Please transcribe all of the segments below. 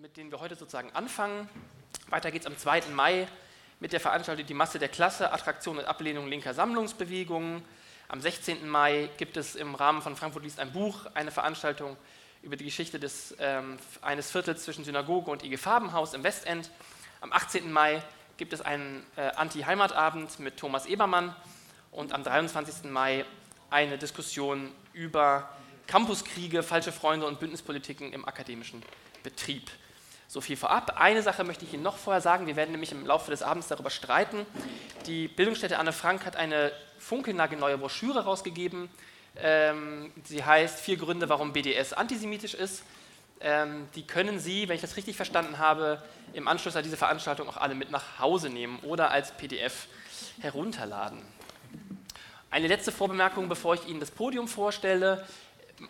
mit denen wir heute sozusagen anfangen. Weiter geht es am 2. Mai mit der Veranstaltung Die Masse der Klasse, Attraktion und Ablehnung linker Sammlungsbewegungen. Am 16. Mai gibt es im Rahmen von Frankfurt liest ein Buch, eine Veranstaltung über die Geschichte des, ähm, eines Viertels zwischen Synagoge und IG Farbenhaus im Westend. Am 18. Mai gibt es einen äh, Anti-Heimatabend mit Thomas Ebermann und am 23. Mai eine Diskussion über Campuskriege, falsche Freunde und Bündnispolitiken im akademischen Betrieb. So viel vorab. Eine Sache möchte ich Ihnen noch vorher sagen. Wir werden nämlich im Laufe des Abends darüber streiten. Die Bildungsstätte Anne Frank hat eine funkelnagelneue Broschüre rausgegeben. Ähm, sie heißt Vier Gründe, warum BDS antisemitisch ist. Ähm, die können Sie, wenn ich das richtig verstanden habe, im Anschluss an diese Veranstaltung auch alle mit nach Hause nehmen oder als PDF herunterladen. Eine letzte Vorbemerkung, bevor ich Ihnen das Podium vorstelle.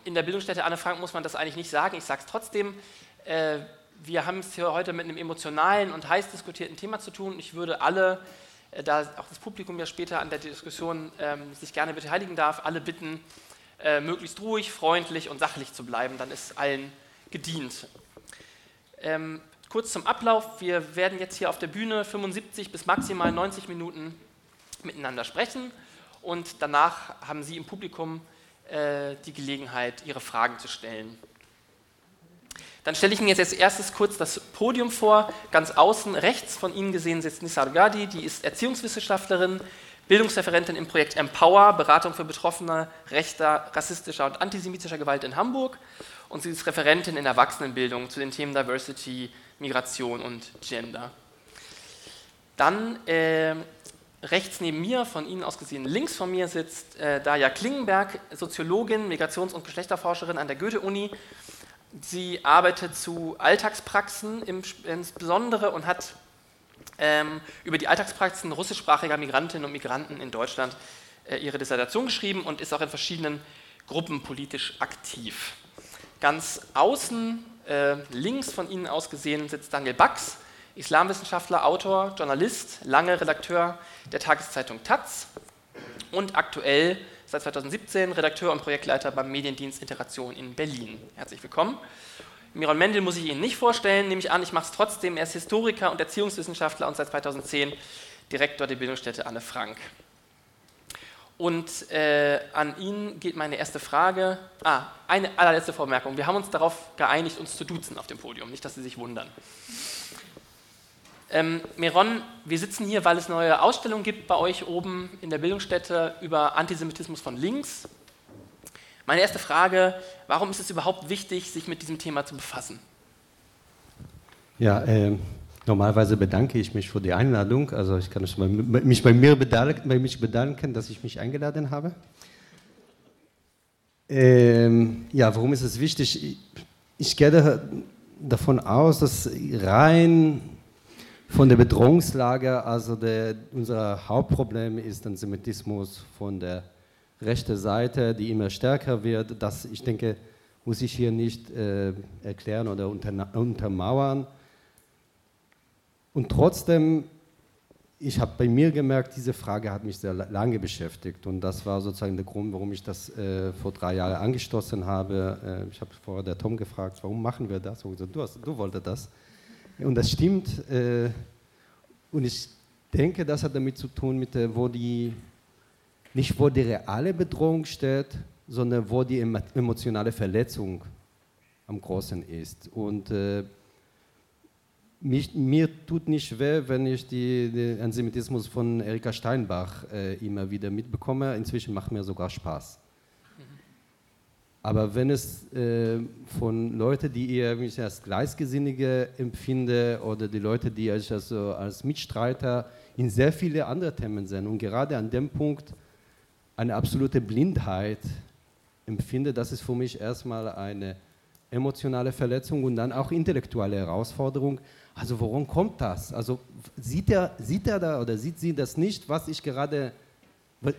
In der Bildungsstätte Anne Frank muss man das eigentlich nicht sagen, ich sage es trotzdem. Äh, wir haben es hier heute mit einem emotionalen und heiß diskutierten Thema zu tun. Ich würde alle, äh, da auch das Publikum ja später an der Diskussion ähm, sich gerne beteiligen darf, alle bitten, äh, möglichst ruhig, freundlich und sachlich zu bleiben. Dann ist allen gedient. Ähm, kurz zum Ablauf. Wir werden jetzt hier auf der Bühne 75 bis maximal 90 Minuten miteinander sprechen und danach haben Sie im Publikum äh, die Gelegenheit, Ihre Fragen zu stellen. Dann stelle ich Ihnen jetzt als erstes kurz das Podium vor. Ganz außen rechts von Ihnen gesehen sitzt Nisar Gadi, die ist Erziehungswissenschaftlerin, Bildungsreferentin im Projekt Empower, Beratung für Betroffene rechter, rassistischer und antisemitischer Gewalt in Hamburg. Und sie ist Referentin in Erwachsenenbildung zu den Themen Diversity, Migration und Gender. Dann äh, rechts neben mir, von Ihnen aus gesehen links von mir, sitzt äh, Daya Klingenberg, Soziologin, Migrations- und Geschlechterforscherin an der Goethe-Uni. Sie arbeitet zu Alltagspraxen insbesondere und hat ähm, über die Alltagspraxen russischsprachiger Migrantinnen und Migranten in Deutschland äh, ihre Dissertation geschrieben und ist auch in verschiedenen Gruppen politisch aktiv. Ganz außen, äh, links von Ihnen aus gesehen, sitzt Daniel Bax, Islamwissenschaftler, Autor, Journalist, lange Redakteur der Tageszeitung Taz und aktuell seit 2017 Redakteur und Projektleiter beim Mediendienst Integration in Berlin. Herzlich willkommen. Miron Mendel muss ich Ihnen nicht vorstellen, nehme ich an, ich mache es trotzdem. Er ist Historiker und Erziehungswissenschaftler und seit 2010 Direktor der Bildungsstätte Anne Frank. Und äh, an ihn geht meine erste Frage. Ah, eine allerletzte Vormerkung. Wir haben uns darauf geeinigt, uns zu duzen auf dem Podium, nicht, dass Sie sich wundern. Ähm, Meron, wir sitzen hier, weil es neue Ausstellungen gibt bei euch oben in der Bildungsstätte über Antisemitismus von links. Meine erste Frage, warum ist es überhaupt wichtig, sich mit diesem Thema zu befassen? Ja, äh, normalerweise bedanke ich mich für die Einladung. Also ich kann mich bei mir bedanken, bei mich bedanken dass ich mich eingeladen habe. Ähm, ja, warum ist es wichtig? Ich, ich gehe davon aus, dass rein von der Bedrohungslage, also der, unser Hauptproblem ist Antisemitismus von der rechten Seite, die immer stärker wird. Das, ich denke, muss ich hier nicht äh, erklären oder untermauern. Und trotzdem, ich habe bei mir gemerkt, diese Frage hat mich sehr lange beschäftigt. Und das war sozusagen der Grund, warum ich das äh, vor drei Jahren angestoßen habe. Äh, ich habe vorher der Tom gefragt, warum machen wir das? Und gesagt, du, hast, du wolltest das. Und das stimmt. Äh, und ich denke, das hat damit zu tun, mit, wo die, nicht wo die reale Bedrohung steht, sondern wo die emotionale Verletzung am großen ist. Und äh, mich, mir tut nicht weh, wenn ich den Antisemitismus von Erika Steinbach äh, immer wieder mitbekomme. Inzwischen macht mir sogar Spaß. Aber wenn es äh, von Leuten, die ich mich als Gleichgesinnige empfinde oder die Leute, die ich also als Mitstreiter in sehr viele andere Themen sind und gerade an dem Punkt eine absolute Blindheit empfinde, das ist für mich erstmal eine emotionale Verletzung und dann auch intellektuelle Herausforderung. Also worum kommt das? Also sieht er, sieht er da oder sieht sie das nicht, was ich gerade,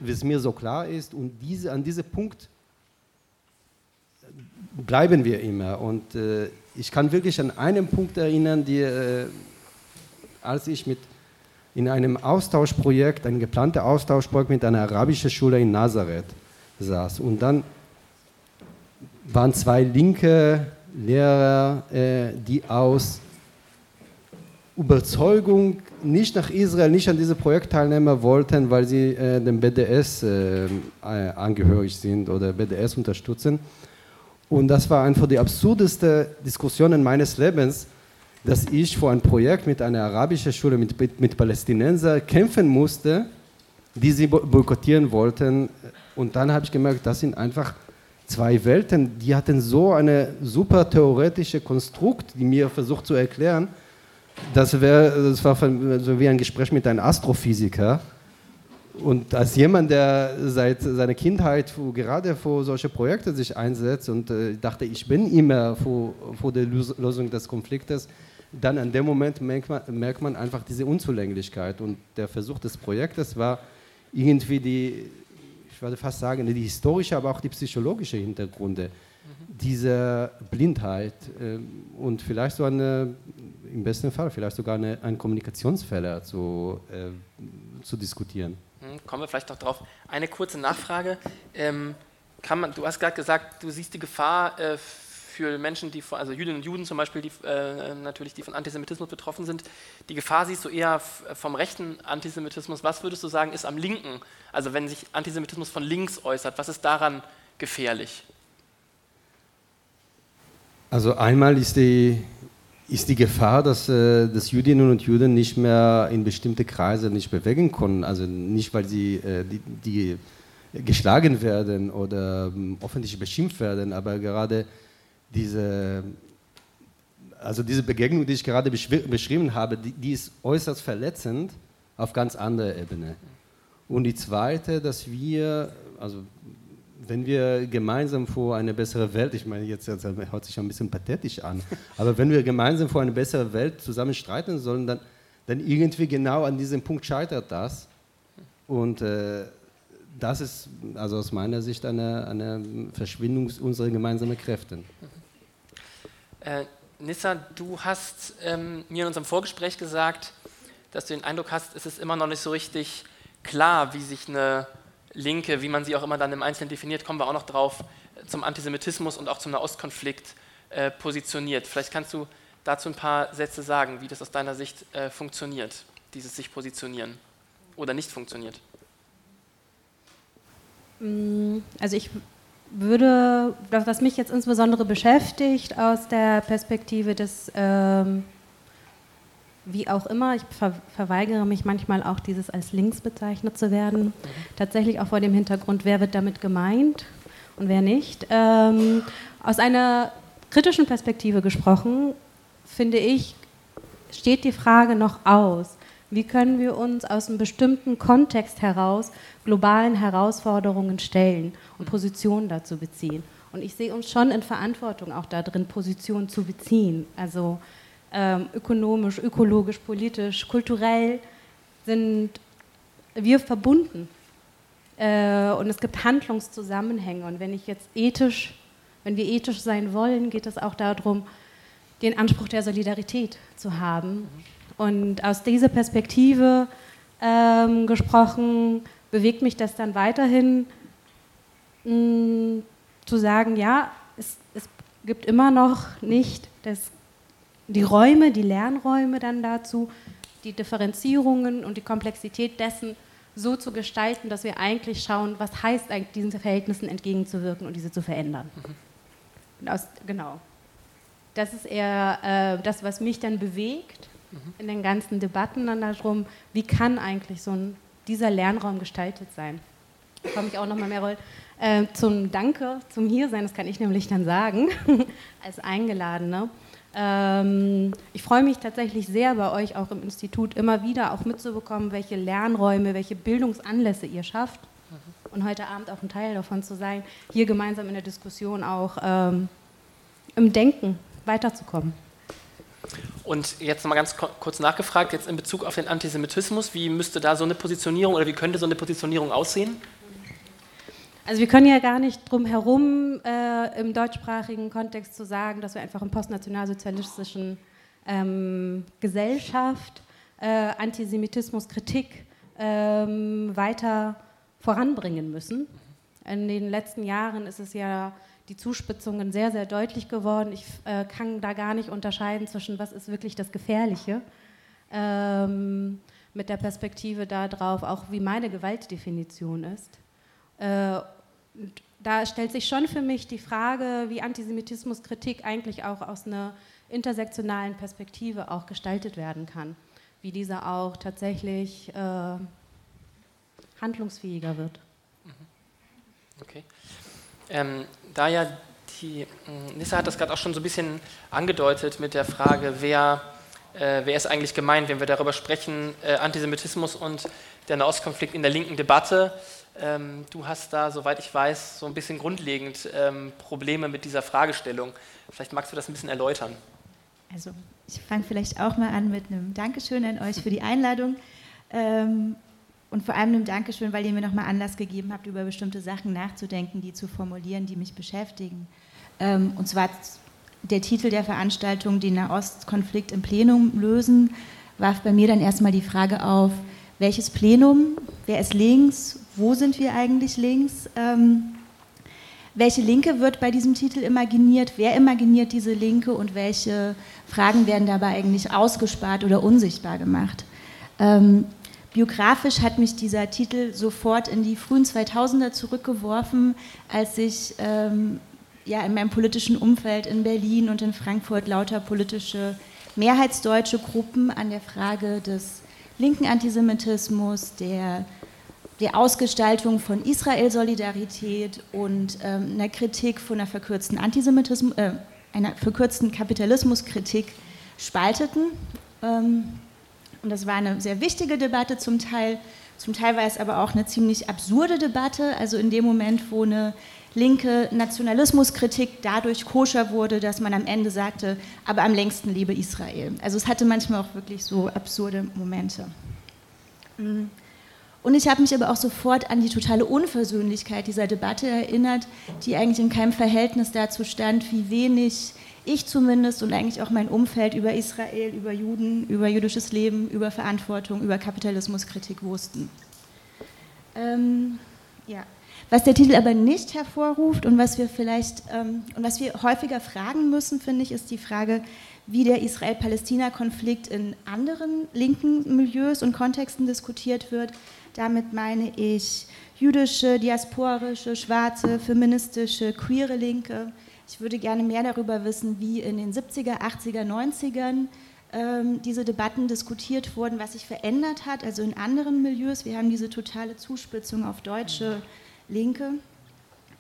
es mir so klar ist und diese, an diesem Punkt bleiben wir immer. Und äh, ich kann wirklich an einen Punkt erinnern, die, äh, als ich mit in einem Austauschprojekt, ein geplanter Austauschprojekt mit einer arabischen Schule in Nazareth saß. Und dann waren zwei linke Lehrer, äh, die aus Überzeugung nicht nach Israel, nicht an diese Projekt teilnehmen wollten, weil sie äh, dem BDS äh, angehörig sind oder BDS unterstützen. Und das war einfach die absurdeste Diskussion meines Lebens, dass ich vor ein Projekt mit einer arabischen Schule, mit, mit, mit Palästinensern kämpfen musste, die sie boykottieren wollten. Und dann habe ich gemerkt, das sind einfach zwei Welten, die hatten so eine super theoretische Konstrukt, die mir versucht zu erklären, das, wär, das war wie ein Gespräch mit einem Astrophysiker. Und als jemand, der seit seiner Kindheit gerade vor solche Projekte sich einsetzt und äh, dachte, ich bin immer vor, vor der Lösung des Konfliktes, dann in dem Moment merkt man, merkt man einfach diese Unzulänglichkeit. Und der Versuch des Projektes war irgendwie die, ich würde fast sagen, die historische, aber auch die psychologische Hintergründe mhm. dieser Blindheit äh, und vielleicht so eine im besten Fall vielleicht sogar eine, einen Kommunikationsfehler zu, äh, zu diskutieren. Hm, kommen wir vielleicht noch drauf. Eine kurze Nachfrage. Ähm, man, du hast gerade gesagt, du siehst die Gefahr äh, für Menschen, die also Jüdinnen und Juden zum Beispiel, die äh, natürlich die von Antisemitismus betroffen sind. Die Gefahr siehst du eher vom rechten Antisemitismus. Was würdest du sagen, ist am linken? Also wenn sich Antisemitismus von links äußert, was ist daran gefährlich? Also einmal ist die ist die Gefahr, dass, äh, dass Jüdinnen und Juden nicht mehr in bestimmte Kreise nicht bewegen können. Also nicht, weil sie äh, die, die geschlagen werden oder ähm, beschimpft werden, aber gerade diese, also diese Begegnung, die ich gerade beschrieben habe, die, die ist äußerst verletzend auf ganz anderer Ebene. Und die zweite, dass wir, also wenn wir gemeinsam vor eine bessere Welt, ich meine, jetzt, jetzt hört sich ein bisschen pathetisch an, aber wenn wir gemeinsam vor eine bessere Welt zusammen streiten sollen, dann, dann irgendwie genau an diesem Punkt scheitert das. Und äh, das ist also aus meiner Sicht eine, eine Verschwindung unserer gemeinsamen Kräfte. Äh, Nissa, du hast ähm, mir in unserem Vorgespräch gesagt, dass du den Eindruck hast, es ist immer noch nicht so richtig klar, wie sich eine Linke, wie man sie auch immer dann im Einzelnen definiert, kommen wir auch noch drauf, zum Antisemitismus und auch zum Nahostkonflikt äh, positioniert. Vielleicht kannst du dazu ein paar Sätze sagen, wie das aus deiner Sicht äh, funktioniert, dieses sich positionieren oder nicht funktioniert. Mm, also ich würde, was mich jetzt insbesondere beschäftigt aus der Perspektive des ähm, wie auch immer, ich ver verweigere mich manchmal auch, dieses als links bezeichnet zu werden. Tatsächlich auch vor dem Hintergrund, wer wird damit gemeint und wer nicht. Ähm, aus einer kritischen Perspektive gesprochen, finde ich, steht die Frage noch aus. Wie können wir uns aus einem bestimmten Kontext heraus globalen Herausforderungen stellen und Positionen dazu beziehen? Und ich sehe uns schon in Verantwortung auch darin, Positionen zu beziehen. Also ähm, ökonomisch, ökologisch, politisch, kulturell sind wir verbunden. Äh, und es gibt Handlungszusammenhänge. Und wenn ich jetzt ethisch, wenn wir ethisch sein wollen, geht es auch darum, den Anspruch der Solidarität zu haben. Und aus dieser Perspektive ähm, gesprochen, bewegt mich das dann weiterhin mh, zu sagen, ja, es, es gibt immer noch nicht das die Räume, die Lernräume dann dazu, die Differenzierungen und die Komplexität dessen so zu gestalten, dass wir eigentlich schauen, was heißt eigentlich diesen Verhältnissen entgegenzuwirken und diese zu verändern. Mhm. Aus, genau. Das ist eher äh, das, was mich dann bewegt mhm. in den ganzen Debatten dann darum, wie kann eigentlich so ein, dieser Lernraum gestaltet sein. Da komme ich auch nochmal mehr. Äh, zum Danke, zum Hiersein, das kann ich nämlich dann sagen, als Eingeladene. Ähm, ich freue mich tatsächlich sehr bei euch auch im Institut immer wieder auch mitzubekommen, welche Lernräume, welche Bildungsanlässe ihr schafft und heute Abend auch ein Teil davon zu sein, hier gemeinsam in der Diskussion auch ähm, im Denken weiterzukommen. Und jetzt nochmal ganz kurz nachgefragt, jetzt in Bezug auf den Antisemitismus, wie müsste da so eine Positionierung oder wie könnte so eine Positionierung aussehen? Also wir können ja gar nicht drum herum äh, im deutschsprachigen Kontext zu sagen, dass wir einfach in postnationalsozialistischen ähm, Gesellschaft äh, Antisemitismuskritik ähm, weiter voranbringen müssen. In den letzten Jahren ist es ja die Zuspitzungen sehr, sehr deutlich geworden. Ich äh, kann da gar nicht unterscheiden zwischen, was ist wirklich das Gefährliche, ähm, mit der Perspektive darauf, auch wie meine Gewaltdefinition ist. Äh, da stellt sich schon für mich die Frage, wie Antisemitismuskritik eigentlich auch aus einer intersektionalen Perspektive auch gestaltet werden kann, wie diese auch tatsächlich äh, handlungsfähiger wird. Mhm. Okay. Ähm, da ja die, hm, Nissa hat das gerade auch schon so ein bisschen angedeutet mit der Frage, wer, äh, wer ist eigentlich gemeint, wenn wir darüber sprechen, äh, Antisemitismus und der Nahostkonflikt in der linken Debatte. Ähm, du hast da, soweit ich weiß, so ein bisschen grundlegend ähm, Probleme mit dieser Fragestellung. Vielleicht magst du das ein bisschen erläutern. Also ich fange vielleicht auch mal an mit einem Dankeschön an euch für die Einladung. Ähm, und vor allem einem Dankeschön, weil ihr mir nochmal Anlass gegeben habt, über bestimmte Sachen nachzudenken, die zu formulieren, die mich beschäftigen. Ähm, und zwar der Titel der Veranstaltung, den Nahostkonflikt im Plenum lösen, warf bei mir dann erstmal die Frage auf, welches Plenum, wer ist links, wo sind wir eigentlich links, ähm, welche Linke wird bei diesem Titel imaginiert, wer imaginiert diese Linke und welche Fragen werden dabei eigentlich ausgespart oder unsichtbar gemacht. Ähm, Biografisch hat mich dieser Titel sofort in die frühen 2000er zurückgeworfen, als ich ähm, ja, in meinem politischen Umfeld in Berlin und in Frankfurt lauter politische mehrheitsdeutsche Gruppen an der Frage des linken Antisemitismus, der, der Ausgestaltung von Israel-Solidarität und ähm, einer Kritik von einer verkürzten Antisemitismus, äh, einer verkürzten Kapitalismuskritik spalteten. Ähm, und das war eine sehr wichtige Debatte zum Teil. Zum Teil war es aber auch eine ziemlich absurde Debatte. Also in dem Moment, wo eine linke Nationalismuskritik dadurch koscher wurde, dass man am Ende sagte, aber am längsten liebe Israel. Also es hatte manchmal auch wirklich so absurde Momente. Mm. Und ich habe mich aber auch sofort an die totale Unversöhnlichkeit dieser Debatte erinnert, die eigentlich in keinem Verhältnis dazu stand, wie wenig ich zumindest und eigentlich auch mein Umfeld über Israel, über Juden, über jüdisches Leben, über Verantwortung, über Kapitalismuskritik wussten. Ähm, ja. Was der Titel aber nicht hervorruft und was wir vielleicht ähm, und was wir häufiger fragen müssen, finde ich, ist die Frage, wie der Israel-Palästina-Konflikt in anderen linken Milieus und Kontexten diskutiert wird. Damit meine ich jüdische, diasporische, schwarze, feministische, queere Linke, ich würde gerne mehr darüber wissen, wie in den 70er, 80er, 90ern ähm, diese Debatten diskutiert wurden, was sich verändert hat, also in anderen Milieus. Wir haben diese totale Zuspitzung auf deutsche Linke.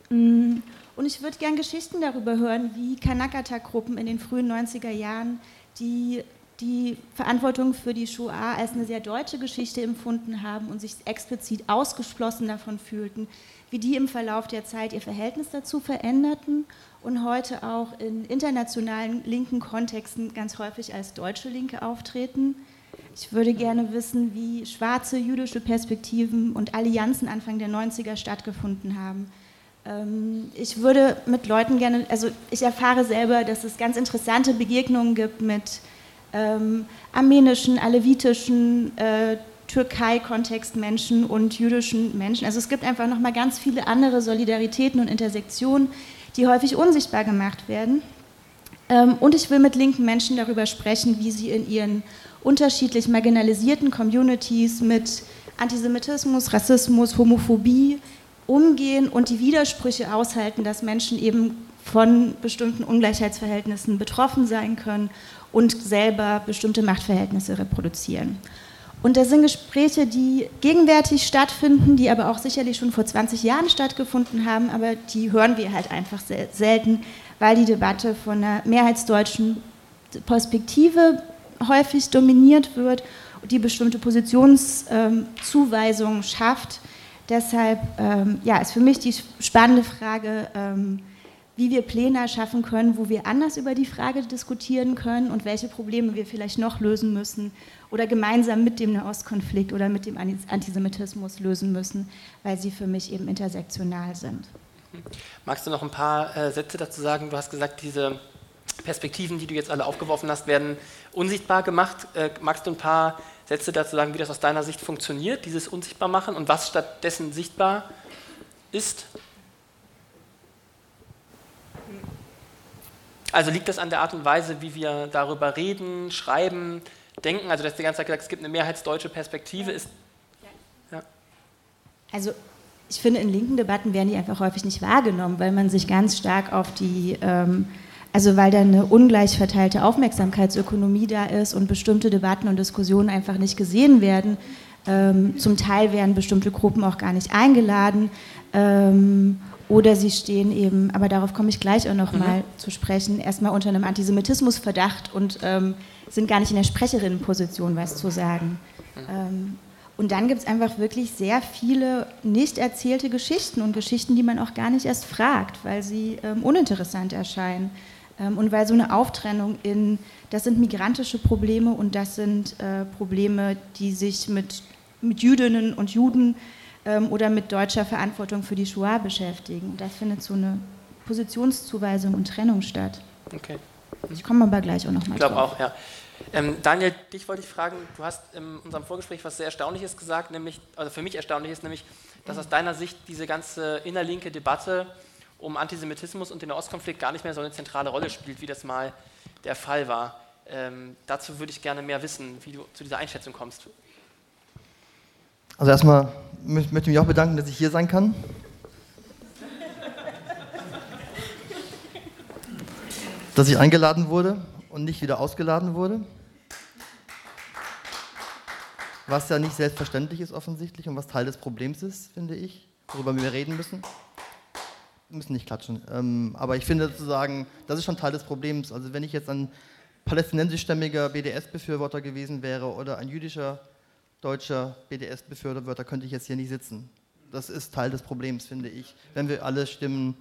Mm, und ich würde gerne Geschichten darüber hören, wie Kanakata-Gruppen in den frühen 90er Jahren die die Verantwortung für die Shoah als eine sehr deutsche Geschichte empfunden haben und sich explizit ausgeschlossen davon fühlten, wie die im Verlauf der Zeit ihr Verhältnis dazu veränderten und heute auch in internationalen linken Kontexten ganz häufig als deutsche Linke auftreten. Ich würde gerne wissen, wie schwarze jüdische Perspektiven und Allianzen Anfang der 90er stattgefunden haben. Ähm, ich würde mit Leuten gerne, also ich erfahre selber, dass es ganz interessante Begegnungen gibt mit ähm, armenischen, alevitischen, äh, Türkei-Kontext-Menschen und jüdischen Menschen. Also es gibt einfach noch mal ganz viele andere Solidaritäten und Intersektionen, die häufig unsichtbar gemacht werden. Ähm, und ich will mit linken Menschen darüber sprechen, wie sie in ihren unterschiedlich marginalisierten Communities mit Antisemitismus, Rassismus, Homophobie umgehen und die Widersprüche aushalten, dass Menschen eben von bestimmten Ungleichheitsverhältnissen betroffen sein können und selber bestimmte Machtverhältnisse reproduzieren. Und das sind Gespräche, die gegenwärtig stattfinden, die aber auch sicherlich schon vor 20 Jahren stattgefunden haben, aber die hören wir halt einfach selten, weil die Debatte von einer mehrheitsdeutschen Perspektive häufig dominiert wird und die bestimmte Positionszuweisungen ähm, schafft. Deshalb ähm, ja, ist für mich die spannende Frage, ähm, wie wir Pläne schaffen können, wo wir anders über die Frage diskutieren können und welche Probleme wir vielleicht noch lösen müssen, oder gemeinsam mit dem Nahostkonflikt oder mit dem Antisemitismus lösen müssen, weil sie für mich eben intersektional sind. Magst du noch ein paar äh, Sätze dazu sagen? Du hast gesagt, diese Perspektiven, die du jetzt alle aufgeworfen hast, werden unsichtbar gemacht. Äh, magst du ein paar Sätze dazu sagen, wie das aus deiner Sicht funktioniert, dieses Unsichtbarmachen und was stattdessen sichtbar ist? Also liegt das an der Art und Weise, wie wir darüber reden, schreiben, denken? Also, dass die ganze Zeit gesagt, es gibt eine mehrheitsdeutsche Perspektive, ist. Ja. Also, ich finde, in linken Debatten werden die einfach häufig nicht wahrgenommen, weil man sich ganz stark auf die. Ähm, also weil da eine ungleich verteilte Aufmerksamkeitsökonomie da ist und bestimmte Debatten und Diskussionen einfach nicht gesehen werden. Ähm, zum Teil werden bestimmte Gruppen auch gar nicht eingeladen. Ähm, oder sie stehen eben, aber darauf komme ich gleich auch noch mhm. zu sprechen, erstmal unter einem Antisemitismusverdacht und ähm, sind gar nicht in der Sprecherinnenposition, was zu sagen. Mhm. Ähm, und dann gibt es einfach wirklich sehr viele nicht erzählte Geschichten und Geschichten, die man auch gar nicht erst fragt, weil sie ähm, uninteressant erscheinen. Ähm, und weil so eine Auftrennung in, das sind migrantische Probleme und das sind äh, Probleme, die sich mit, mit Jüdinnen und Juden ähm, oder mit deutscher Verantwortung für die Shoah beschäftigen. Da findet so eine Positionszuweisung und Trennung statt. Okay. Ich komme aber gleich auch noch mal Ich glaube auch, ja. Ähm, Daniel, dich wollte ich fragen, du hast in unserem Vorgespräch was sehr Erstaunliches gesagt, nämlich, also für mich Erstaunliches, nämlich, dass aus deiner Sicht diese ganze innerlinke Debatte um Antisemitismus und den Ostkonflikt gar nicht mehr so eine zentrale Rolle spielt, wie das mal der Fall war. Ähm, dazu würde ich gerne mehr wissen, wie du zu dieser Einschätzung kommst. Also erstmal möchte ich mich auch bedanken, dass ich hier sein kann. dass ich eingeladen wurde und nicht wieder ausgeladen wurde. Was ja nicht selbstverständlich ist offensichtlich und was Teil des Problems ist, finde ich, worüber wir reden müssen. Wir müssen nicht klatschen. Ähm, aber ich finde sozusagen, das ist schon Teil des Problems. Also wenn ich jetzt ein palästinensischstämmiger BDS-Befürworter gewesen wäre oder ein jüdischer deutscher BDS-Befürworter könnte ich jetzt hier nicht sitzen. Das ist Teil des Problems, finde ich, wenn wir alle Stimmen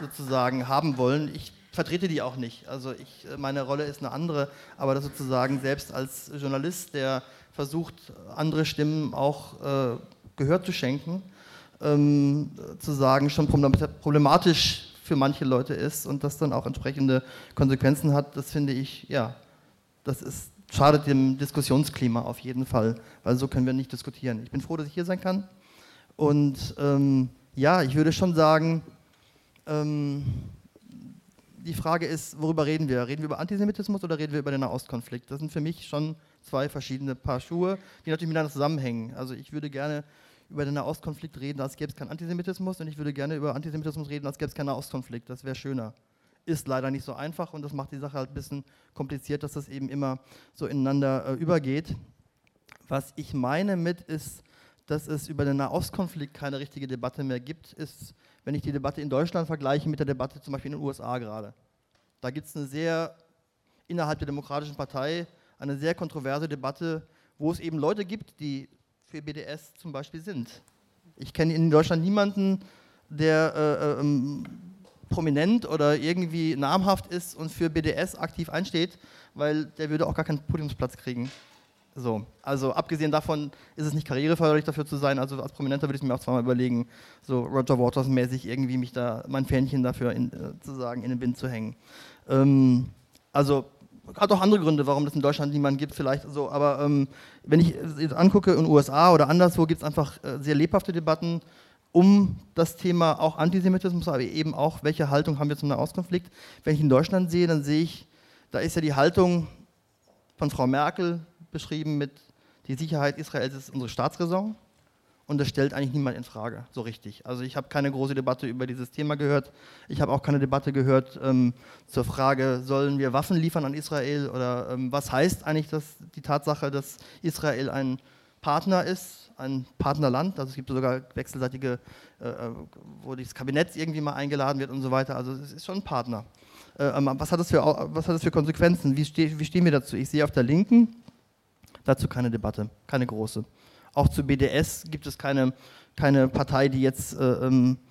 sozusagen haben wollen. Ich vertrete die auch nicht. Also ich, meine Rolle ist eine andere, aber das sozusagen selbst als Journalist, der versucht, andere Stimmen auch äh, Gehör zu schenken, ähm, zu sagen, schon problematisch für manche Leute ist und das dann auch entsprechende Konsequenzen hat, das finde ich, ja, das ist schadet dem Diskussionsklima auf jeden Fall, weil so können wir nicht diskutieren. Ich bin froh, dass ich hier sein kann. Und ähm, ja, ich würde schon sagen, ähm, die Frage ist, worüber reden wir? Reden wir über Antisemitismus oder reden wir über den Nahostkonflikt? Das sind für mich schon zwei verschiedene Paar Schuhe, die natürlich miteinander zusammenhängen. Also ich würde gerne über den Nahostkonflikt reden, als gäbe es keinen Antisemitismus und ich würde gerne über Antisemitismus reden, als gäbe es keinen Nahostkonflikt. Das wäre schöner ist leider nicht so einfach und das macht die Sache halt ein bisschen kompliziert, dass das eben immer so ineinander äh, übergeht. Was ich meine mit ist, dass es über den Nahostkonflikt keine richtige Debatte mehr gibt, ist, wenn ich die Debatte in Deutschland vergleiche mit der Debatte zum Beispiel in den USA gerade. Da gibt es eine sehr, innerhalb der Demokratischen Partei, eine sehr kontroverse Debatte, wo es eben Leute gibt, die für BDS zum Beispiel sind. Ich kenne in Deutschland niemanden, der äh, äh ähm, prominent oder irgendwie namhaft ist und für BDS aktiv einsteht, weil der würde auch gar keinen Podiumsplatz kriegen. So, also abgesehen davon ist es nicht karriereförderlich dafür zu sein, also als Prominenter würde ich mir auch zweimal überlegen, so Roger Waters mäßig irgendwie mich da, mein Fähnchen dafür in, äh, sozusagen in den Wind zu hängen. Ähm, also hat auch andere Gründe, warum das in Deutschland niemanden gibt, vielleicht so, aber ähm, wenn ich es angucke, in den USA oder anderswo gibt es einfach äh, sehr lebhafte Debatten um das Thema auch Antisemitismus, aber eben auch, welche Haltung haben wir zum Nahostkonflikt. Wenn ich in Deutschland sehe, dann sehe ich, da ist ja die Haltung von Frau Merkel beschrieben mit, die Sicherheit Israels ist unsere Staatsräson. Und das stellt eigentlich niemand in Frage, so richtig. Also ich habe keine große Debatte über dieses Thema gehört. Ich habe auch keine Debatte gehört ähm, zur Frage, sollen wir Waffen liefern an Israel oder ähm, was heißt eigentlich das, die Tatsache, dass Israel ein Partner ist ein Partnerland. Also es gibt sogar wechselseitige, äh, äh, wo das Kabinett irgendwie mal eingeladen wird und so weiter. Also es ist schon ein Partner. Äh, ähm, was, hat das für, was hat das für Konsequenzen? Wie, ste wie stehen wir dazu? Ich sehe auf der Linken dazu keine Debatte, keine große. Auch zu BDS gibt es keine, keine Partei, die jetzt äh, ähm, äh,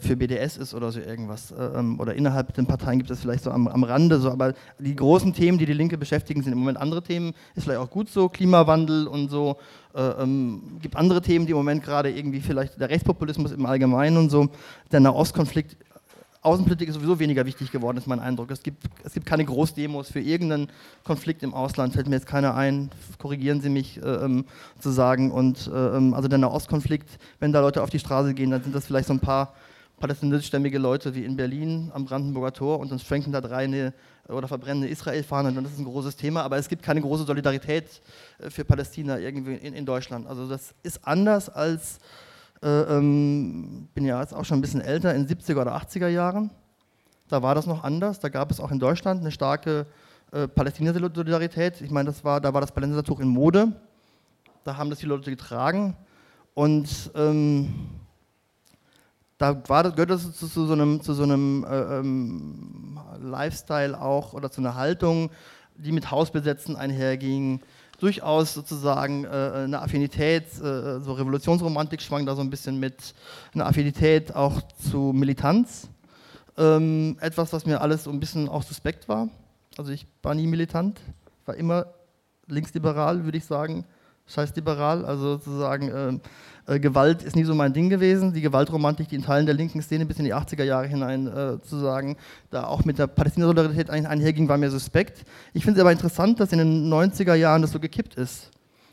für BDS ist oder so irgendwas. Äh, ähm, oder innerhalb den Parteien gibt es vielleicht so am, am Rande so, aber die großen Themen, die die Linke beschäftigen, sind im Moment andere Themen. Ist vielleicht auch gut so, Klimawandel und so. Äh, ähm, gibt andere Themen, die im Moment gerade irgendwie vielleicht der Rechtspopulismus im Allgemeinen und so. Der Nahostkonflikt Außenpolitik ist sowieso weniger wichtig geworden, ist mein Eindruck. Es gibt, es gibt keine Großdemos für irgendeinen Konflikt im Ausland, fällt mir jetzt keiner ein, korrigieren Sie mich äh, ähm, zu sagen. Und äh, ähm, also der Nahostkonflikt, wenn da Leute auf die Straße gehen, dann sind das vielleicht so ein paar palästinensischstämmige Leute wie in Berlin am Brandenburger Tor und dann sprengen da drei eine, oder verbrennen eine Israel-Fahne, dann ist es ein großes Thema. Aber es gibt keine große Solidarität äh, für Palästina irgendwie in, in Deutschland. Also das ist anders als, äh, ähm, bin ja jetzt auch schon ein bisschen älter, in 70er oder 80er Jahren. Da war das noch anders. Da gab es auch in Deutschland eine starke äh, Palästina-Solidarität. Ich meine, das war, da war das Palästinensertuch in Mode. Da haben das die Leute getragen. Und ähm, da war das, gehört das zu, zu so einem, zu so einem äh, ähm, Lifestyle auch oder zu einer Haltung, die mit Hausbesetzen einherging. Durchaus sozusagen äh, eine Affinität, äh, so Revolutionsromantik schwang da so ein bisschen mit, eine Affinität auch zu Militanz. Ähm, etwas, was mir alles so ein bisschen auch suspekt war. Also ich war nie militant, war immer linksliberal, würde ich sagen, scheißliberal, also sozusagen ähm, äh, Gewalt ist nie so mein Ding gewesen. Die Gewaltromantik, die in Teilen der linken Szene bis in die 80er Jahre hinein äh, zu sagen, da auch mit der Palästina-Solidarität einherging, war mir suspekt. Ich finde es aber interessant, dass in den 90er Jahren das so gekippt ist.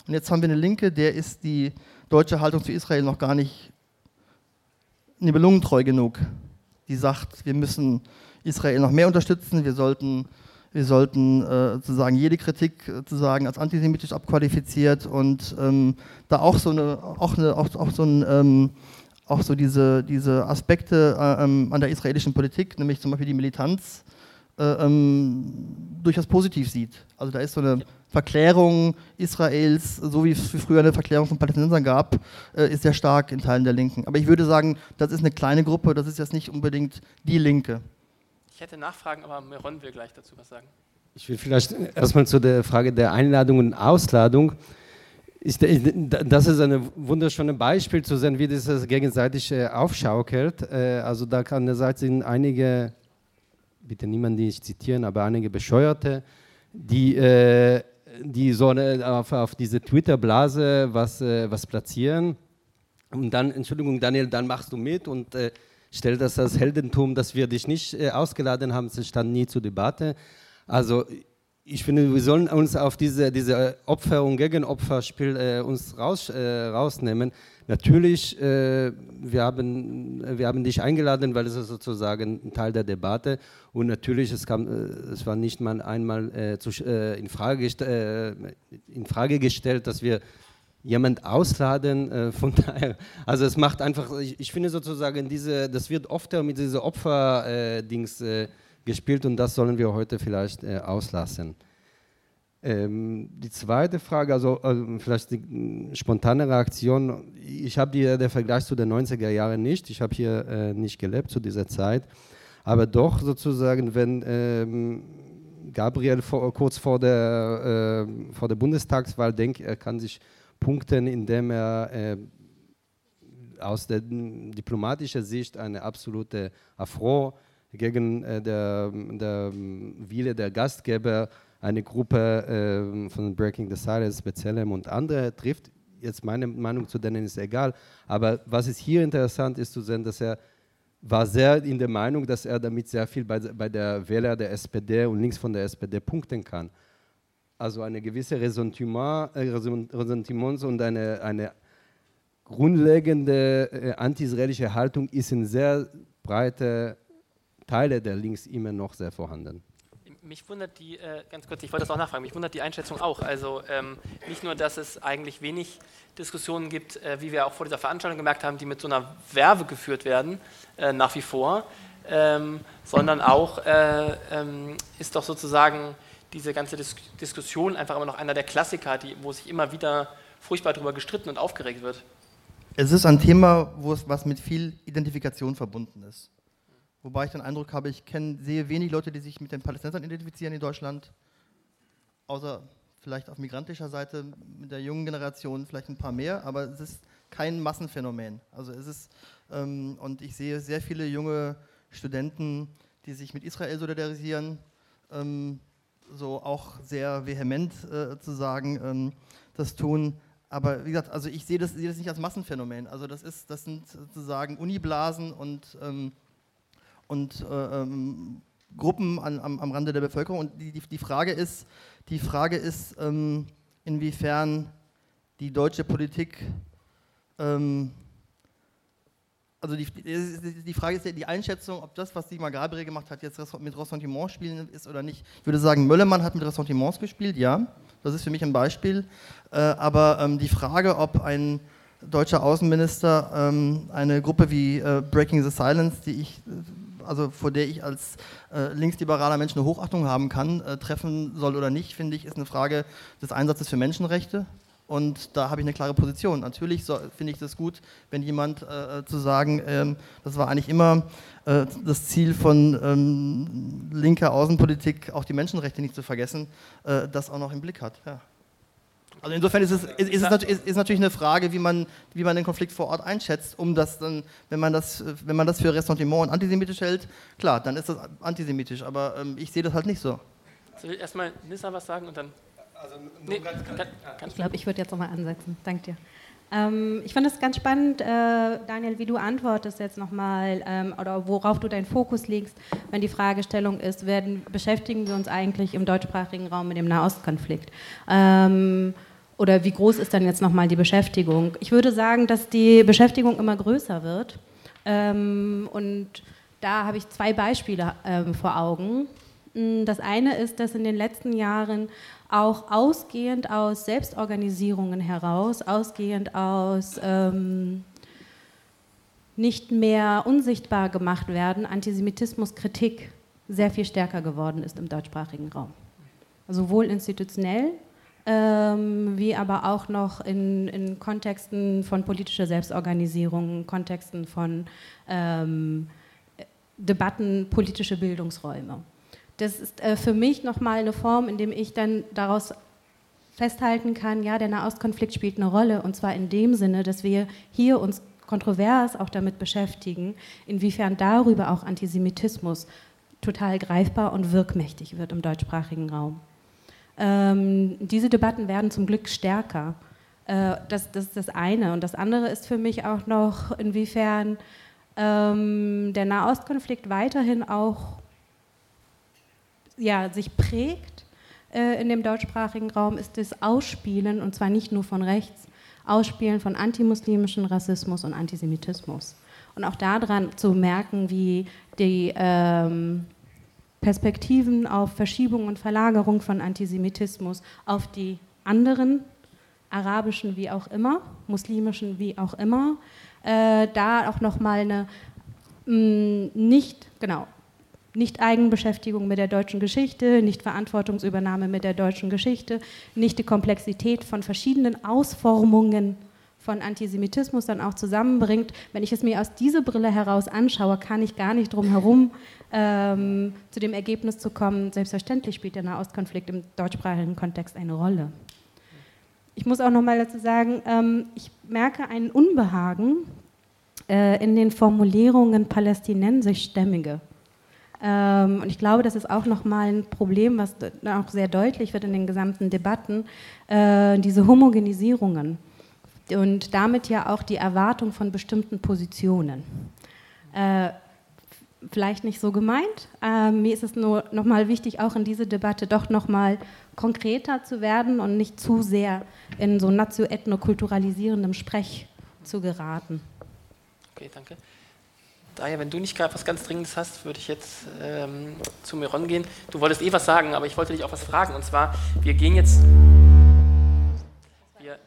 Und jetzt haben wir eine Linke, der ist die deutsche Haltung zu Israel noch gar nicht nibelungentreu genug. Die sagt, wir müssen Israel noch mehr unterstützen, wir sollten wir sollten äh, sozusagen jede Kritik äh, sozusagen als antisemitisch abqualifiziert und ähm, da auch so eine, auch, eine, auch, auch so ein ähm, auch so diese, diese Aspekte äh, ähm, an der israelischen Politik, nämlich zum Beispiel die Militanz, äh, ähm, durchaus positiv sieht. Also da ist so eine Verklärung Israels, so wie es früher eine Verklärung von Palästinensern gab, äh, ist sehr stark in Teilen der Linken. Aber ich würde sagen, das ist eine kleine Gruppe, das ist jetzt nicht unbedingt die Linke. Ich hätte Nachfragen, aber Meron will gleich dazu was sagen. Ich will vielleicht erstmal zu der Frage der Einladung und Ausladung. Das ist ein wunderschönes Beispiel zu sehen, wie das gegenseitig äh, aufschaukelt. Äh, also da kann einerseits sind einige, bitte niemand die ich zitieren, aber einige Bescheuerte, die, äh, die so auf, auf diese Twitter-Blase was, was platzieren. Und dann, Entschuldigung, Daniel, dann machst du mit und stellt das als Heldentum, dass wir dich nicht äh, ausgeladen haben, es stand nie zur Debatte. Also ich finde, wir sollen uns auf diese, diese Opfer- und Gegenopferspiel äh, uns raus, äh, rausnehmen. Natürlich, äh, wir, haben, wir haben dich eingeladen, weil es ist sozusagen ein Teil der Debatte und natürlich, es, kam, äh, es war nicht mal einmal äh, zu, in, Frage, in Frage gestellt, dass wir jemand ausladen. Äh, von daher, also es macht einfach, ich, ich, finde sozusagen, diese, das wird oft mit diesen Opfer-Dings äh, äh, gespielt und das sollen wir heute vielleicht äh, auslassen. Ähm, die zweite Frage, also, also vielleicht die äh, spontane Reaktion. Ich habe den Vergleich zu den 90er Jahren nicht. Ich habe hier äh, nicht gelebt zu dieser Zeit. Aber doch sozusagen, wenn ähm, Gabriel vor, kurz vor der, äh, vor der Bundestagswahl denkt, er kann sich Punkten, indem er äh, aus der diplomatischen Sicht eine absolute Affront gegen äh, der, der Wille der Gastgeber eine Gruppe äh, von Breaking the Silence, Bezellem und andere trifft. Jetzt meine Meinung zu denen ist egal, aber was ist hier interessant ist zu sehen, dass er war sehr in der Meinung, dass er damit sehr viel bei, bei der Wähler der SPD und links von der SPD punkten kann also eine gewisse Ressentiment, äh, Ressentiments und eine, eine grundlegende äh, anti-israelische Haltung ist in sehr breite Teile der Links immer noch sehr vorhanden. Mich wundert die, äh, ganz kurz, ich wollte das auch nachfragen, mich wundert die Einschätzung auch. Also ähm, nicht nur, dass es eigentlich wenig Diskussionen gibt, äh, wie wir auch vor dieser Veranstaltung gemerkt haben, die mit so einer Werbe geführt werden, äh, nach wie vor, ähm, sondern auch äh, ähm, ist doch sozusagen diese ganze Dis Diskussion einfach immer noch einer der Klassiker, die, wo sich immer wieder furchtbar darüber gestritten und aufgeregt wird. Es ist ein Thema, wo es was mit viel Identifikation verbunden ist. Wobei ich den Eindruck habe, ich kenne, sehe wenig Leute, die sich mit den Palästinensern identifizieren in Deutschland, außer vielleicht auf migrantischer Seite mit der jungen Generation vielleicht ein paar mehr, aber es ist kein Massenphänomen. Also es ist, ähm, und ich sehe sehr viele junge Studenten, die sich mit Israel solidarisieren, ähm, so auch sehr vehement äh, zu sagen, ähm, das tun. Aber wie gesagt, also ich sehe das, sehe das nicht als Massenphänomen. Also das ist, das sind sozusagen Uniblasen und, ähm, und äh, ähm, Gruppen an, am, am Rande der Bevölkerung. Und die, die, die Frage ist, die Frage ist, ähm, inwiefern die deutsche Politik ähm, also die, die Frage ist ja die Einschätzung, ob das, was Sigmar Gabriel gemacht hat, jetzt mit Ressentiment spielen ist oder nicht. Ich würde sagen, Möllermann hat mit Ressentiments gespielt, ja. Das ist für mich ein Beispiel. Äh, aber ähm, die Frage, ob ein deutscher Außenminister ähm, eine Gruppe wie äh, Breaking the Silence, die ich, äh, also vor der ich als äh, linksliberaler Mensch eine Hochachtung haben kann, äh, treffen soll oder nicht, finde ich, ist eine Frage des Einsatzes für Menschenrechte. Und da habe ich eine klare Position. Natürlich so, finde ich das gut, wenn jemand äh, zu sagen, ähm, das war eigentlich immer äh, das Ziel von ähm, linker Außenpolitik, auch die Menschenrechte nicht zu vergessen, äh, das auch noch im Blick hat. Ja. Also insofern ist es, ist, ist, es ist, natürlich eine Frage, wie man, wie man den Konflikt vor Ort einschätzt, um das dann, wenn man das, wenn man das für Ressentiment und antisemitisch hält, klar, dann ist das antisemitisch, aber ähm, ich sehe das halt nicht so. Ich will erstmal Nissa was sagen und dann also nee, ganz, ganz, ganz ich glaube, ich würde jetzt nochmal ansetzen. Danke dir. Ähm, ich fand es ganz spannend, äh, Daniel, wie du antwortest jetzt nochmal ähm, oder worauf du deinen Fokus legst, wenn die Fragestellung ist, werden, beschäftigen wir uns eigentlich im deutschsprachigen Raum mit dem Nahostkonflikt? Ähm, oder wie groß ist dann jetzt nochmal die Beschäftigung? Ich würde sagen, dass die Beschäftigung immer größer wird. Ähm, und da habe ich zwei Beispiele ähm, vor Augen. Das eine ist, dass in den letzten Jahren auch ausgehend aus Selbstorganisierungen heraus, ausgehend aus ähm, nicht mehr unsichtbar gemacht werden, Antisemitismuskritik sehr viel stärker geworden ist im deutschsprachigen Raum. Sowohl institutionell ähm, wie aber auch noch in, in, Kontexten von politischer Selbstorganisierung, Kontexten von ähm, Debatten, politische Bildungsräume. Das ist äh, für mich nochmal eine Form, in dem ich dann daraus festhalten kann, ja, der Nahostkonflikt spielt eine Rolle und zwar in dem Sinne, dass wir hier uns kontrovers auch damit beschäftigen, inwiefern darüber auch Antisemitismus total greifbar und wirkmächtig wird im deutschsprachigen Raum. Ähm, diese Debatten werden zum Glück stärker. Äh, das, das, ist das eine. Und das andere ist für mich auch noch, inwiefern ähm, der Nahostkonflikt weiterhin auch ja, sich prägt äh, in dem deutschsprachigen Raum, ist das Ausspielen, und zwar nicht nur von rechts, Ausspielen von antimuslimischen Rassismus und Antisemitismus. Und auch daran zu merken, wie die ähm, Perspektiven auf Verschiebung und Verlagerung von Antisemitismus auf die anderen, arabischen wie auch immer, muslimischen wie auch immer, äh, da auch nochmal eine mh, mm, nicht, genau, nicht Eigenbeschäftigung mit der deutschen Geschichte, nicht Verantwortungsübernahme mit der deutschen Geschichte, nicht die Komplexität von verschiedenen Ausformungen von Antisemitismus dann auch zusammenbringt. Wenn ich es mir aus dieser Brille heraus anschaue, kann ich gar nicht drum herum ähm, zu dem Ergebnis zu kommen, selbstverständlich spielt der Nahostkonflikt im deutschsprachigen Kontext eine Rolle. Ich muss auch noch mal dazu sagen, ähm, ich merke einen Unbehagen äh, in den Formulierungen palästinensisch-stämmige. Ähm, und ich glaube, das ist auch nochmal ein Problem, was auch sehr deutlich wird in den gesamten Debatten, äh, diese Homogenisierungen und damit ja auch die Erwartung von bestimmten Positionen. Äh, vielleicht nicht so gemeint. Äh, mir ist es nur nochmal wichtig, auch in diese Debatte doch nochmal konkreter zu werden und nicht zu sehr in so nazio-ethnokulturalisierendem Sprech zu geraten. Okay, danke. Daher, wenn du nicht gerade was ganz Dringendes hast, würde ich jetzt ähm, zu Miron gehen. Du wolltest eh was sagen, aber ich wollte dich auch was fragen. Und zwar, wir gehen jetzt, wir,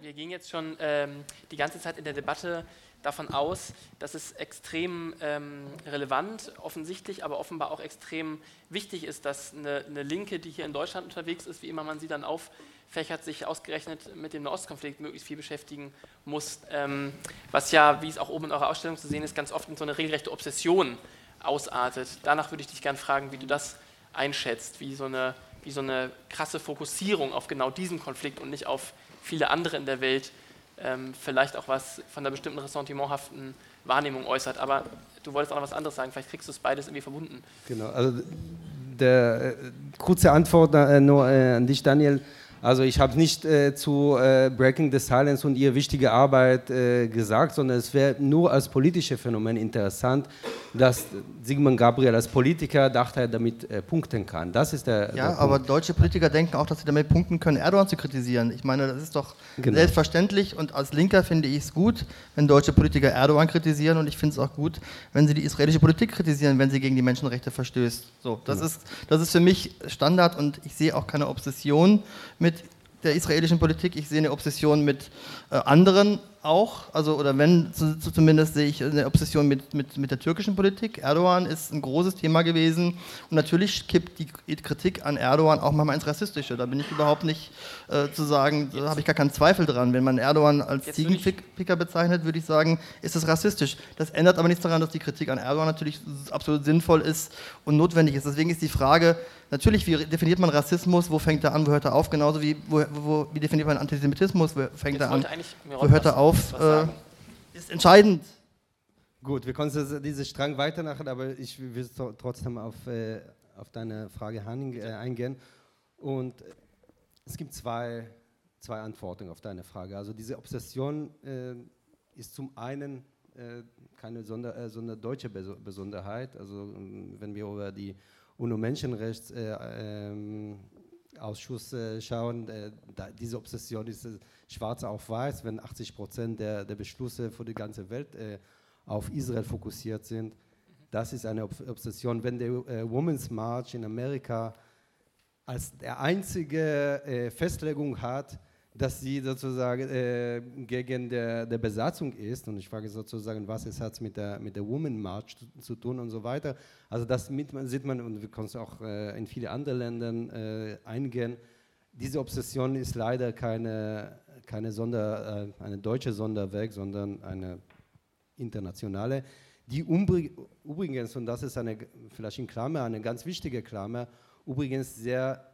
wir gehen jetzt schon ähm, die ganze Zeit in der Debatte davon aus, dass es extrem ähm, relevant, offensichtlich, aber offenbar auch extrem wichtig ist, dass eine, eine Linke, die hier in Deutschland unterwegs ist, wie immer man sie dann auf fächert sich ausgerechnet mit dem Nahostkonflikt möglichst viel beschäftigen muss, ähm, was ja, wie es auch oben in eurer Ausstellung zu sehen ist, ganz oft in so eine regelrechte Obsession ausartet. Danach würde ich dich gerne fragen, wie du das einschätzt, wie so eine, wie so eine krasse Fokussierung auf genau diesen Konflikt und nicht auf viele andere in der Welt ähm, vielleicht auch was von einer bestimmten ressentimenthaften Wahrnehmung äußert. Aber du wolltest auch noch was anderes sagen, vielleicht kriegst du es beides irgendwie verbunden. Genau, also der, äh, kurze Antwort äh, nur äh, an dich, Daniel Also ich habe nicht äh, zu äh, Breaking the Silence und ihre wichtige Arbeit äh, gesagt, sondern es wäre nur als politisches Phänomen interessant, dass Sigmund Gabriel als Politiker dachte, er damit äh, punkten kann. Das ist der. Ja, der aber deutsche Politiker denken auch, dass sie damit punkten können, Erdogan zu kritisieren. Ich meine, das ist doch Genau. selbstverständlich und als Linker finde ich es gut, wenn deutsche Politiker Erdogan kritisieren und ich finde es auch gut, wenn sie die israelische Politik kritisieren, wenn sie gegen die Menschenrechte verstößt. So, das, ist, das ist für mich Standard und ich sehe auch keine Obsession mit der israelischen Politik. Ich sehe eine Obsession mit äh, anderen auch, also oder wenn zu, zu, zumindest sehe ich eine Obsession mit, mit, mit der türkischen Politik. Erdogan ist ein großes Thema gewesen und natürlich kippt die Kritik an Erdogan auch manchmal ins Rassistische. Da bin ich überhaupt nicht äh, zu sagen, da habe ich gar keinen Zweifel dran. Wenn man Erdogan als Jetzt Ziegenpicker bezeichnet, würde ich sagen, ist das rassistisch. Das ändert aber nichts daran, dass die Kritik an Erdogan natürlich absolut sinnvoll ist und notwendig ist. Deswegen ist die Frage, natürlich, wie definiert man Rassismus, wo fängt er an, wo hört er auf, genauso wie, wo, wo, wie definiert man Antisemitismus, wo fängt Jetzt er an, wo hört er was- auf, äh, ist entscheidend. Gut, wir können diesen Strang weitermachen, aber ich will tro- trotzdem auf, äh, auf deine Frage Hanning, äh, eingehen. Und äh, es gibt zwei, zwei Antworten auf deine Frage. Also diese Obsession äh, ist zum einen äh, keine Sonder, sonder deutsche Beso- Besonderheit. Also ähm, wenn wir über die UNO-Menschenrechtsausschuss äh, ähm, Ausschuss, äh, schauen, äh, da, diese Obsession ist schwarz auf weiß, wenn 80 Prozent der, der Beschlüsse für die ganze Welt äh, auf Israel fokussiert sind. Das ist eine Ob Obsession. Wenn der äh, Women's March in Amerika als der einzige äh, Festlegung hat, dass sie sozusagen äh, gegen der, der Besatzung ist. Und ich frage sozusagen, was es hat mit der, mit der Women March zu, zu tun und so weiter. Also das mit, sieht man, und wir können es auch äh, in viele andere Länder äh, eingehen, diese Obsession ist leider keine, keine Sonder, äh, eine deutsche Sonderweg, sondern eine internationale, die übrigens, und das ist eine, vielleicht in Klammer, eine ganz wichtige Klammer, übrigens sehr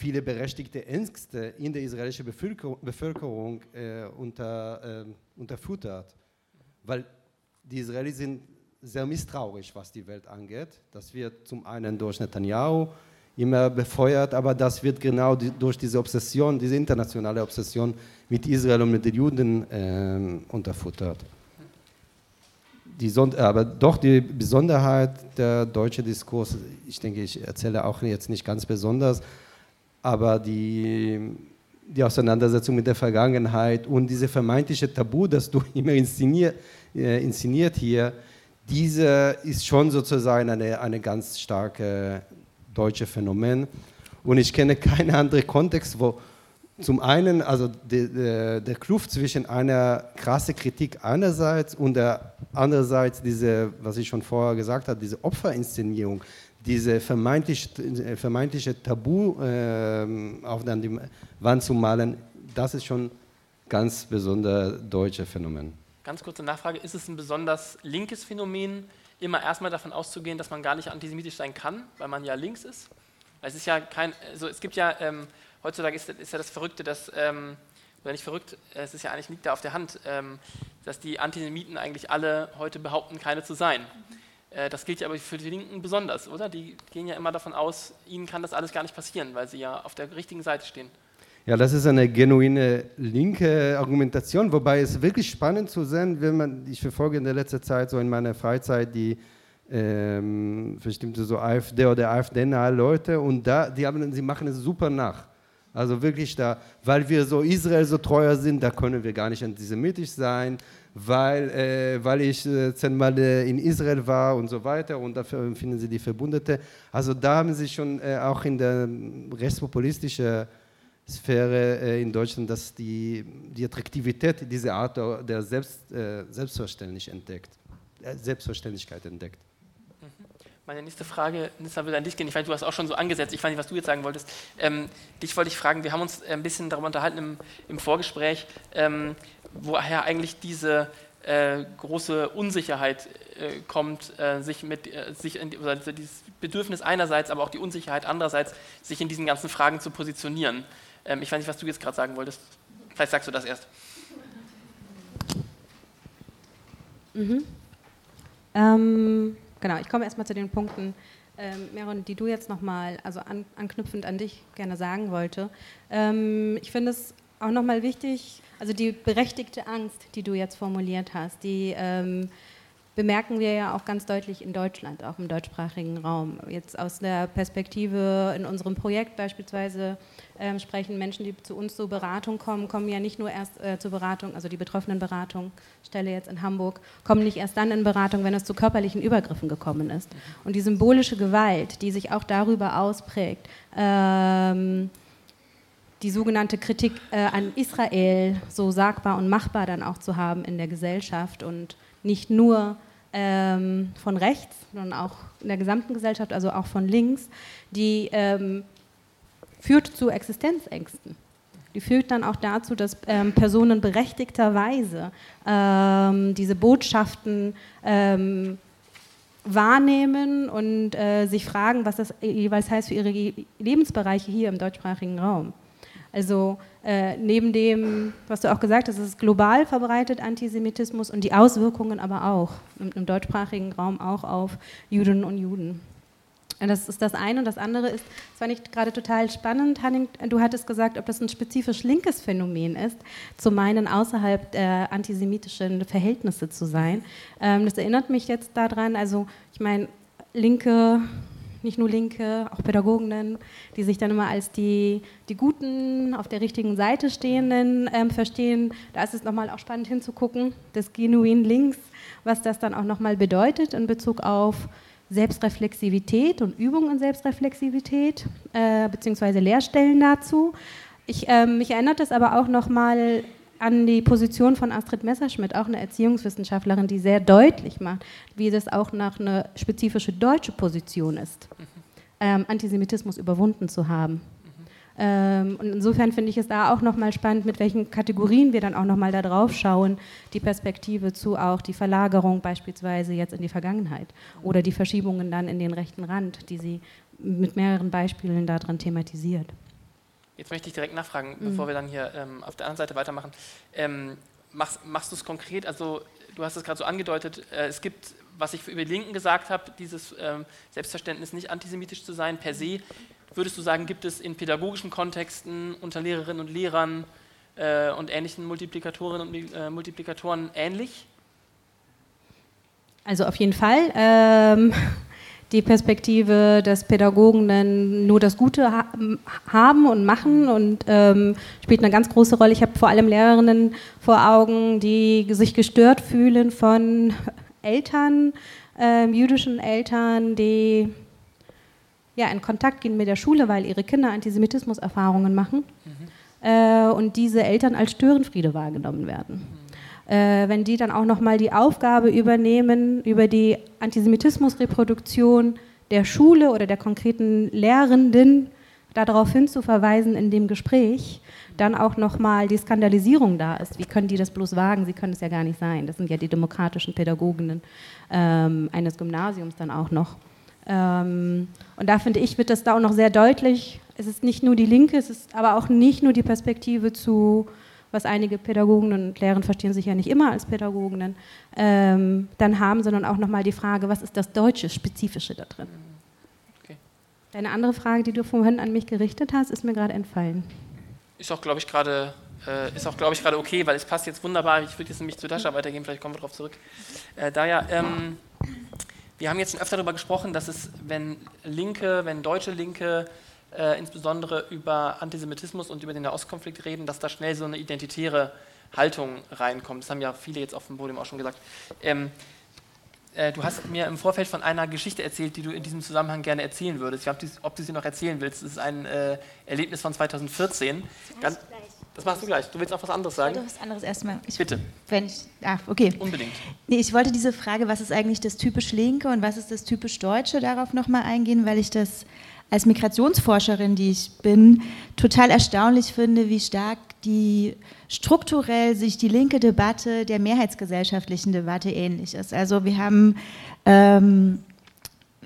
viele berechtigte Ängste in der israelischen Bevölkerung, Bevölkerung äh, unter, äh, unterfüttert. Weil die Israelis sind sehr misstrauisch, was die Welt angeht. Das wird zum einen durch Netanyahu immer befeuert, aber das wird genau die, durch diese Obsession, diese internationale Obsession mit Israel und mit den Juden ähm, unterfüttert. Die aber doch die Besonderheit der deutsche Diskurs, ich denke, ich erzähle auch jetzt nicht ganz besonders, aber die, die Auseinandersetzung mit der Vergangenheit und diese vermeintliche Tabu, das du immer inszeniert, äh, inszeniert hier, diese ist schon sozusagen eine, eine ganz starke deutsche Phänomen. Und ich kenne keinen anderen Kontext, wo zum einen also de, de, der Kluft zwischen einer krasse Kritik einerseits und der andererseits diese, was ich schon vorher gesagt habe, diese Opferinszenierung, diese vermeintlich, äh, vermeintliche Tabu äh, auf die Wand zu malen, das ist schon ganz besonders deutsche Phänomen. Ganz kurze Nachfrage, ist es ein besonders linkes Phänomen, immer erstmal davon auszugehen, dass man gar nicht antisemitisch sein kann, weil man ja links ist? Es ist ja kein, also es gibt ja, ähm, heutzutage ist, ist ja das Verrückte, dass, ähm, oder nicht verrückt, es ist ja eigentlich, liegt da auf der Hand, ähm, dass die Antisemiten eigentlich alle heute behaupten, keine zu sein. Äh, das gilt ja aber für die Linken besonders, oder? Die gehen ja immer davon aus, ihnen kann das alles gar nicht passieren, weil sie ja auf der richtigen Seite stehen. Ja, das ist eine genuine linke Argumentation, wobei es wirklich spannend zu sehen, wenn man, ich verfolge in der letzten Zeit so in meiner Freizeit die ähm, bestimmte so AfD oder AfD-nahe Leute und da, die haben, sie machen es super nach. Also wirklich da, weil wir so Israel so treuer sind, da können wir gar nicht antisemitisch sein, weil, äh, weil ich äh, zehnmal äh, in Israel war und so weiter und dafür finden sie die Verbündete. Also da haben sie schon äh, auch in der rechtspopulistischen Sphäre äh, in Deutschland, dass die, die Attraktivität dieser Art der- Selbst, Selbstverständlich entdeckt, Selbstverständlichkeit entdeckt. Meine nächste Frage, Nissa, würde an dich gehen. Ich weiß, du hast auch schon so angesetzt. Ich weiß nicht, was du jetzt sagen wolltest. Ähm, dich wollte ich fragen, wir haben uns ein bisschen darüber unterhalten im, im Vorgespräch, ähm, woher eigentlich diese äh, große Unsicherheit äh, kommt, äh, sich mit, äh, sich in, oder dieses Bedürfnis einerseits, aber auch die Unsicherheit andererseits, sich in diesen ganzen Fragen zu positionieren. Ähm, ich weiß nicht, was du jetzt gerade sagen wolltest. Vielleicht sagst du das erst. Ähm, genau, ich komme erstmal zu den Punkten. ähm, Meron, die du jetzt nochmal, also an, anknüpfend an dich gerne sagen wollte. Ähm, ich finde es auch nochmal wichtig, also die berechtigte Angst, die du jetzt formuliert hast, die ähm, bemerken wir ja auch ganz deutlich in Deutschland, auch im deutschsprachigen Raum. Jetzt aus der Perspektive in unserem Projekt beispielsweise ähm, sprechen Menschen, die zu uns zur Beratung kommen, kommen ja nicht nur erst äh, zur Beratung, also die betroffenen Beratungsstelle jetzt in Hamburg, kommen nicht erst dann in Beratung, wenn es zu körperlichen Übergriffen gekommen ist. Und die symbolische Gewalt, die sich auch darüber ausprägt, ähm, die sogenannte Kritik äh, an Israel so sagbar und machbar dann auch zu haben in der Gesellschaft und nicht nur ähm, von rechts, sondern auch in der gesamten Gesellschaft, also auch von links, die ähm, führt zu Existenzängsten. Die führt dann auch dazu, dass ähm, Personen berechtigterweise ähm, diese Botschaften ähm, wahrnehmen und äh, sich fragen, was das jeweils heißt für ihre Lebensbereiche hier im deutschsprachigen Raum. Also äh, neben dem, was du auch gesagt hast, es ist global verbreitet Antisemitismus und die Auswirkungen aber auch im, im deutschsprachigen Raum auch auf Juden und Juden. Das ist das eine. Und das andere ist, das fand ich gerade total spannend, Hanning, du hattest gesagt, ob das ein spezifisch linkes Phänomen ist, zu meinen, außerhalb der antisemitischen Verhältnisse zu sein. Ähm, das erinnert mich jetzt daran, also ich meine, linke nicht nur Linke, auch Pädagogen, die sich dann immer als die, die Guten, auf der richtigen Seite stehenden ähm, verstehen. Da ist es nochmal auch spannend hinzugucken, das Genuin Links, was das dann auch nochmal bedeutet in Bezug auf Selbstreflexivität und Übung in Selbstreflexivität, äh, beziehungsweise Lehrstellen dazu. Ich, äh, mich erinnert das aber auch nochmal an die Position von Astrid Messerschmidt, auch eine Erziehungswissenschaftlerin, die sehr deutlich macht, wie das auch nach einer spezifische deutsche Position ist, ähm, Antisemitismus überwunden zu haben. Ähm, und insofern finde ich es da auch nochmal spannend, mit welchen Kategorien wir dann auch nochmal da drauf schauen, die Perspektive zu auch die Verlagerung beispielsweise jetzt in die Vergangenheit oder die Verschiebungen dann in den rechten Rand, die sie mit mehreren Beispielen daran thematisiert. Jetzt möchte ich direkt nachfragen, mhm. bevor wir dann hier ähm, auf der anderen Seite weitermachen. Ähm, machst, machst du es konkret? Also, du hast es gerade so angedeutet, äh, es gibt, was ich über die Linken gesagt habe, dieses ähm, Selbstverständnis, nicht antisemitisch zu sein per se. Würdest du sagen, gibt es in pädagogischen Kontexten unter Lehrerinnen und Lehrern äh, und ähnlichen Multiplikatorinnen und äh, Multiplikatoren ähnlich? Also auf jeden Fall. Die Perspektive, dass Pädagogen dann nur das Gute ha haben und machen und ähm, spielt eine ganz große Rolle. Ich habe vor allem Lehrerinnen vor Augen, die sich gestört fühlen von Eltern, äh, jüdischen Eltern, die ja, in Kontakt gehen mit der Schule, weil ihre Kinder Antisemitismus-Erfahrungen machen mhm. äh, und diese Eltern als Störenfriede wahrgenommen werden. Äh, wenn die dann auch nochmal die Aufgabe übernehmen, über die Antisemitismusreproduktion der Schule oder der konkreten Lehrenden darauf hinzuverweisen in dem Gespräch, dann auch nochmal die Skandalisierung da ist. Wie können die das bloß wagen? Sie können es ja gar nicht sein. Das sind ja die demokratischen Pädagoginnen ähm, eines Gymnasiums dann auch noch. Ähm, und da finde ich, wird das da auch noch sehr deutlich. Es ist nicht nur die Linke, es ist aber auch nicht nur die Perspektive zu was einige Pädagogen und Lehrer verstehen sich ja nicht immer als Pädagogen, ähm, dann haben, sondern auch nochmal die Frage, was ist das Deutsche, Spezifische da drin? Okay. Deine andere Frage, die du vorhin an mich gerichtet hast, ist mir gerade entfallen. Ist auch, glaube ich, gerade äh, ist auch, glaube ich, gerade okay, weil es passt jetzt wunderbar. Ich würde jetzt nämlich zu Dasha weitergehen, vielleicht kommen wir darauf zurück. Äh, daher, ähm, wir haben jetzt schon öfter darüber gesprochen, dass es, wenn Linke, wenn deutsche Linke äh, insbesondere über Antisemitismus und über den Nahostkonflikt reden, dass da schnell so eine identitäre Haltung reinkommt. Das haben ja viele jetzt auf dem Podium auch schon gesagt. Ähm, äh, du hast mir im Vorfeld von einer Geschichte erzählt, die du in diesem Zusammenhang gerne erzählen würdest. Ich weiß nicht, ob du sie noch erzählen willst. Das ist ein äh, Erlebnis von 2014. Das, das machst du gleich. Du willst auch was anderes sagen? Ich was anderes erstmal. Ich, Bitte. Wenn ich, ah, okay. Unbedingt. Nee, ich wollte diese Frage, was ist eigentlich das typisch Linke und was ist das typisch Deutsche, darauf nochmal eingehen, weil ich das als Migrationsforscherin, die ich bin, total erstaunlich finde, wie stark die strukturell sich die linke Debatte der mehrheitsgesellschaftlichen Debatte ähnlich ist. Also wir haben ähm,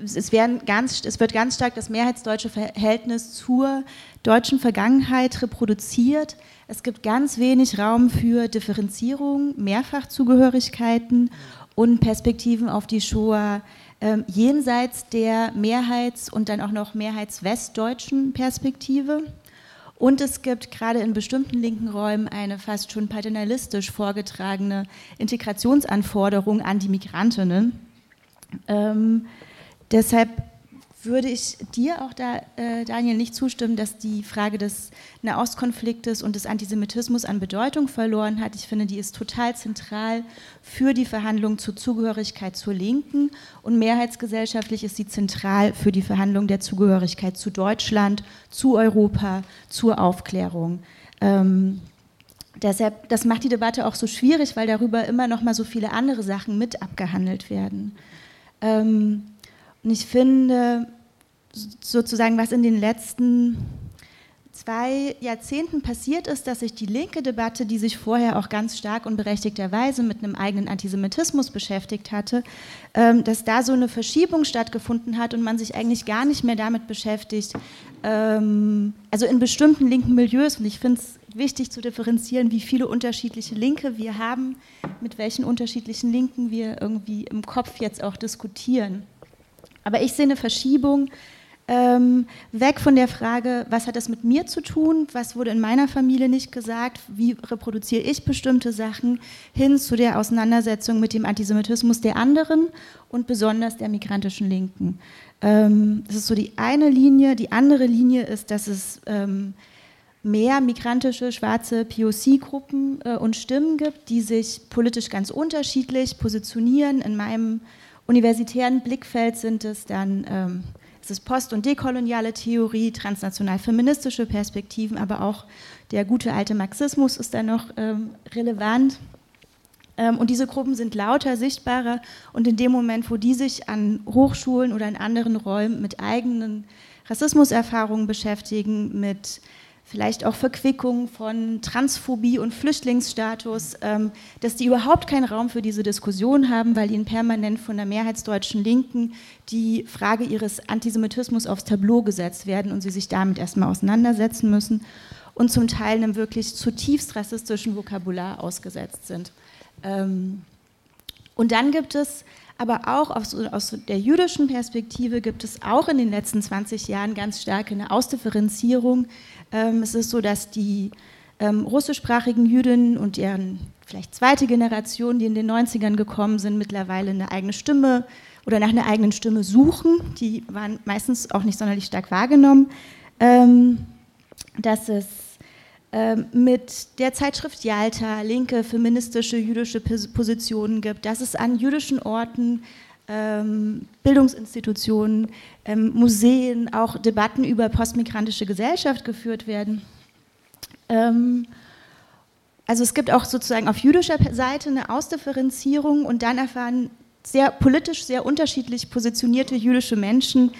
es, ganz, es, wird ganz stark das mehrheitsdeutsche Verhältnis zur deutschen Vergangenheit reproduziert. Es gibt ganz wenig Raum für Differenzierung, Mehrfachzugehörigkeiten und Perspektiven auf die Shoah ähm, jenseits der Mehrheits- und dann auch noch Mehrheitswestdeutschen Perspektive. Und es gibt gerade in bestimmten linken Räumen eine fast schon paternalistisch vorgetragene Integrationsanforderung an die Migrantinnen. Ähm, deshalb würde ich dir auch da, äh, Daniel, nicht zustimmen, dass die Frage des Nahostkonfliktes und des Antisemitismus an Bedeutung verloren hat. Ich finde, die ist total zentral für die Verhandlungen zur Zugehörigkeit zur Linken und mehrheitsgesellschaftlich ist sie zentral für die Verhandlungen der Zugehörigkeit zu Deutschland, zu Europa, zur Aufklärung. Ähm, deshalb, das macht die Debatte auch so schwierig, weil darüber immer noch mal so viele andere Sachen mit abgehandelt werden. Ähm, und ich finde sozusagen, was in den letzten zwei Jahrzehnten passiert ist, dass sich die linke Debatte, die sich vorher auch ganz stark und berechtigterweise mit einem eigenen Antisemitismus beschäftigt hatte, ähm, dass da so eine Verschiebung stattgefunden hat und man sich eigentlich gar nicht mehr damit beschäftigt, ähm, also in bestimmten linken Milieus, und ich finde es wichtig zu differenzieren, wie viele unterschiedliche Linke wir haben, mit welchen unterschiedlichen Linken wir irgendwie im Kopf jetzt auch diskutieren. Aber ich sehe eine Verschiebung ähm, weg von der Frage, was hat das mit mir zu tun, was wurde in meiner Familie nicht gesagt, wie reproduziere ich bestimmte Sachen, hin zu der Auseinandersetzung mit dem Antisemitismus der anderen und besonders der migrantischen Linken. Ähm, das ist so die eine Linie. Die andere Linie ist, dass es ähm, mehr migrantische, schwarze POC-Gruppen äh, und Stimmen gibt, die sich politisch ganz unterschiedlich positionieren. In meinem universitären Blickfeld sind es dann ähm, es ist post- und dekoloniale Theorie, transnational-feministische Perspektiven, aber auch der gute alte Marxismus ist da noch ähm, relevant. Ähm, und diese Gruppen sind lauter, sichtbarer und in dem Moment, wo die sich an Hochschulen oder in anderen Räumen mit eigenen Rassismuserfahrungen beschäftigen, mit vielleicht auch Verquickung von Transphobie und Flüchtlingsstatus, ähm, dass die überhaupt keinen Raum für diese Diskussion haben, weil ihnen permanent von der mehrheitsdeutschen Linken die Frage ihres Antisemitismus aufs Tableau gesetzt werden und sie sich damit erstmal auseinandersetzen müssen und zum Teil einem wirklich zutiefst rassistischen Vokabular ausgesetzt sind. Ähm, und dann gibt es aber auch aus, aus, der jüdischen Perspektive gibt es auch in den letzten 20 Jahren ganz stark eine Ausdifferenzierung ähm, es ist so, dass die ähm, russischsprachigen Jüdinnen und deren vielleicht zweite Generation, die in den 90ern gekommen sind, mittlerweile eine eigene Stimme oder nach einer eigenen Stimme suchen. Die waren meistens auch nicht sonderlich stark wahrgenommen. Ähm, dass es ähm, mit der Zeitschrift Yalta linke feministische jüdische Positionen gibt, dass es an jüdischen Orten ähm, Bildungsinstitutionen, ähm, Museen, auch Debatten über postmigrantische Gesellschaft geführt werden. Ähm, also es gibt auch sozusagen auf jüdischer Seite eine Ausdifferenzierung und dann erfahren sehr politisch sehr unterschiedlich positionierte jüdische Menschen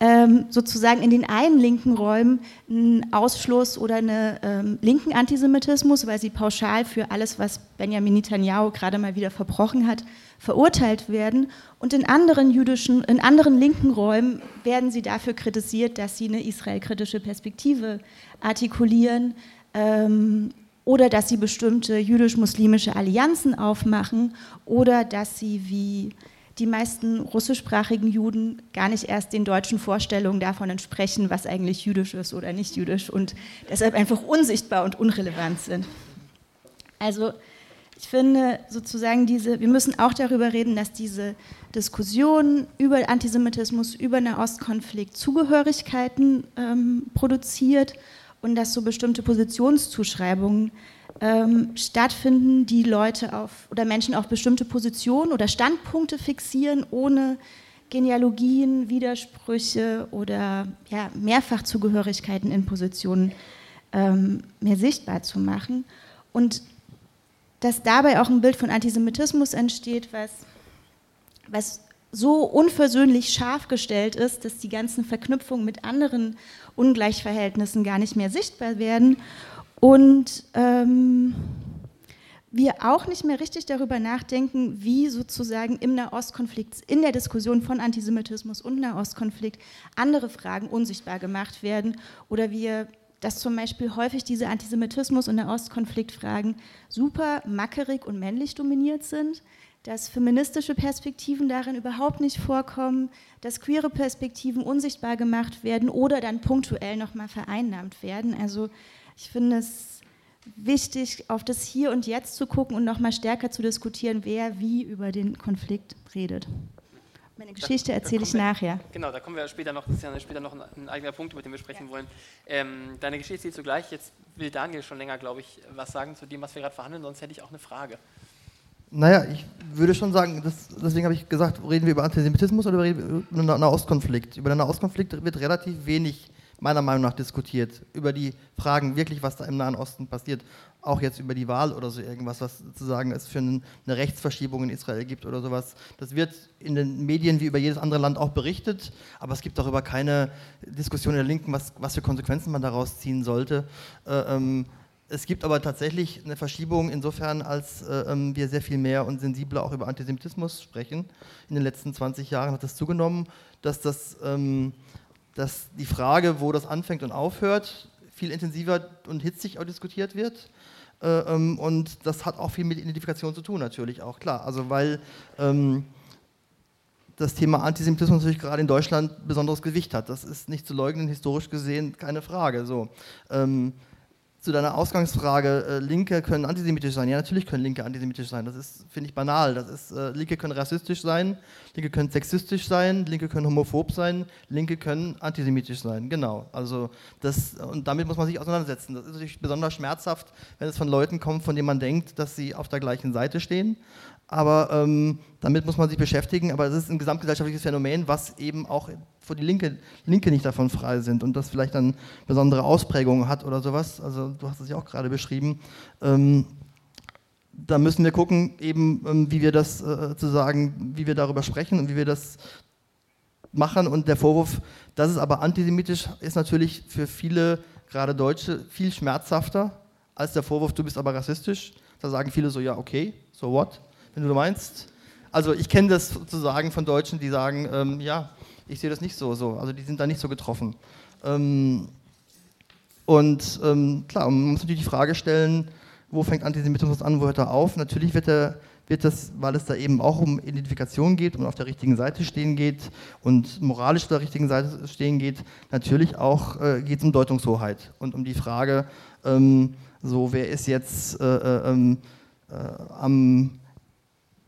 ähm, sozusagen in den einen linken Räumen einen Ausschluss oder einen ähm, linken Antisemitismus, weil sie pauschal für alles, was Benjamin Netanyahu gerade mal wieder verbrochen hat, verurteilt werden. Und in anderen jüdischen, in anderen linken Räumen werden sie dafür kritisiert, dass sie eine israelkritische Perspektive artikulieren ähm, oder dass sie bestimmte jüdisch-muslimische Allianzen aufmachen oder dass sie wie die meisten russischsprachigen Juden gar nicht erst den deutschen Vorstellungen davon entsprechen, was eigentlich jüdisch ist oder nicht jüdisch und deshalb einfach unsichtbar und unrelevant sind. Also ich finde sozusagen diese, wir müssen auch darüber reden, dass diese Diskussion über Antisemitismus, über Nahostkonflikt Zugehörigkeiten ähm, produziert und dass so bestimmte Positionszuschreibungen ähm, stattfinden, die Leute auf oder Menschen auf bestimmte Positionen oder Standpunkte fixieren, ohne Genealogien, Widersprüche oder ja, Mehrfachzugehörigkeiten in Positionen ähm, mehr sichtbar zu machen. Und dass dabei auch ein Bild von Antisemitismus entsteht, was, was so unversöhnlich scharf gestellt ist, dass die ganzen Verknüpfungen mit anderen Ungleichverhältnissen gar nicht mehr sichtbar werden. Und ähm, wir auch nicht mehr richtig darüber nachdenken, wie sozusagen im Nahostkonflikt, in der Diskussion von Antisemitismus und Nahostkonflikt andere Fragen unsichtbar gemacht werden oder wir dass zum Beispiel häufig diese Antisemitismus- und Nahostkonfliktfragen super mackerig und männlich dominiert sind, dass feministische Perspektiven darin überhaupt nicht vorkommen, dass queere Perspektiven unsichtbar gemacht werden oder dann punktuell nochmal vereinnahmt werden. Also ich finde es wichtig, auf das Hier und Jetzt zu gucken und nochmal stärker zu diskutieren, wer wie über den Konflikt redet. Meine Geschichte erzähle ich nachher. Genau, da kommen wir später noch, das ist ja später noch ein, ein eigener Punkt, über den wir sprechen ja. wollen. Ähm, deine Geschichte erzählst du gleich, jetzt will Daniel schon länger, glaube ich, was sagen zu dem, was wir gerade verhandeln, sonst hätte ich auch eine Frage. Naja, ich würde schon sagen, das, deswegen habe ich gesagt, reden wir über Antisemitismus oder über den Nahostkonflikt? Über den Nahostkonflikt wird relativ wenig, meiner Meinung nach, diskutiert. Über die Fragen wirklich, was da im Nahen Osten passiert. Auch jetzt über die Wahl oder so irgendwas, was sozusagen es für eine Rechtsverschiebung in Israel gibt oder sowas. Das wird in den Medien wie über jedes andere Land auch berichtet, aber es gibt darüber keine Diskussion in der Linken, was, was für Konsequenzen man daraus ziehen sollte. Äh, ähm, es gibt aber tatsächlich eine Verschiebung insofern, als äh, ähm, wir sehr viel mehr und sensibler auch über Antisemitismus sprechen. In den letzten 20 Jahren hat das zugenommen, dass, das, ähm, dass die Frage, wo das anfängt und aufhört, viel intensiver und hitzig auch diskutiert wird. Äh, ähm, und das hat auch viel mit Identifikation zu tun, natürlich auch, klar. Also, weil ähm, das Thema Antisemitismus natürlich gerade in Deutschland besonderes Gewicht hat. Das ist nicht zu leugnen, historisch gesehen keine Frage. So. Ähm, zu deiner Ausgangsfrage, äh, Linke können antisemitisch sein. Ja, natürlich können Linke antisemitisch sein. Das ist, finde ich, banal. Das ist, äh, Linke können rassistisch sein, Linke können sexistisch sein, Linke können homophob sein, Linke können antisemitisch sein. Genau. Also das, und damit muss man sich auseinandersetzen. Das ist natürlich besonders schmerzhaft, wenn es von Leuten kommt, von denen man denkt, dass sie auf der gleichen Seite stehen aber ähm, damit muss man sich beschäftigen. Aber es ist ein gesamtgesellschaftliches Phänomen, was eben auch wo die Linke, Linke nicht davon frei sind und das vielleicht dann besondere Ausprägungen hat oder sowas. Also du hast es ja auch gerade beschrieben. Ähm, da müssen wir gucken, eben ähm, wie wir das äh, zu sagen, wie wir darüber sprechen und wie wir das machen. Und der Vorwurf, das ist aber antisemitisch, ist natürlich für viele, gerade Deutsche, viel schmerzhafter als der Vorwurf, du bist aber rassistisch. Da sagen viele so, ja, okay, so what? wenn du meinst. Also ich kenne das sozusagen von Deutschen, die sagen, ähm, ja, ich sehe das nicht so, so. Also die sind da nicht so getroffen. Ähm, und ähm, klar, man muss natürlich die Frage stellen, wo fängt Antisemitismus an, wo hört er auf? Natürlich wird, er, wird das, weil es da eben auch um Identifikation geht und auf der richtigen Seite stehen geht und moralisch auf der richtigen Seite stehen geht, natürlich auch äh, geht es um Deutungshoheit und um die Frage, ähm, so wer ist jetzt äh, äh, ähm, äh am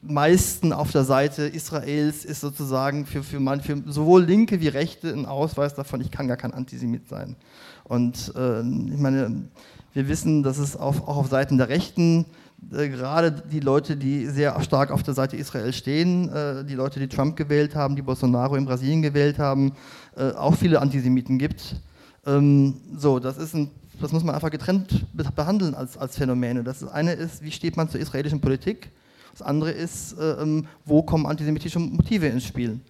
meisten auf der Seite Israels ist sozusagen für, für, man, für sowohl Linke wie Rechte ein Ausweis davon, ich kann gar kein Antisemit sein. Und äh, ich meine, wir wissen, dass es auf, auch auf Seiten der Rechten äh, gerade die Leute, die sehr stark auf der Seite Israel stehen, äh, die Leute, die Trump gewählt haben, die Bolsonaro in Brasilien gewählt haben, äh, auch viele Antisemiten gibt. Ähm, so, das ist ein das muss man einfach getrennt behandeln als, als Phänomene. Das eine ist, wie steht man zur israelischen Politik? Das andere ist, äh, ähm, wo kommen antisemitische Motive ins Spiel.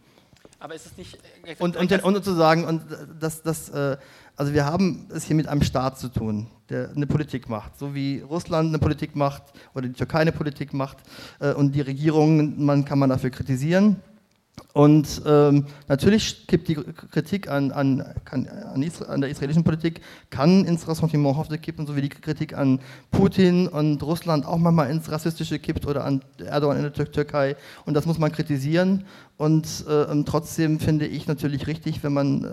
Aber ist es nicht. Äh, und, und, und, zu sagen, und das, das, äh, also wir haben es hier mit einem Staat zu tun, der eine Politik macht, so wie Russland eine Politik macht oder die Türkei eine Politik macht äh, und die Regierung, man kann man dafür kritisieren. Und ähm, natürlich kippt die Kritik an, an, kann, an, an, der israelischen Politik, kann ins Ressentiment kippen, so wie die Kritik an Putin und Russland auch manchmal ins Rassistische kippt oder an Erdogan in der Türkei. Und das muss man kritisieren. Und äh, trotzdem finde ich natürlich richtig, wenn man äh,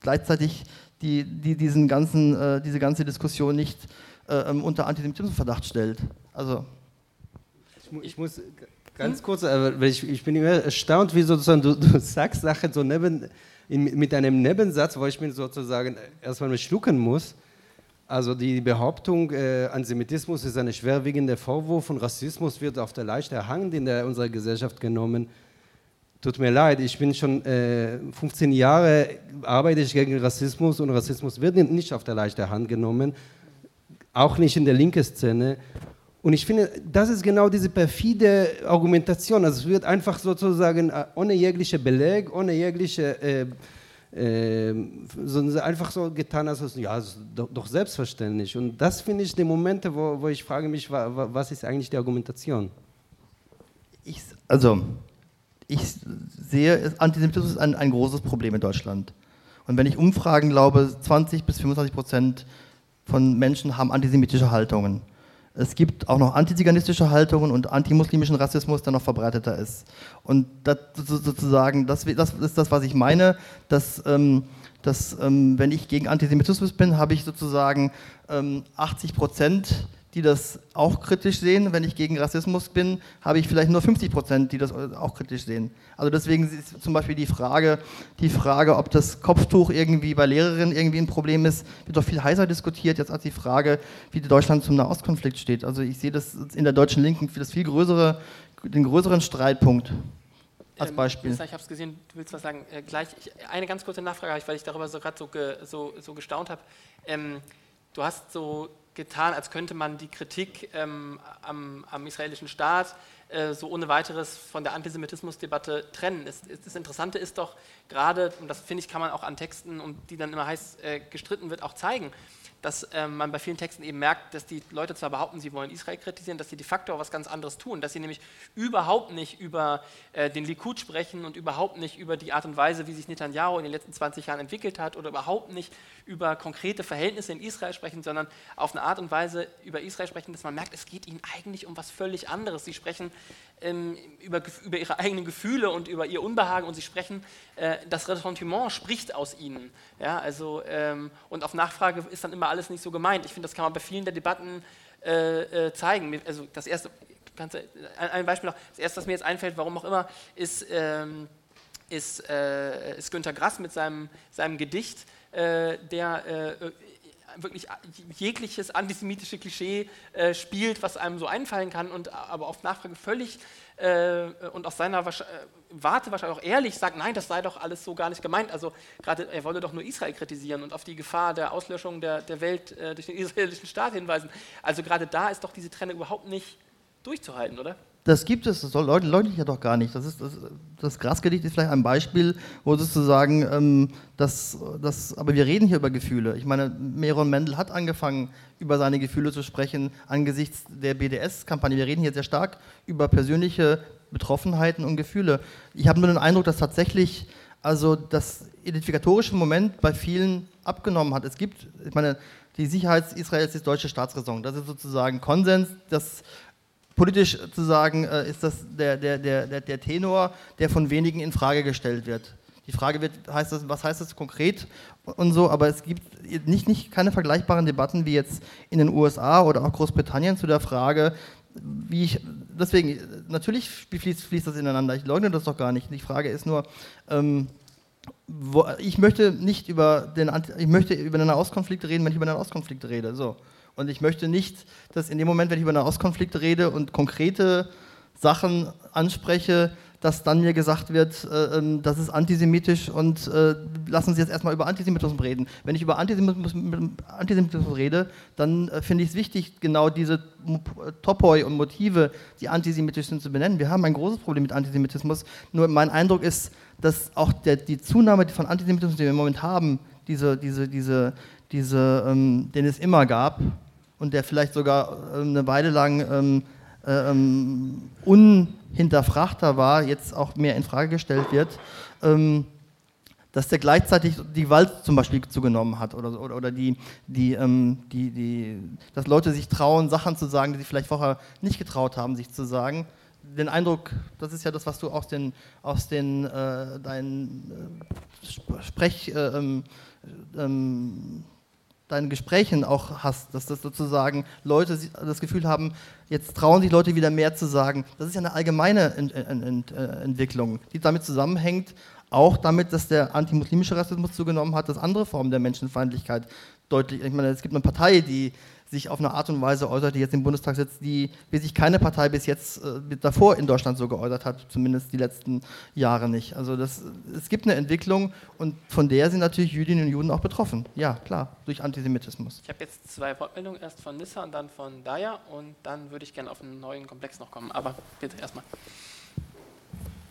gleichzeitig die, die, diesen ganzen, äh, diese ganze Diskussion nicht äh, ähm, unter Antisemitismusverdacht stellt. Also. Ich, ich muss Ganz kurz, weil ich, ich bin immer erstaunt, wie sozusagen du, du sagst Sachen so neben, in, mit einem Nebensatz, wo ich mir sozusagen erstmal schlucken muss. Also die Behauptung, äh, Antisemitismus ist ein schwerwiegender Vorwurf und Rassismus wird auf der leichten Hand in der, unserer Gesellschaft genommen. Tut mir leid, ich bin schon äh, 15 Jahre arbeite ich gegen Rassismus und Rassismus wird nicht auf der leichten Hand genommen, auch nicht in der linken Szene. Und ich finde, das ist genau diese perfide Argumentation. Also es wird einfach sozusagen äh, ohne jegliche Beleg, ohne jegliche, äh, äh, so einfach so getan, als es, ja, doch, doch, selbstverständlich. Und das finde ich die Momente, wo, wo ich frage mich, was ist eigentlich die Argumentation? Ich, also, ich sehe, Antisemitismus ist ein, ein großes Problem in Deutschland. Und wenn ich Umfragen glaube, 20 bis 25 Prozent von Menschen haben antisemitische Haltungen. Es gibt auch noch antiziganistische Haltungen und antimuslimischen Rassismus, der noch verbreiteter ist. Und das sozusagen, das, das ist das, was ich meine, dass, ähm, dass ähm, wenn ich gegen Antisemitismus bin, habe ich sozusagen ähm, 80 Prozent die das auch kritisch sehen. Wenn ich gegen Rassismus bin, habe ich vielleicht nur 50 Prozent, die das auch kritisch sehen. Also deswegen ist zum Beispiel die Frage, die Frage, ob das Kopftuch irgendwie bei Lehrerinnen irgendwie ein Problem ist, wird doch viel heißer diskutiert, jetzt als die Frage, wie Deutschland zum Nahostkonflikt steht. Also ich sehe das in der deutschen Linken für das viel größere, den größeren Streitpunkt. Als ähm, Beispiel. Ähm, ich habe es gesehen, du willst was sagen. Äh, gleich, ich, eine ganz kurze Nachfrage habe ich, weil ich darüber so gerade so, ge, so, so gestaunt habe. Ähm, du hast so getan, als könnte man die Kritik ähm, am, am, israelischen Staat äh, so ohne weiteres von der Antisemitismusdebatte trennen. Das, das Interessante ist doch gerade, und das finde ich, kann man auch an Texten, um die dann immer heiß äh, gestritten wird, auch zeigen, dass äh, man bei vielen Texten eben merkt, dass die Leute zwar behaupten, sie wollen Israel kritisieren, dass sie de facto auch was ganz anderes tun, dass sie nämlich überhaupt nicht über äh, den Likud sprechen und überhaupt nicht über die Art und Weise, wie sich Netanyahu in den letzten 20 Jahren entwickelt hat oder überhaupt nicht über konkrete Verhältnisse in Israel sprechen, sondern auf eine Art und Weise über Israel sprechen, dass man merkt, es geht ihnen eigentlich um was völlig anderes. Sie sprechen ähm, über, über ihre eigenen Gefühle und über ihr Unbehagen und sie sprechen, äh, das Ressentiment spricht aus ihnen. Ja, also, ähm, und auf Nachfrage ist dann immer alles nicht so gemeint. Ich finde, das kann man bei vielen der Debatten äh, äh, zeigen. Also das erste, ein Beispiel noch, das erste, was mir jetzt einfällt, warum auch immer, ist, ähm, ist, äh, ist Günter Grass mit seinem, seinem Gedicht, äh, der äh, wirklich jegliches antisemitische Klischee äh, spielt, was einem so einfallen kann und aber auf Nachfrage völlig äh, und aus seiner Wasch äh, Warte wahrscheinlich auch ehrlich sagt, nein, das sei doch alles so gar nicht gemeint. Also gerade er wolle doch nur Israel kritisieren und auf die Gefahr der Auslöschung der, der Welt äh, durch den israelischen Staat hinweisen. Also gerade da ist doch diese Trennung überhaupt nicht durchzuhalten, oder? Das gibt es, das leugne ich ja doch gar nicht. Das, ist, das, das Grasgedicht ist vielleicht ein Beispiel, wo sozusagen, ähm, das, das, aber wir reden hier über Gefühle. Ich meine, Meron Mendel hat angefangen, über seine Gefühle zu sprechen angesichts der BDS-Kampagne. Wir reden hier sehr stark über persönliche Betroffenheiten und Gefühle. Ich habe nur den Eindruck, dass tatsächlich also das identifikatorische Moment bei vielen abgenommen hat. Es gibt, ich meine, die Sicherheit Israels ist deutsche Staatsräson. Das ist sozusagen Konsens, dass politisch zu sagen, äh, ist das der, der, der, der Tenor, der von wenigen in Frage gestellt wird. Die Frage wird, heißt das, was heißt das konkret und so, aber es gibt nicht, nicht keine vergleichbaren Debatten wie jetzt in den USA oder auch Großbritannien zu der Frage, wie ich, deswegen, natürlich fließt, fließt das ineinander, ich leugne das doch gar nicht. Die Frage ist nur, ähm, wo, ich möchte nicht über den, ich möchte über den Nahostkonflikt reden, wenn ich über den Nahostkonflikt rede, so. Und ich möchte nicht, dass in dem Moment, wenn ich über Nahostkonflikte rede und konkrete Sachen anspreche, dass dann mir gesagt wird, äh, ähm, das ist antisemitisch und äh, lassen Sie jetzt erstmal über Antisemitismus reden. Wenn ich über Antisemitismus, Antisemitismus rede, dann äh, finde ich es wichtig, genau diese Topoi und Motive, die antisemitisch sind, zu benennen. Wir haben ein großes Problem mit Antisemitismus. Nur mein Eindruck ist, dass auch der, die Zunahme von Antisemitismus, die wir im Moment haben, diese, diese, diese, diese, ähm, den es immer gab und der vielleicht sogar äh, eine Weile lang ähm, äh, ähm, unhinterfragter war, jetzt auch mehr in Frage gestellt wird, ähm, dass der gleichzeitig die Gewalt zum Beispiel zugenommen hat oder, oder, oder die, die, ähm, die, die, dass Leute sich trauen, Sachen zu sagen, die sie vielleicht vorher nicht getraut haben, sich zu sagen. Den Eindruck, das ist ja das, was du aus den, aus den äh, deinen äh, Sprech, äh, ähm, ähm, deinen Gesprächen auch hast, dass das sozusagen Leute das Gefühl haben, jetzt trauen sich Leute wieder mehr zu sagen. Das ist ja eine allgemeine Ent Ent Ent äh, Entwicklung, die damit zusammenhängt, auch damit, dass der antimuslimische Rassismus zugenommen hat, dass andere Formen der Menschenfeindlichkeit deutlich, ich meine, es gibt eine Partei, die sich auf eine Art und Weise äußert, die jetzt im Bundestag sitzt, die, wie sich keine Partei bis jetzt äh, davor in Deutschland so geäußert hat, zumindest die letzten Jahre nicht. Also das, es gibt eine Entwicklung und von der sind natürlich Jüdinnen und Juden auch betroffen. Ja, klar, durch Antisemitismus. Ich habe jetzt zwei Wortmeldungen, erst von Nissa und dann von Daya und dann würde ich gerne auf einen neuen Komplex noch kommen, aber bitte erstmal.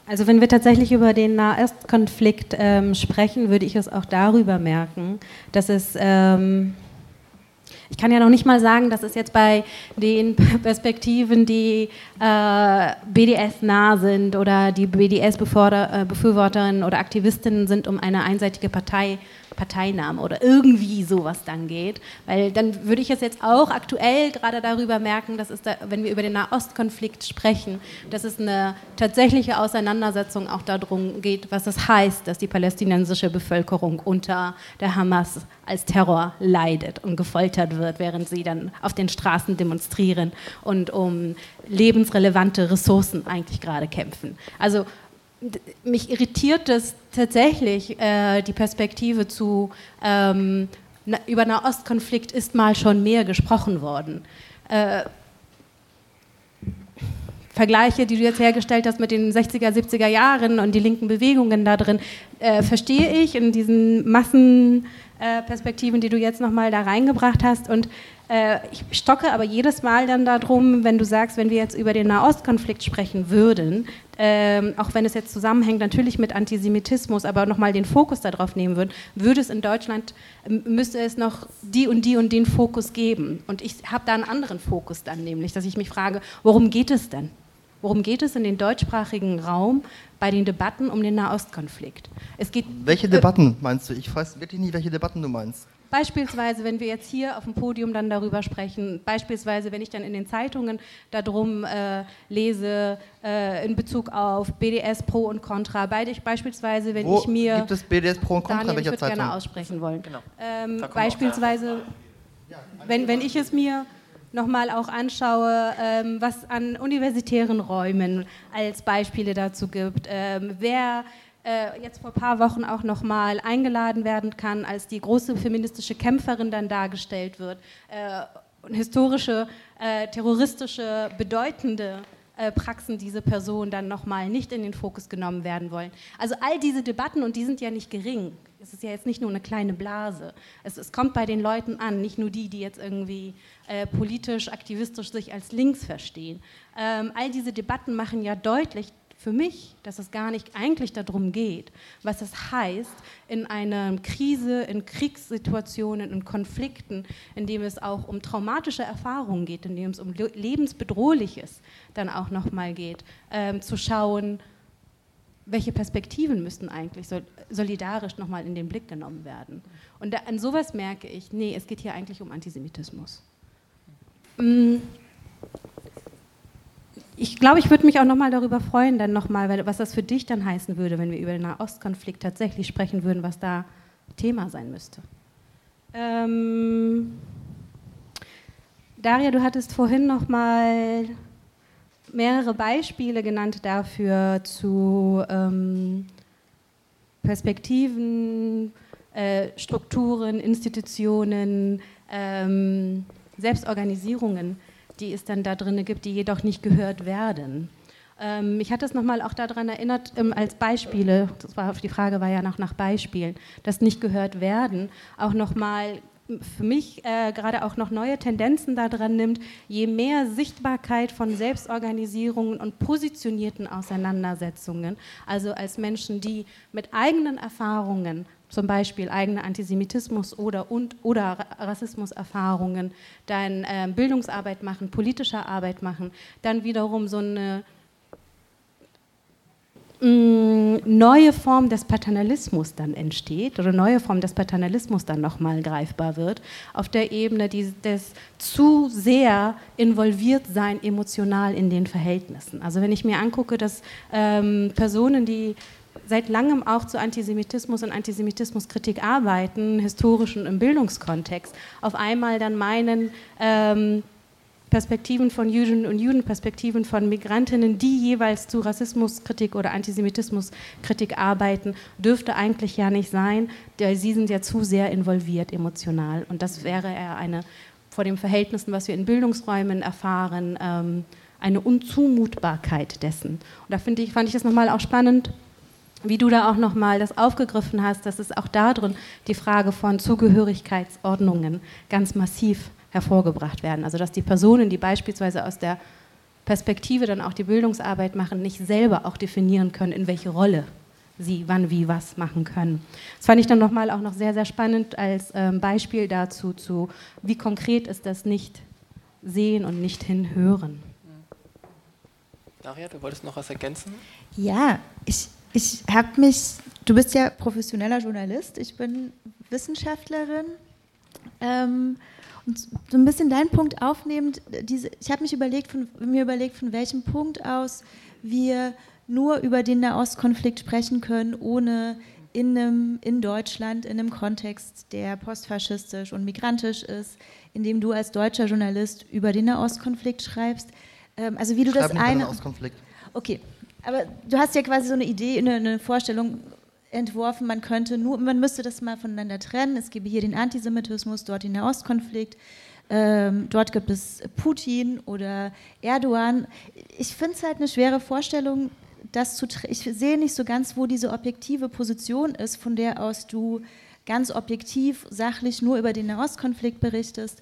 Also wenn wir tatsächlich über den Nahostkonflikt ähm, sprechen, würde ich es auch darüber merken, dass es... Ähm, ich kann ja noch nicht mal sagen, dass es jetzt bei den Perspektiven, die äh, BDS nah sind oder die BDS-Befürworterinnen äh, oder Aktivistinnen sind, um eine einseitige Partei Parteinahme oder irgendwie sowas dann geht. Weil dann würde ich es jetzt auch aktuell gerade darüber merken, dass es da, wenn wir über den Nahostkonflikt sprechen, dass es eine tatsächliche Auseinandersetzung auch darum geht, was es heißt, dass die palästinensische Bevölkerung unter der Hamas als Terror leidet und gefoltert wird, während sie dann auf den Straßen demonstrieren und um lebensrelevante Ressourcen eigentlich gerade kämpfen. Also mich irritiert es tatsächlich, äh, die Perspektive zu, ähm, na, über Nahostkonflikt ist mal schon mehr gesprochen worden. Äh, Vergleiche, die du jetzt hergestellt hast mit den 60er, 70er Jahren und die linken Bewegungen da drin, äh, verstehe ich in diesen Massenperspektiven, die du jetzt nochmal da reingebracht hast. Und ich stocke aber jedes Mal dann darum, wenn du sagst, wenn wir jetzt über den Nahostkonflikt sprechen würden, ähm, auch wenn es jetzt zusammenhängt natürlich mit Antisemitismus, aber nochmal den Fokus darauf nehmen würden, würde es in Deutschland, ähm, müsste es noch die und die und den Fokus geben. Und ich habe da einen anderen Fokus dann nämlich, dass ich mich frage, worum geht es denn? Worum geht es in den deutschsprachigen Raum bei den Debatten um den Nahostkonflikt? Es geht, welche äh, Debatten meinst du? Ich weiß wirklich nicht, welche Debatten du meinst. Beispielsweise, wenn wir jetzt hier auf dem Podium dann darüber sprechen, beispielsweise, wenn ich dann in den Zeitungen darum äh, lese, äh, in Bezug auf BDS Pro und Contra, beispielsweise, wenn Wo ich mir. Gibt es BDS Pro und Contra? Daniel, welcher ich würde gerne aussprechen wollen. Genau. Ähm, beispielsweise, wenn, wenn ich es mir nochmal auch anschaue, ähm, was an universitären Räumen als Beispiele dazu gibt, ähm, wer äh, jetzt vor ein paar Wochen auch nochmal eingeladen werden kann, als die große feministische Kämpferin dann dargestellt wird. Äh, historische, äh, terroristische, bedeutende äh, Praxen diese Person dann nochmal nicht in den Fokus genommen werden wollen. Also all diese Debatten, und die sind ja nicht gering, es ist ja jetzt nicht nur eine kleine Blase, es, es kommt bei den Leuten an, nicht nur die, die jetzt irgendwie äh, politisch, aktivistisch sich als links verstehen. Ähm, all diese Debatten machen ja deutlich, für mich, dass es gar nicht eigentlich darum geht, was es heißt, in einer Krise, in Kriegssituationen, in Konflikten, in dem es auch um traumatische Erfahrungen geht, in dem es um lebensbedrohliches dann auch nochmal geht, ähm, zu schauen, welche Perspektiven müssten eigentlich solidarisch nochmal in den Blick genommen werden. Und da, an sowas merke ich, nee, es geht hier eigentlich um Antisemitismus. Mhm ich glaube, ich würde mich auch nochmal darüber freuen, dann nochmal, was das für dich dann heißen würde, wenn wir über den Nahostkonflikt tatsächlich sprechen würden, was da Thema sein müsste. Ähm, Daria, du hattest vorhin nochmal mehrere Beispiele genannt dafür zu ähm, Perspektiven, äh, Strukturen, Institutionen, ähm, Selbstorganisierungen die es dann da drin gibt, die jedoch nicht gehört werden. Ähm, ich hatte es nochmal auch daran erinnert, ähm, als Beispiele, das war, die Frage war ja noch nach Beispielen, das nicht gehört werden, auch nochmal für mich äh, gerade auch noch neue Tendenzen daran nimmt, je mehr Sichtbarkeit von Selbstorganisierungen und positionierten Auseinandersetzungen, also als Menschen, die mit eigenen Erfahrungen zum Beispiel eigene Antisemitismus oder, und, oder Rassismuserfahrungen, dann äh, Bildungsarbeit machen, politische Arbeit machen, dann wiederum so eine mm, neue Form des Paternalismus dann entsteht oder neue Form des Paternalismus dann nochmal greifbar wird, auf der Ebene des zu sehr involviert sein emotional in den Verhältnissen. Also wenn ich mir angucke, dass ähm, Personen, die seit langem auch zu Antisemitismus und Antisemitismuskritik arbeiten, historisch und im Bildungskontext, auf einmal dann meinen, ähm, Perspektiven von Juden und Judenperspektiven von Migrantinnen, die jeweils zu Rassismuskritik oder Antisemitismuskritik arbeiten, dürfte eigentlich ja nicht sein, sie sind ja zu sehr involviert emotional. Und das wäre ja eine, vor den Verhältnissen, was wir in Bildungsräumen erfahren, ähm, eine Unzumutbarkeit dessen. Und da ich, fand ich das nochmal auch spannend, wie du da auch nochmal das aufgegriffen hast, dass es auch darin die Frage von Zugehörigkeitsordnungen ganz massiv hervorgebracht werden. Also dass die Personen, die beispielsweise aus der Perspektive dann auch die Bildungsarbeit machen, nicht selber auch definieren können, in welche Rolle sie wann, wie, was machen können. Das fand ich dann nochmal auch noch sehr, sehr spannend als ähm, Beispiel dazu, zu, wie konkret ist das nicht sehen und nicht hinhören. Daria, du wolltest noch was ergänzen? Ja, ich ich habe mich, du bist ja professioneller Journalist, ich bin Wissenschaftlerin. Ähm, und so ein bisschen deinen Punkt aufnehmend, diese, ich habe mich überlegt, von, mir überlegt, von welchem Punkt aus wir nur über den Nahostkonflikt sprechen können, ohne in, einem, in Deutschland, in einem Kontext, der postfaschistisch und migrantisch ist, in dem du als deutscher Journalist über den Nahostkonflikt schreibst. Ähm, also wie du Schreib das eine. Nahostkonflikt. Okay, aber du hast ja quasi so eine Idee, eine, eine Vorstellung entworfen, man könnte nur, man müsste das mal voneinander trennen. Es gäbe hier den Antisemitismus, dort den Nahostkonflikt. Ähm, dort gibt es Putin oder Erdogan. Ich finde es halt eine schwere Vorstellung, das zu Ich sehe nicht so ganz, wo diese objektive Position ist, von der aus du ganz objektiv, sachlich nur über den Nahostkonflikt berichtest.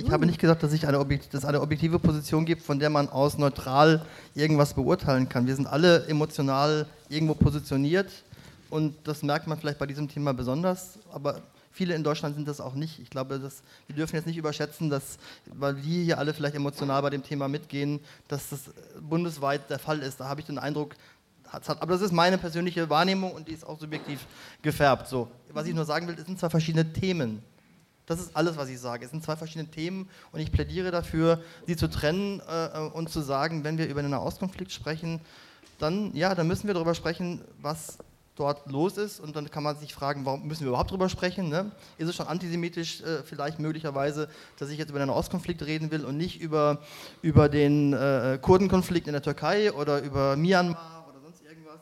Ich habe nicht gesagt, dass, ich eine es eine objektive Position gibt, von der man aus neutral irgendwas beurteilen kann. Wir sind alle emotional irgendwo positioniert und das merkt man vielleicht bei diesem Thema besonders, aber viele in Deutschland sind das auch nicht. Ich glaube, dass, wir dürfen jetzt nicht überschätzen, dass, weil wir hier alle vielleicht emotional bei dem Thema mitgehen, dass das bundesweit der Fall ist. Da habe ich den Eindruck, aber das ist meine persönliche Wahrnehmung und die ist auch subjektiv gefärbt. So, was ich nur sagen will, es sind zwei verschiedene Themen. Das ist alles, was ich sage. Es sind zwei verschiedene Themen und ich plädiere dafür, sie zu trennen äh, und zu sagen, wenn wir über einen Nahostkonflikt sprechen, dann ja, dann müssen wir darüber sprechen, was dort los ist. Und dann kann man sich fragen, warum müssen wir überhaupt darüber sprechen? Ne? Ist es schon antisemitisch äh, vielleicht möglicherweise, dass ich jetzt über den Ostkonflikt reden will und nicht über, über den äh, Kurdenkonflikt in der Türkei oder über Myanmar oder sonst irgendwas?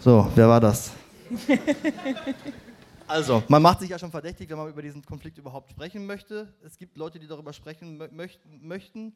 So, wer war das? Also, man macht sich ja schon verdächtig, wenn man über diesen Konflikt überhaupt sprechen möchte. Es gibt Leute, die darüber sprechen möchten.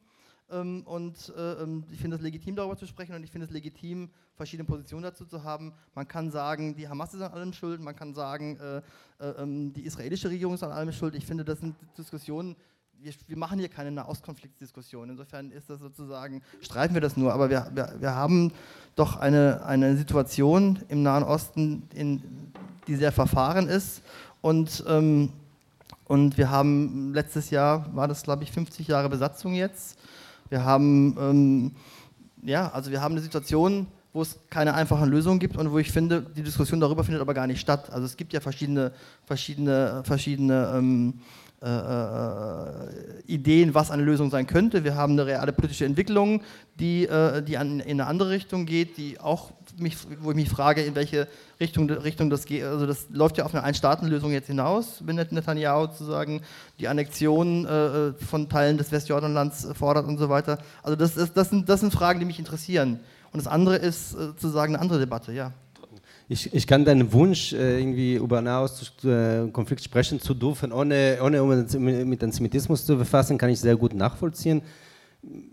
Ähm, und äh, ähm, ich finde es legitim, darüber zu sprechen und ich finde es legitim, verschiedene Positionen dazu zu haben. Man kann sagen, die Hamas ist an allem schuld, man kann sagen, äh, äh, ähm, die israelische Regierung ist an allem schuld. Ich finde, das sind Diskussionen, wir, wir machen hier keine Nahostkonfliktdiskussion. Insofern ist das sozusagen, streiten wir das nur, aber wir, wir, wir haben doch eine, eine Situation im Nahen Osten, in, die sehr verfahren ist und ähm, und wir haben letztes Jahr, war das glaube ich 50 Jahre Besatzung jetzt. Wir haben, ähm, ja, also wir haben eine Situation, wo es keine einfachen Lösungen gibt und wo ich finde, die Diskussion darüber findet aber gar nicht statt. Also es gibt ja verschiedene, verschiedene, verschiedene ähm, äh, äh, Ideen, was eine Lösung sein könnte. Wir haben eine reale politische Entwicklung, die, äh, die an, in eine andere Richtung geht, die auch mich, wo ich mich frage, in welche Richtung, Richtung das geht. Also das läuft ja auf eine Ein-Staaten-Lösung jetzt hinaus, wenn Netanyahu sozusagen die Annexion äh, von Teilen des Westjordanlands fordert und so weiter. Also das, ist, das, sind, das sind Fragen, die mich interessieren. Und das andere ist sozusagen eine andere Debatte, ja. Ich, ich kann deinen Wunsch, äh, irgendwie über Nahostkonflikt äh, sprechen zu dürfen, ohne, ohne mit Antisemitismus zu befassen, kann ich sehr gut nachvollziehen.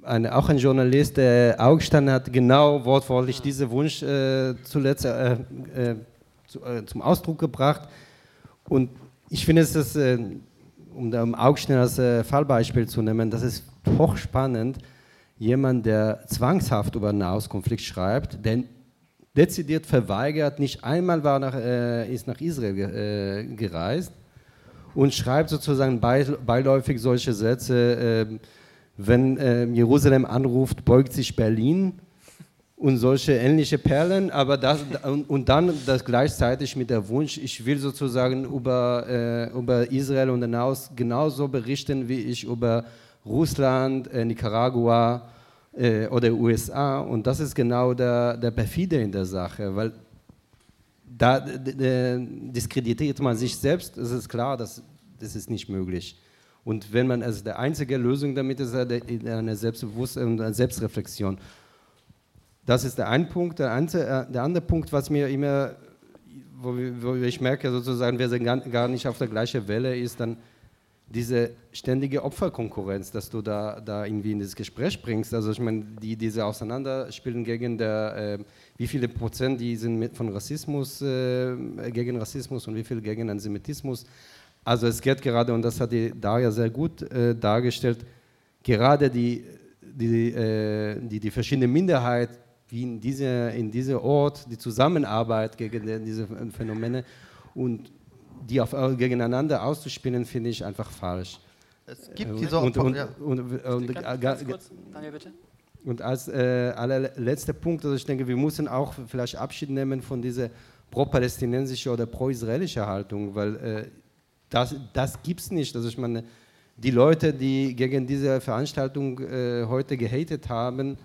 Ein, auch ein Journalist, der Augstein hat genau wortwörtlich diesen Wunsch äh, zuletzt äh, äh, zu, äh, zum Ausdruck gebracht. Und ich finde es, ist, um da Augstein als Fallbeispiel zu nehmen, das ist hochspannend, jemand, der zwangshaft über einen Nahostkonflikt schreibt, denn dezidiert verweigert, nicht einmal war nach, äh, ist nach Israel ge, äh, gereist und schreibt sozusagen beiläufig solche Sätze, äh, wenn ähm, Jerusalem anruft, beugt sich Berlin und solche ähnliche Perlen, aber das, und, und dann das gleichzeitig mit der Wunsch, ich will sozusagen über, äh, über Israel und hinaus genauso berichten, wie ich über Russland, äh, Nicaragua, äh, oder USA. Und das ist genau der, der Perfide in der Sache, weil da diskreditiert man sich selbst, es ist klar, dass das ist nicht möglich. Und wenn man, also die einzige Lösung damit ist eine Selbstbewusstsein und eine Selbstreflexion. Das ist der eine Punkt. Der, andere, der andere Punkt, was mir immer, wo ich merke, sozusagen, wir sind gar nicht auf der gleichen Welle, ist dann, diese ständige Opferkonkurrenz, dass du da, da irgendwie in das Gespräch bringst. Also ich meine, die, diese Auseinanderspielen gegen der, äh, wie viele Prozent die sind mit, von Rassismus, äh, gegen Rassismus und wie viel gegen Antisemitismus. Also es geht gerade, und das hat die Daria sehr gut äh, dargestellt, gerade die, die, äh, die, die verschiedenen Minderheiten, wie in diesem in diese Ort, die Zusammenarbeit gegen diese Phänomene und die auf, äh, gegeneinander auszuspielen, finde ich einfach falsch. Es gibt äh, diese und, und, ja. und, und, und ganz, ganz kurz, Daniel, bitte. Und als äh, allerletzter Punkt, also ich denke, wir müssen auch vielleicht Abschied nehmen von dieser pro-palästinensische oder pro-israelische Haltung, weil äh, das, das gibt es nicht. Also ich meine, die Leute, die gegen diese Veranstaltung äh, heute gehatet haben,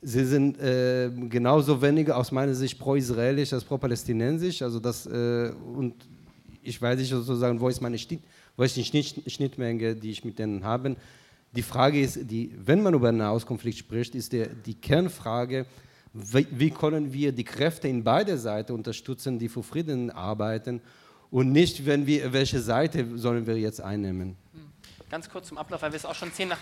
sie sind äh, genauso wenig aus meiner Sicht pro-israelisch als pro-palästinensisch. Also das, äh, und ich weiß nicht sozusagen, wo ist meine Schnitt, wo ist die Schnitt, Schnittmenge, die ich mit denen habe. Die Frage ist, die, wenn man über einen Nahostkonflikt spricht, ist der, die Kernfrage, wie, wie können wir die Kräfte in beide Seiten unterstützen, die für Frieden arbeiten und nicht, wenn wir, welche Seite sollen wir jetzt einnehmen. Ganz kurz zum Ablauf, weil wir es auch schon 10 nach,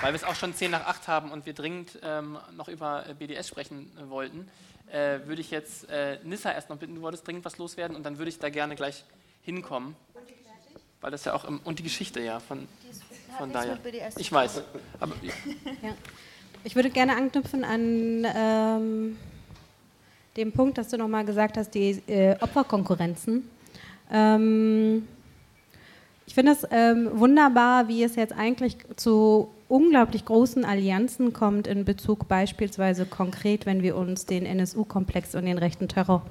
weil wir es auch schon 10 nach 8 haben und wir dringend ähm, noch über äh, BDS sprechen äh, wollten, äh, würde ich jetzt äh, Nissa erst noch bitten, du wolltest dringend was loswerden und dann würde ich da gerne gleich hinkommen. Weil das ja auch im, und die Geschichte ja von, von daher. Ich weiß. Aber, ja. Ja. Ich würde gerne anknüpfen an ähm, den Punkt, dass du nochmal gesagt hast, die äh, Opferkonkurrenzen. Ähm, ich finde es ähm, wunderbar, wie es jetzt eigentlich zu unglaublich großen Allianzen kommt in Bezug beispielsweise konkret, wenn wir uns den NSU-Komplex und den rechten Terror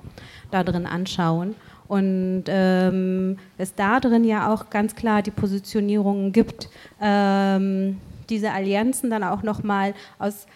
da drin anschauen. Und ähm, es da drin ja auch ganz klar die Positionierungen gibt, ähm, diese Allianzen dann auch nochmal aus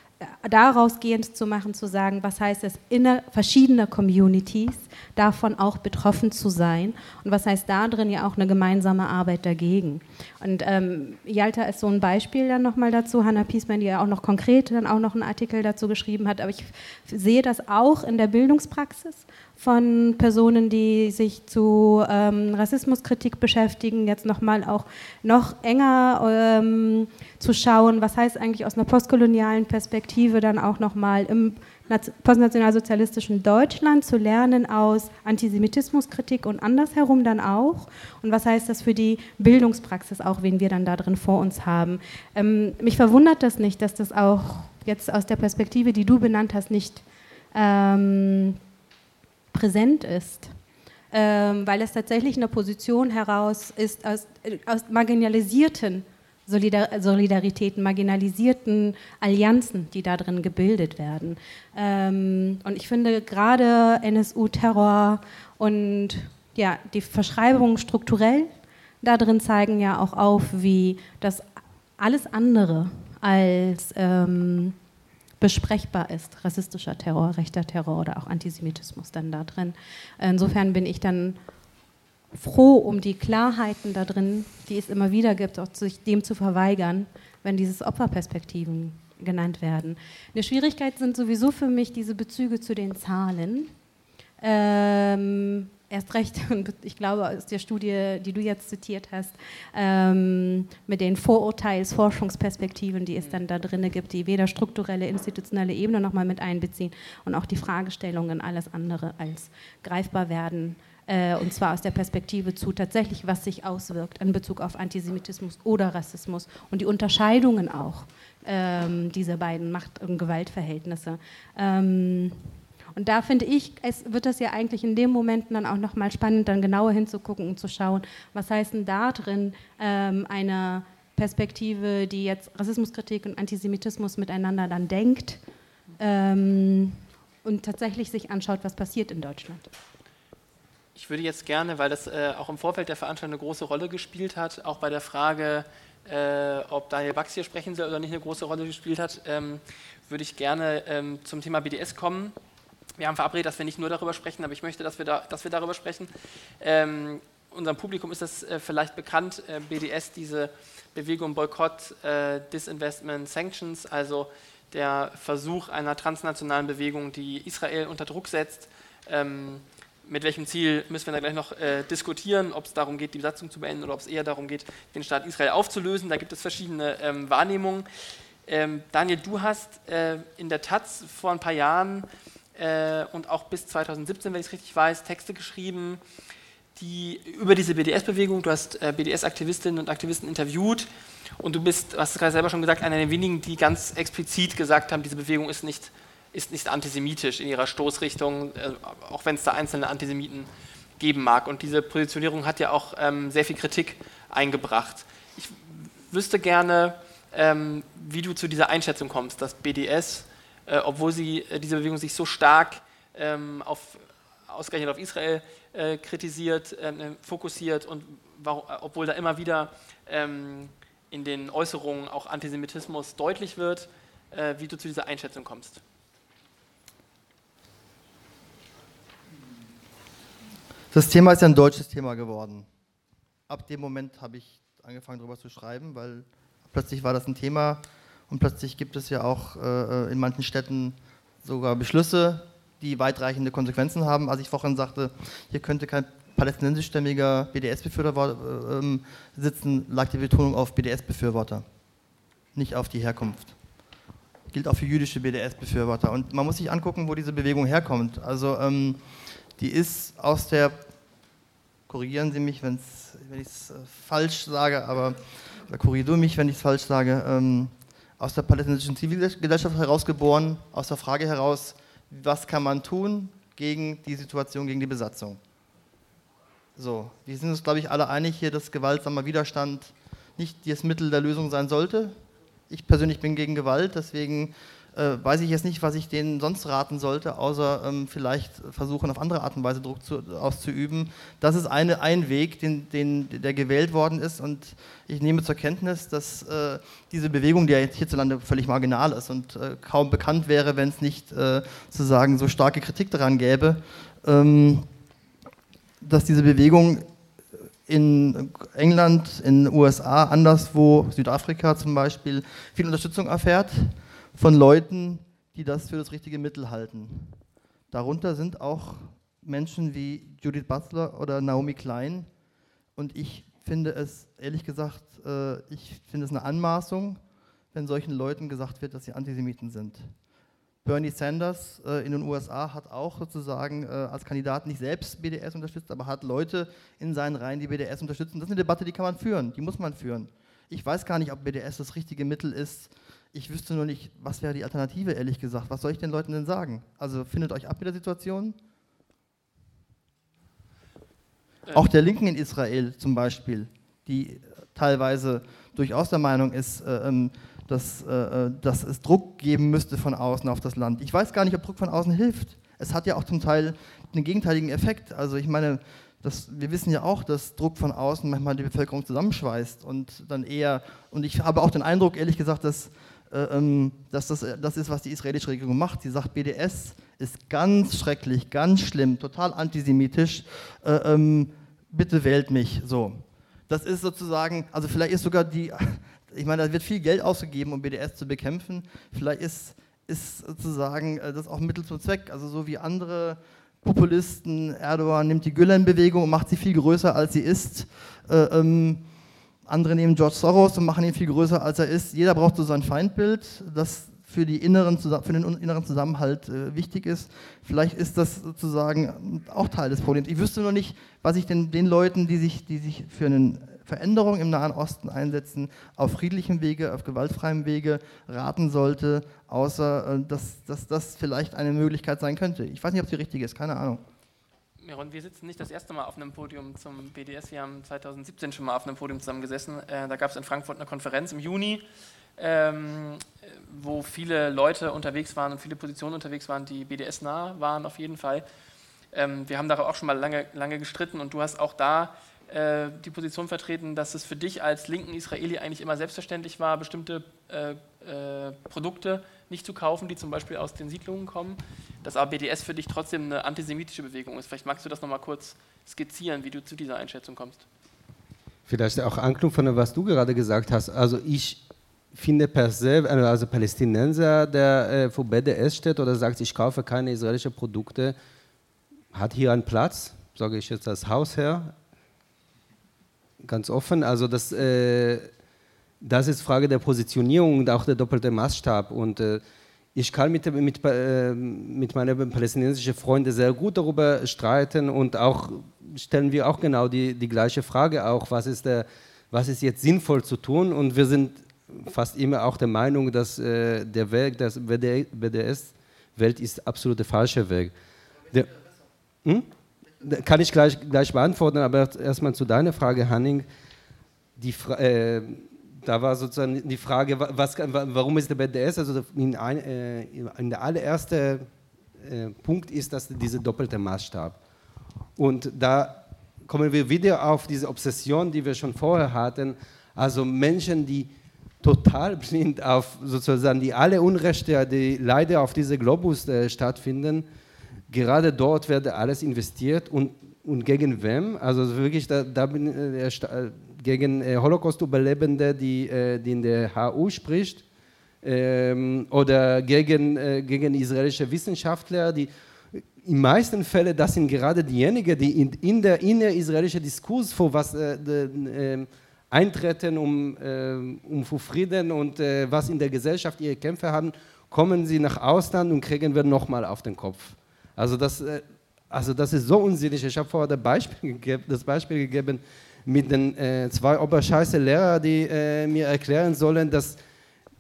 daraus gehend zu machen, zu sagen, was heißt es, inner verschiedener Communities davon auch betroffen zu sein? Und was heißt da drin ja auch eine gemeinsame Arbeit dagegen. Und ähm, Yalta ist so ein Beispiel dann nochmal dazu, Hannah Piesman, die ja auch noch konkret dann auch noch einen Artikel dazu geschrieben hat, aber ich sehe das auch in der Bildungspraxis von Personen, die sich zu ähm, Rassismuskritik beschäftigen, jetzt nochmal auch noch enger ähm, zu schauen, was heißt eigentlich aus einer postkolonialen Perspektive dann auch nochmal im postnationalsozialistischen Deutschland zu lernen aus Antisemitismuskritik und andersherum dann auch. Und was heißt das für die Bildungspraxis auch, wen wir dann da drin vor uns haben. Ähm, mich verwundert das nicht, dass das auch jetzt aus der Perspektive, die du benannt hast, nicht ähm, präsent ist, ähm, weil es tatsächlich eine Position heraus ist aus, äh, aus marginalisierten Solidar Solidaritäten, marginalisierten Allianzen, die da drin gebildet werden. Ähm, und ich finde gerade NSU-Terror und ja, die Verschreibungen strukturell da drin zeigen ja auch auf, wie das alles andere als ähm, besprechbar ist, rassistischer Terror, rechter Terror oder auch Antisemitismus dann da drin. Insofern bin ich dann froh um die Klarheiten da drin, die es immer wieder gibt, auch sich dem zu verweigern, wenn diese Opferperspektiven genannt werden. Eine Schwierigkeit sind sowieso für mich diese Bezüge zu den Zahlen. Ähm, erst recht, ich glaube aus der Studie, die du jetzt zitiert hast, ähm, mit den Vorurteils-Forschungsperspektiven, die es dann da drin gibt, die weder strukturelle, institutionelle Ebene nochmal mit einbeziehen und auch die Fragestellungen alles andere als greifbar werden. Äh, und zwar aus der Perspektive zu tatsächlich, was sich auswirkt in Bezug auf Antisemitismus oder Rassismus und die Unterscheidungen auch ähm, dieser beiden Macht- und Gewaltverhältnisse. Ähm, und da finde ich, es wird das ja eigentlich in dem Moment dann auch nochmal spannend, dann genauer hinzugucken und zu schauen, was heißt denn da drin ähm, eine Perspektive, die jetzt Rassismuskritik und Antisemitismus miteinander dann denkt ähm, und tatsächlich sich anschaut, was passiert in Deutschland. Ich würde jetzt gerne, weil das äh, auch im Vorfeld der Veranstaltung eine große Rolle gespielt hat, auch bei der Frage, äh, ob Daniel Bax hier sprechen soll oder nicht eine große Rolle gespielt hat, ähm, würde ich gerne ähm, zum Thema BDS kommen wir haben verabredet, dass wir nicht nur darüber sprechen, aber ich möchte, dass wir, da, dass wir darüber sprechen. Ähm, unserem Publikum ist das äh, vielleicht bekannt, äh, BDS, diese Bewegung Boykott, äh, Disinvestment, Sanctions, also der Versuch einer transnationalen Bewegung, die Israel unter Druck setzt. Ähm, mit welchem Ziel müssen wir da gleich noch äh, diskutieren, ob es darum geht, die Besatzung zu beenden oder ob es eher darum geht, den Staat Israel aufzulösen. Da gibt es verschiedene ähm, Wahrnehmungen. Ähm, Daniel, du hast äh, in der Taz vor ein paar Jahren äh, und auch bis 2017, wenn ich es richtig weiß, Texte geschrieben, die über diese BDS-Bewegung, du hast äh, BDS-Aktivistinnen und Aktivisten interviewt und du bist, hast es gerade selber schon gesagt, einer der wenigen, die ganz explizit gesagt haben, diese Bewegung ist nicht, ist nicht antisemitisch in ihrer Stoßrichtung, äh, auch wenn es da einzelne Antisemiten geben mag. Und diese Positionierung hat ja auch ähm, sehr viel Kritik eingebracht. Ich wüsste gerne, ähm, wie du zu dieser Einschätzung kommst, dass BDS äh, obwohl sie, äh, diese Bewegung sich so stark ähm, auf, ausgerechnet auf Israel äh, kritisiert, äh, fokussiert und warum, obwohl da immer wieder ähm, in den Äußerungen auch Antisemitismus deutlich wird, äh, wie du zu dieser Einschätzung kommst. Das Thema ist ja ein deutsches Thema geworden. Ab dem Moment habe ich angefangen darüber zu schreiben, weil plötzlich war das ein Thema und plötzlich gibt es ja auch äh, in manchen Städten sogar Beschlüsse, die weitreichende Konsequenzen haben. Als ich vorhin sagte, hier könnte kein palästinensischstämmiger BDS-Befürworter äh, sitzen, lag die Betonung auf BDS-Befürworter, nicht auf die Herkunft. Gilt auch für jüdische BDS-Befürworter. Und man muss sich angucken, wo diese Bewegung herkommt. Also ähm, die ist aus der, korrigieren Sie mich, wenn ich es äh, falsch sage, aber korrigiere mich, wenn ich es falsch sage, ähm, aus der palästinensischen Zivilgesellschaft herausgeboren, aus der Frage heraus, was kann man tun gegen die Situation, gegen die Besatzung. So, wir sind uns, glaube ich, alle einig hier, dass gewaltsamer Widerstand nicht das Mittel der Lösung sein sollte. Ich persönlich bin gegen Gewalt, deswegen äh, weiß ich jetzt nicht, was ich denen sonst raten sollte, außer ähm, vielleicht versuchen, auf andere Art und Weise Druck zu, auszuüben. Das ist eine, ein Weg, den, den, der gewählt worden ist und ich nehme zur Kenntnis, dass äh, diese Bewegung, die ja hierzulande völlig marginal ist und äh, kaum bekannt wäre, wenn es nicht äh, sozusagen so starke Kritik daran gäbe, ähm, dass diese Bewegung in England, in den USA, anderswo, Südafrika zum Beispiel, viel Unterstützung erfährt von Leuten, die das für das richtige Mittel halten. Darunter sind auch Menschen wie Judith Butler oder Naomi Klein. Und ich finde es, ehrlich gesagt, äh, ich finde es eine Anmaßung, wenn solchen Leuten gesagt wird, dass sie Antisemiten sind. Bernie Sanders äh, in den USA hat auch sozusagen äh, als Kandidat nicht selbst BDS unterstützt, aber hat Leute in seinen Reihen, die BDS unterstützen. Das ist eine Debatte, die kann man führen, die muss man führen. Ich weiß gar nicht, ob BDS das richtige Mittel ist, ich wüsste nur nicht, was wäre die Alternative, ehrlich gesagt. Was soll ich den Leuten denn sagen? Also findet euch ab mit der Situation. Ähm. Auch der Linken in Israel zum Beispiel, die teilweise durchaus der Meinung ist, äh, ähm, dass, äh, äh, dass es Druck geben müsste von außen auf das Land. Ich weiß gar nicht, ob Druck von außen hilft. Es hat ja auch zum Teil einen gegenteiligen Effekt. Also ich meine, das, wir wissen ja auch, dass Druck von außen manchmal die Bevölkerung zusammenschweißt und dann eher, und ich habe auch den Eindruck, ehrlich gesagt, dass äh, dass das das ist, was die israelische Regierung macht. Sie sagt, BDS ist ganz schrecklich, ganz schlimm, total antisemitisch. Äh, ähm, bitte wählt mich. So. Das ist sozusagen, also vielleicht ist sogar die, ich meine, da wird viel Geld ausgegeben, um BDS zu bekämpfen. Vielleicht ist, ist sozusagen äh, das auch Mittel zum Zweck. Also so wie andere Populisten, Erdogan nimmt die Gülen-Bewegung und macht sie viel größer, als sie ist. Äh, ähm, andere nehmen George Soros und machen ihn viel größer, als er ist. Jeder braucht so sein Feindbild, das für, die inneren, für den inneren Zusammenhalt äh, wichtig ist. Vielleicht ist das sozusagen auch Teil des Problems. Ich wüsste nur nicht, was ich denn den Leuten, die sich, die sich für eine Veränderung im Nahen Osten einsetzen, auf friedlichem Wege, auf gewaltfreiem Wege raten sollte, außer äh, dass, dass das vielleicht eine Möglichkeit sein könnte. Ich weiß nicht, ob sie richtig ist, keine Ahnung. Miron, wir sitzen nicht das erste Mal auf einem Podium zum BDS. Wir haben 2017 schon mal auf einem Podium zusammen gesessen. Äh, da gab es in Frankfurt eine Konferenz im Juni, ähm, wo viele Leute unterwegs waren und viele Positionen unterwegs waren, die BDS-nah waren auf jeden Fall. Ähm, wir haben darüber auch schon mal lange, lange gestritten und du hast auch da äh, die Position vertreten, dass es für dich als linken Israeli eigentlich immer selbstverständlich war, bestimmte äh, äh Produkte nicht zu kaufen, die zum Beispiel aus den Siedlungen kommen dass ABDS für dich trotzdem eine antisemitische Bewegung ist. Vielleicht magst du das nochmal kurz skizzieren, wie du zu dieser Einschätzung kommst. Vielleicht auch Anknüpfen an was du gerade gesagt hast. Also ich finde per se, also Palästinenser, der äh, vor BDS steht oder sagt, ich kaufe keine israelischen Produkte, hat hier einen Platz, sage ich jetzt als Hausherr, ganz offen. Also das, äh, das ist Frage der Positionierung und auch der doppelte Maßstab. Und äh, ich kann mit, mit, äh, mit meinen palästinensischen Freunden sehr gut darüber streiten und auch stellen wir auch genau die, die gleiche Frage auch, was ist, der, was ist jetzt sinnvoll zu tun und wir sind fast immer auch der Meinung, dass äh, der Weg, das BDS-Welt ist absolut der falsche Weg. Der, hm? Kann ich gleich, gleich beantworten, aber erstmal zu deiner Frage, Hanning. Die, äh, da war sozusagen die Frage, was, warum ist der BDS, also in, ein, äh, in der allerersten äh, Punkt ist, dass dieser doppelte Maßstab. Und da kommen wir wieder auf diese Obsession, die wir schon vorher hatten. Also Menschen, die total blind auf sozusagen die alle Unrechte, die leider auf diesem Globus äh, stattfinden, gerade dort wird alles investiert und, und gegen wem? Also wirklich, da, da bin äh gegen äh, Holocaust-Überlebende, die, äh, die in der HU spricht, ähm, oder gegen, äh, gegen israelische Wissenschaftler, die in meisten Fällen, das sind gerade diejenigen, die in, in der innerisraelischen Diskurs vor was äh, de, äh, eintreten, um, äh, um für Frieden und äh, was in der Gesellschaft ihre Kämpfe haben, kommen sie nach Ausland und kriegen wir nochmal auf den Kopf. Also das, äh, also das ist so unsinnig. Ich habe vorher das Beispiel, das Beispiel gegeben mit den äh, zwei oberscheiße Lehrer, die mir erklären sollen, dass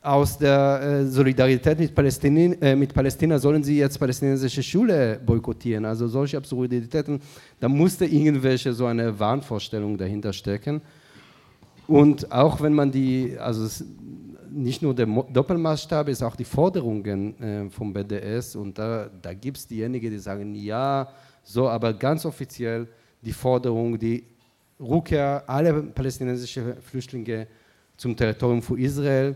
aus der äh, Solidarität mit, Palästin, äh, mit Palästina sollen sie jetzt palästinensische Schule boykottieren. Also solche Absurditäten, da musste irgendwelche so eine Wahnvorstellung dahinter stecken. Und auch wenn man die, also nicht nur der Doppelmaßstab, ist auch die Forderungen äh, vom BDS und da, da gibt es diejenigen, die sagen, ja, so, aber ganz offiziell die Forderung, die Rückkehr aller palästinensischen Flüchtlinge zum Territorium von Israel,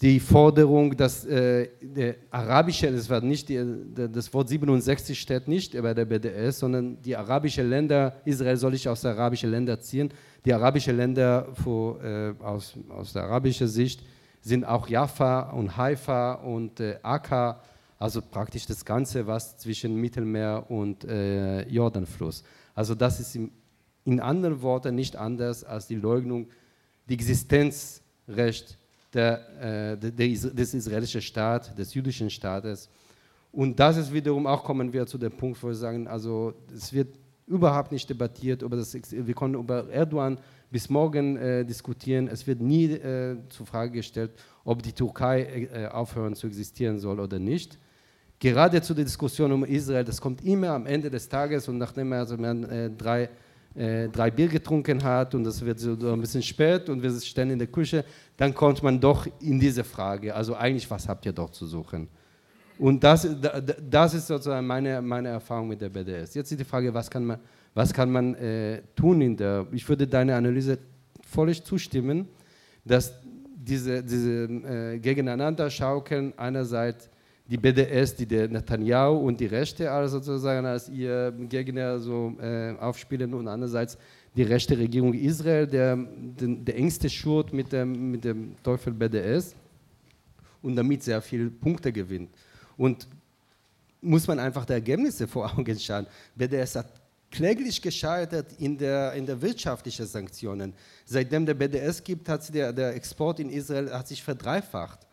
die Forderung, dass äh, der arabische, das, war nicht die, das Wort 67 steht nicht bei der BDS, sondern die arabischen Länder, Israel soll ich aus den arabischen Ländern ziehen, die arabischen Länder für, äh, aus, aus der arabischen Sicht sind auch Jaffa und Haifa und äh, Akka, also praktisch das Ganze, was zwischen Mittelmeer und äh, Jordanfluss. Also das ist in, in anderen Worten nicht anders als die Leugnung, die Existenzrecht der, äh, des israelischen Staates, des jüdischen Staates. Und das ist wiederum auch, kommen wir zu dem Punkt, wo wir sagen, also es wird überhaupt nicht debattiert, über das, wir können über Erdogan bis morgen äh, diskutieren. Es wird nie äh, zur Frage gestellt, ob die Türkei äh, aufhören zu existieren soll oder nicht. Gerade zu der Diskussion um Israel, das kommt immer am Ende des Tages und nachdem also man äh, drei äh, drei Bier getrunken hat und es wird so ein bisschen spät und wir stehen in der Küche, dann kommt man doch in diese Frage, also eigentlich, was habt ihr dort zu suchen? Und das, das ist sozusagen meine, meine Erfahrung mit der BDS. Jetzt ist die Frage, was kann man, was kann man äh, tun in der, ich würde deiner Analyse völlig zustimmen, dass diese, diese äh, gegeneinander schaukeln einerseits die BDS, die der Netanyahu und die Rechte also sozusagen als ihr Gegner so äh, aufspielen und andererseits die rechte Regierung Israel, der, der, der engste Schurt mit dem, mit dem Teufel BDS und damit sehr viele Punkte gewinnt. Und muss man einfach die Ergebnisse vor Augen schauen. BDS hat kläglich gescheitert in der, in der wirtschaftlichen Sanktionen. Seitdem der BDS gibt, hat der, der Export in Israel hat sich verdreifacht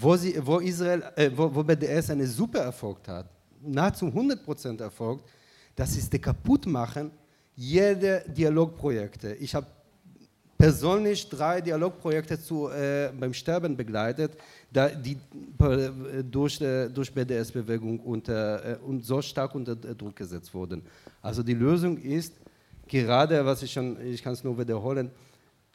wo, sie, wo, Israel, äh, wo, wo BDS einen super Erfolg hat, nahezu 100% Erfolg, das ist der Kaputtmachen jeder Dialogprojekte. Ich habe persönlich drei Dialogprojekte zu, äh, beim Sterben begleitet, da die äh, durch, äh, durch BDS-Bewegung äh, und so stark unter Druck gesetzt wurden. Also die Lösung ist gerade, was ich schon, ich kann es nur wiederholen,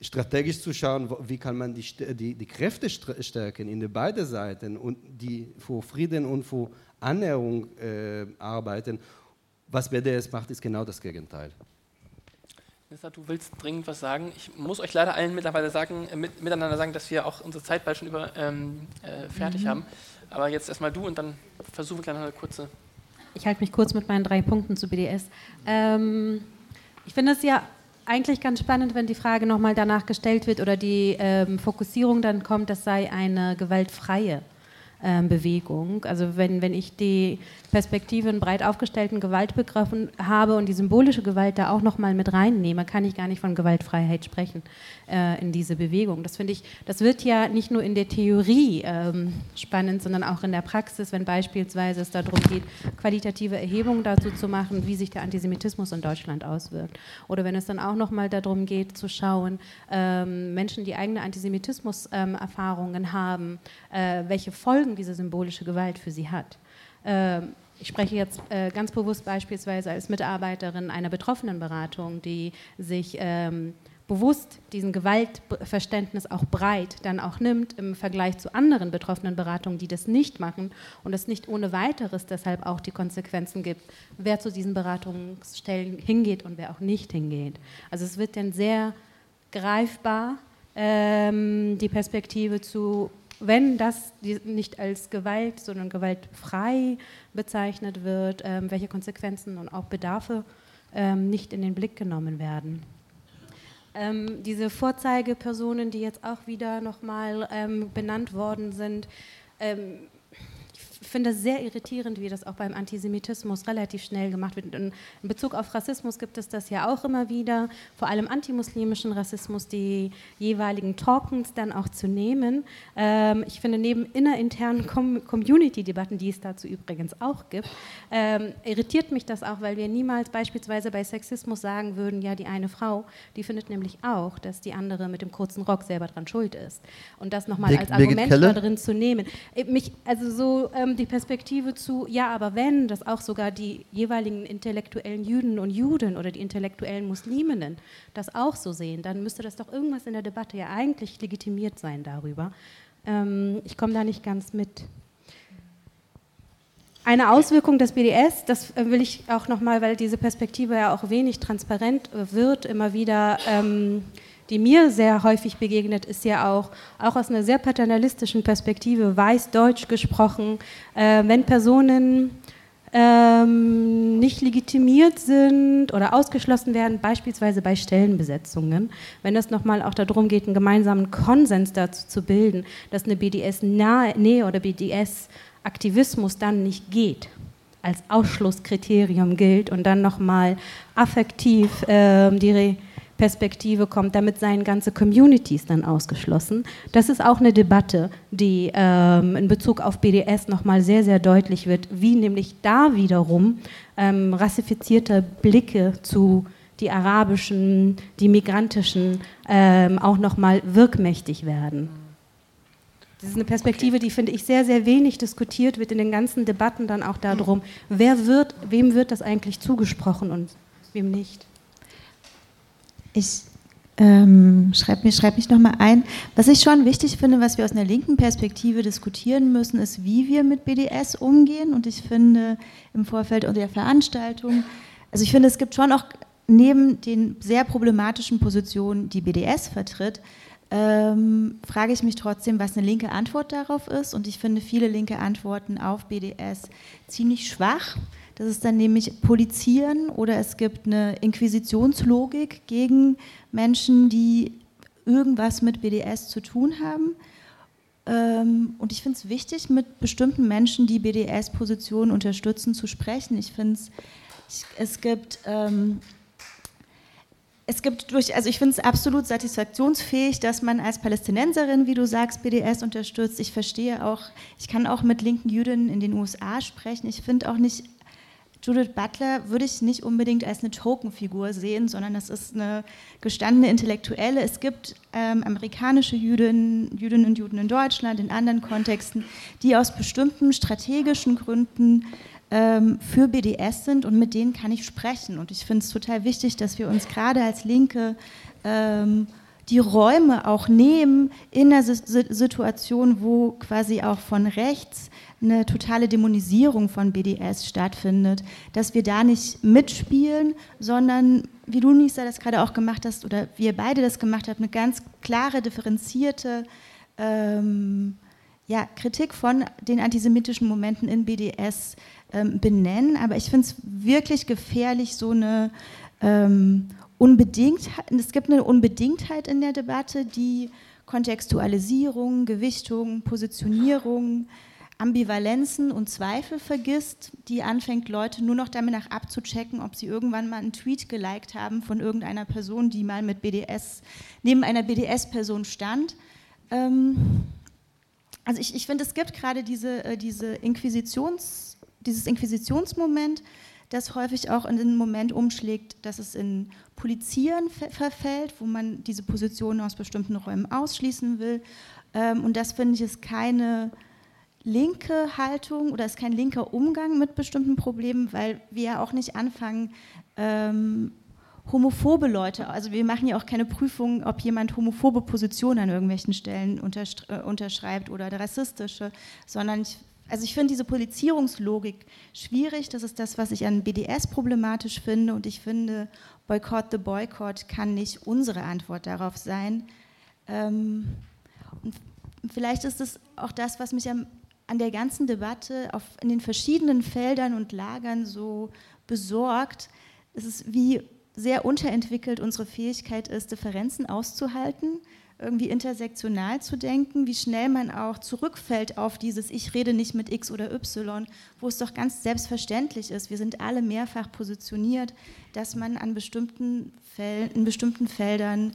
strategisch zu schauen, wie kann man die, die, die Kräfte stärken in beide Seiten und die für Frieden und für Annäherung äh, arbeiten. Was BDS macht, ist genau das Gegenteil. Du willst dringend was sagen. Ich muss euch leider allen mittlerweile sagen, äh, mit, miteinander sagen, dass wir auch unsere Zeit bald schon über, ähm, äh, fertig mhm. haben. Aber jetzt erstmal du und dann gleich noch eine kurze. Ich halte mich kurz mit meinen drei Punkten zu BDS. Ähm, ich finde es ja eigentlich ganz spannend, wenn die Frage nochmal danach gestellt wird oder die ähm, Fokussierung dann kommt, das sei eine gewaltfreie ähm, Bewegung. Also wenn, wenn ich die Perspektive in breit aufgestellten Gewaltbegriffen habe und die symbolische Gewalt da auch nochmal mit reinnehme, kann ich gar nicht von Gewaltfreiheit sprechen äh, in diese Bewegung. Das finde ich, das wird ja nicht nur in der Theorie ähm, spannend, sondern auch in der Praxis, wenn beispielsweise es darum geht, qualitative Erhebungen dazu zu machen, wie sich der Antisemitismus in Deutschland auswirkt. Oder wenn es dann auch nochmal darum geht, zu schauen, ähm, Menschen, die eigene Antisemitismus-Erfahrungen ähm, haben, äh, welche Folgen diese symbolische Gewalt für sie hat. Ähm, ich spreche jetzt äh, ganz bewusst beispielsweise als Mitarbeiterin einer Betroffenenberatung, die sich ähm, bewusst diesen Gewaltverständnis auch breit dann auch nimmt im Vergleich zu anderen betroffenen Beratungen, die das nicht machen und es nicht ohne weiteres deshalb auch die Konsequenzen gibt, wer zu diesen Beratungsstellen hingeht und wer auch nicht hingeht. Also es wird dann sehr greifbar ähm, die Perspektive zu, wenn das nicht als Gewalt, sondern gewaltfrei bezeichnet wird, ähm, welche Konsequenzen und auch Bedarfe ähm, nicht in den Blick genommen werden. Ähm, diese Vorzeigepersonen, die jetzt auch wieder nochmal ähm, benannt worden sind, ähm, finde es sehr irritierend, wie das auch beim Antisemitismus relativ schnell gemacht wird. In, in, Bezug auf Rassismus gibt es das ja auch immer wieder, vor allem antimuslimischen Rassismus, die jeweiligen Talkens dann auch zu nehmen. Ähm, ich finde, neben innerinternen Com Community-Debatten, die es dazu übrigens auch gibt, ähm, irritiert mich das auch, weil wir niemals beispielsweise bei Sexismus sagen würden, ja, die eine Frau, die findet nämlich auch, dass die andere mit dem kurzen Rock selber dran schuld ist. Und das nochmal als Argument da drin zu nehmen. Äh, mich, also so ähm, die Perspektive zu, ja, aber wenn, dass auch sogar die jeweiligen intellektuellen Jüden und Juden oder die intellektuellen Musliminnen das auch so sehen, dann müsste das doch irgendwas in der Debatte ja eigentlich legitimiert sein darüber. Ähm, ich komme da nicht ganz mit. Eine Auswirkung des BDS, das äh, will ich auch nochmal, weil diese Perspektive ja auch wenig transparent äh, wird, immer wieder ähm, die mir sehr häufig begegnet, ist ja auch, auch aus einer sehr paternalistischen Perspektive, weiß-deutsch gesprochen, äh, wenn Personen ähm, nicht legitimiert sind oder ausgeschlossen werden, beispielsweise bei Stellenbesetzungen, wenn es nochmal auch darum geht, einen gemeinsamen Konsens dazu zu bilden, dass eine BDS-Nähe oder BDS-Aktivismus dann nicht geht als Ausschlusskriterium gilt und dann nochmal affektiv äh, die Perspektive kommt, damit seien ganze Communities dann ausgeschlossen. Das ist auch eine Debatte, die ähm, in Bezug auf BDS nochmal sehr, sehr deutlich wird, wie nämlich da wiederum ähm, rassifizierte Blicke zu die arabischen, die migrantischen ähm, auch nochmal wirkmächtig werden. Das ist eine Perspektive, die finde ich sehr, sehr wenig diskutiert wird in den ganzen Debatten dann auch darum, wer wird, wem wird das eigentlich zugesprochen und wem nicht. Ich ähm, schreibe mich, schreib mich nochmal ein. Was ich schon wichtig finde, was wir aus einer linken Perspektive diskutieren müssen, ist, wie wir mit BDS umgehen. Und ich finde im Vorfeld der Veranstaltung, also ich finde, es gibt schon auch neben den sehr problematischen Positionen, die BDS vertritt, ähm, frage ich mich trotzdem, was eine linke Antwort darauf ist. Und ich finde viele linke Antworten auf BDS ziemlich schwach. Das ist dann nämlich Polizieren oder es gibt eine Inquisitionslogik gegen Menschen, die irgendwas mit BDS zu tun haben. Ähm, und ich finde es wichtig, mit bestimmten Menschen, die BDS-Positionen unterstützen, zu sprechen. Ich finde es, es gibt ähm, es gibt durch, also ich finde es absolut satisfaktionsfähig, dass man als Palästinenserin, wie du sagst, BDS unterstützt. Ich verstehe auch, ich kann auch mit linken Jüdinnen in den USA sprechen. Ich finde auch nicht Judith Butler würde ich nicht unbedingt als eine Tokenfigur sehen, sondern das ist eine gestandene Intellektuelle. Es gibt ähm, amerikanische Jüdinnen, Jüdinnen und Juden in Deutschland, in anderen Kontexten, die aus bestimmten strategischen Gründen ähm, für BDS sind und mit denen kann ich sprechen. Und ich finde es total wichtig, dass wir uns gerade als Linke ähm, die Räume auch nehmen in der Situation, wo quasi auch von rechts eine totale Dämonisierung von BDS stattfindet, dass wir da nicht mitspielen, sondern wie du, Nisa, das gerade auch gemacht hast oder wir beide das gemacht haben, eine ganz klare, differenzierte ähm, ja, Kritik von den antisemitischen Momenten in BDS ähm, benennen. Aber ich finde es wirklich gefährlich, so eine ähm, Unbedingtheit, es gibt eine Unbedingtheit in der Debatte, die Kontextualisierung, Gewichtung, Positionierung, Ambivalenzen und Zweifel vergisst, die anfängt, Leute nur noch damit nach abzuchecken, ob sie irgendwann mal einen Tweet geliked haben von irgendeiner Person, die mal mit BDS, neben einer BDS-Person stand. Ähm, also ich, ich finde, es gibt gerade diese, äh, diese Inquisitions, dieses Inquisitionsmoment, das häufig auch in den Moment umschlägt, dass es in Polizieren verfällt, wo man diese Positionen aus bestimmten Räumen ausschließen will. Ähm, und das finde ich ist keine linke Haltung oder ist kein linker Umgang mit bestimmten Problemen, weil wir ja auch nicht anfangen, ähm, homophobe Leute, also wir machen ja auch keine Prüfung, ob jemand homophobe Positionen an irgendwelchen Stellen äh, unterschreibt oder rassistische, sondern ich, also ich finde diese Polizierungslogik schwierig, das ist das, was ich an BDS problematisch finde und ich finde, Boycott the Boycott kann nicht unsere Antwort darauf sein. Ähm, und vielleicht ist es auch das, was mich am, an der ganzen Debatte auf, in den verschiedenen Feldern und Lagern so besorgt. Es ist, wie sehr unterentwickelt unsere Fähigkeit ist, Differenzen auszuhalten, irgendwie intersektional zu denken, wie schnell man auch zurückfällt auf dieses Ich rede nicht mit X oder Y, wo es doch ganz selbstverständlich ist, wir sind alle mehrfach positioniert, dass man an bestimmten in bestimmten Feldern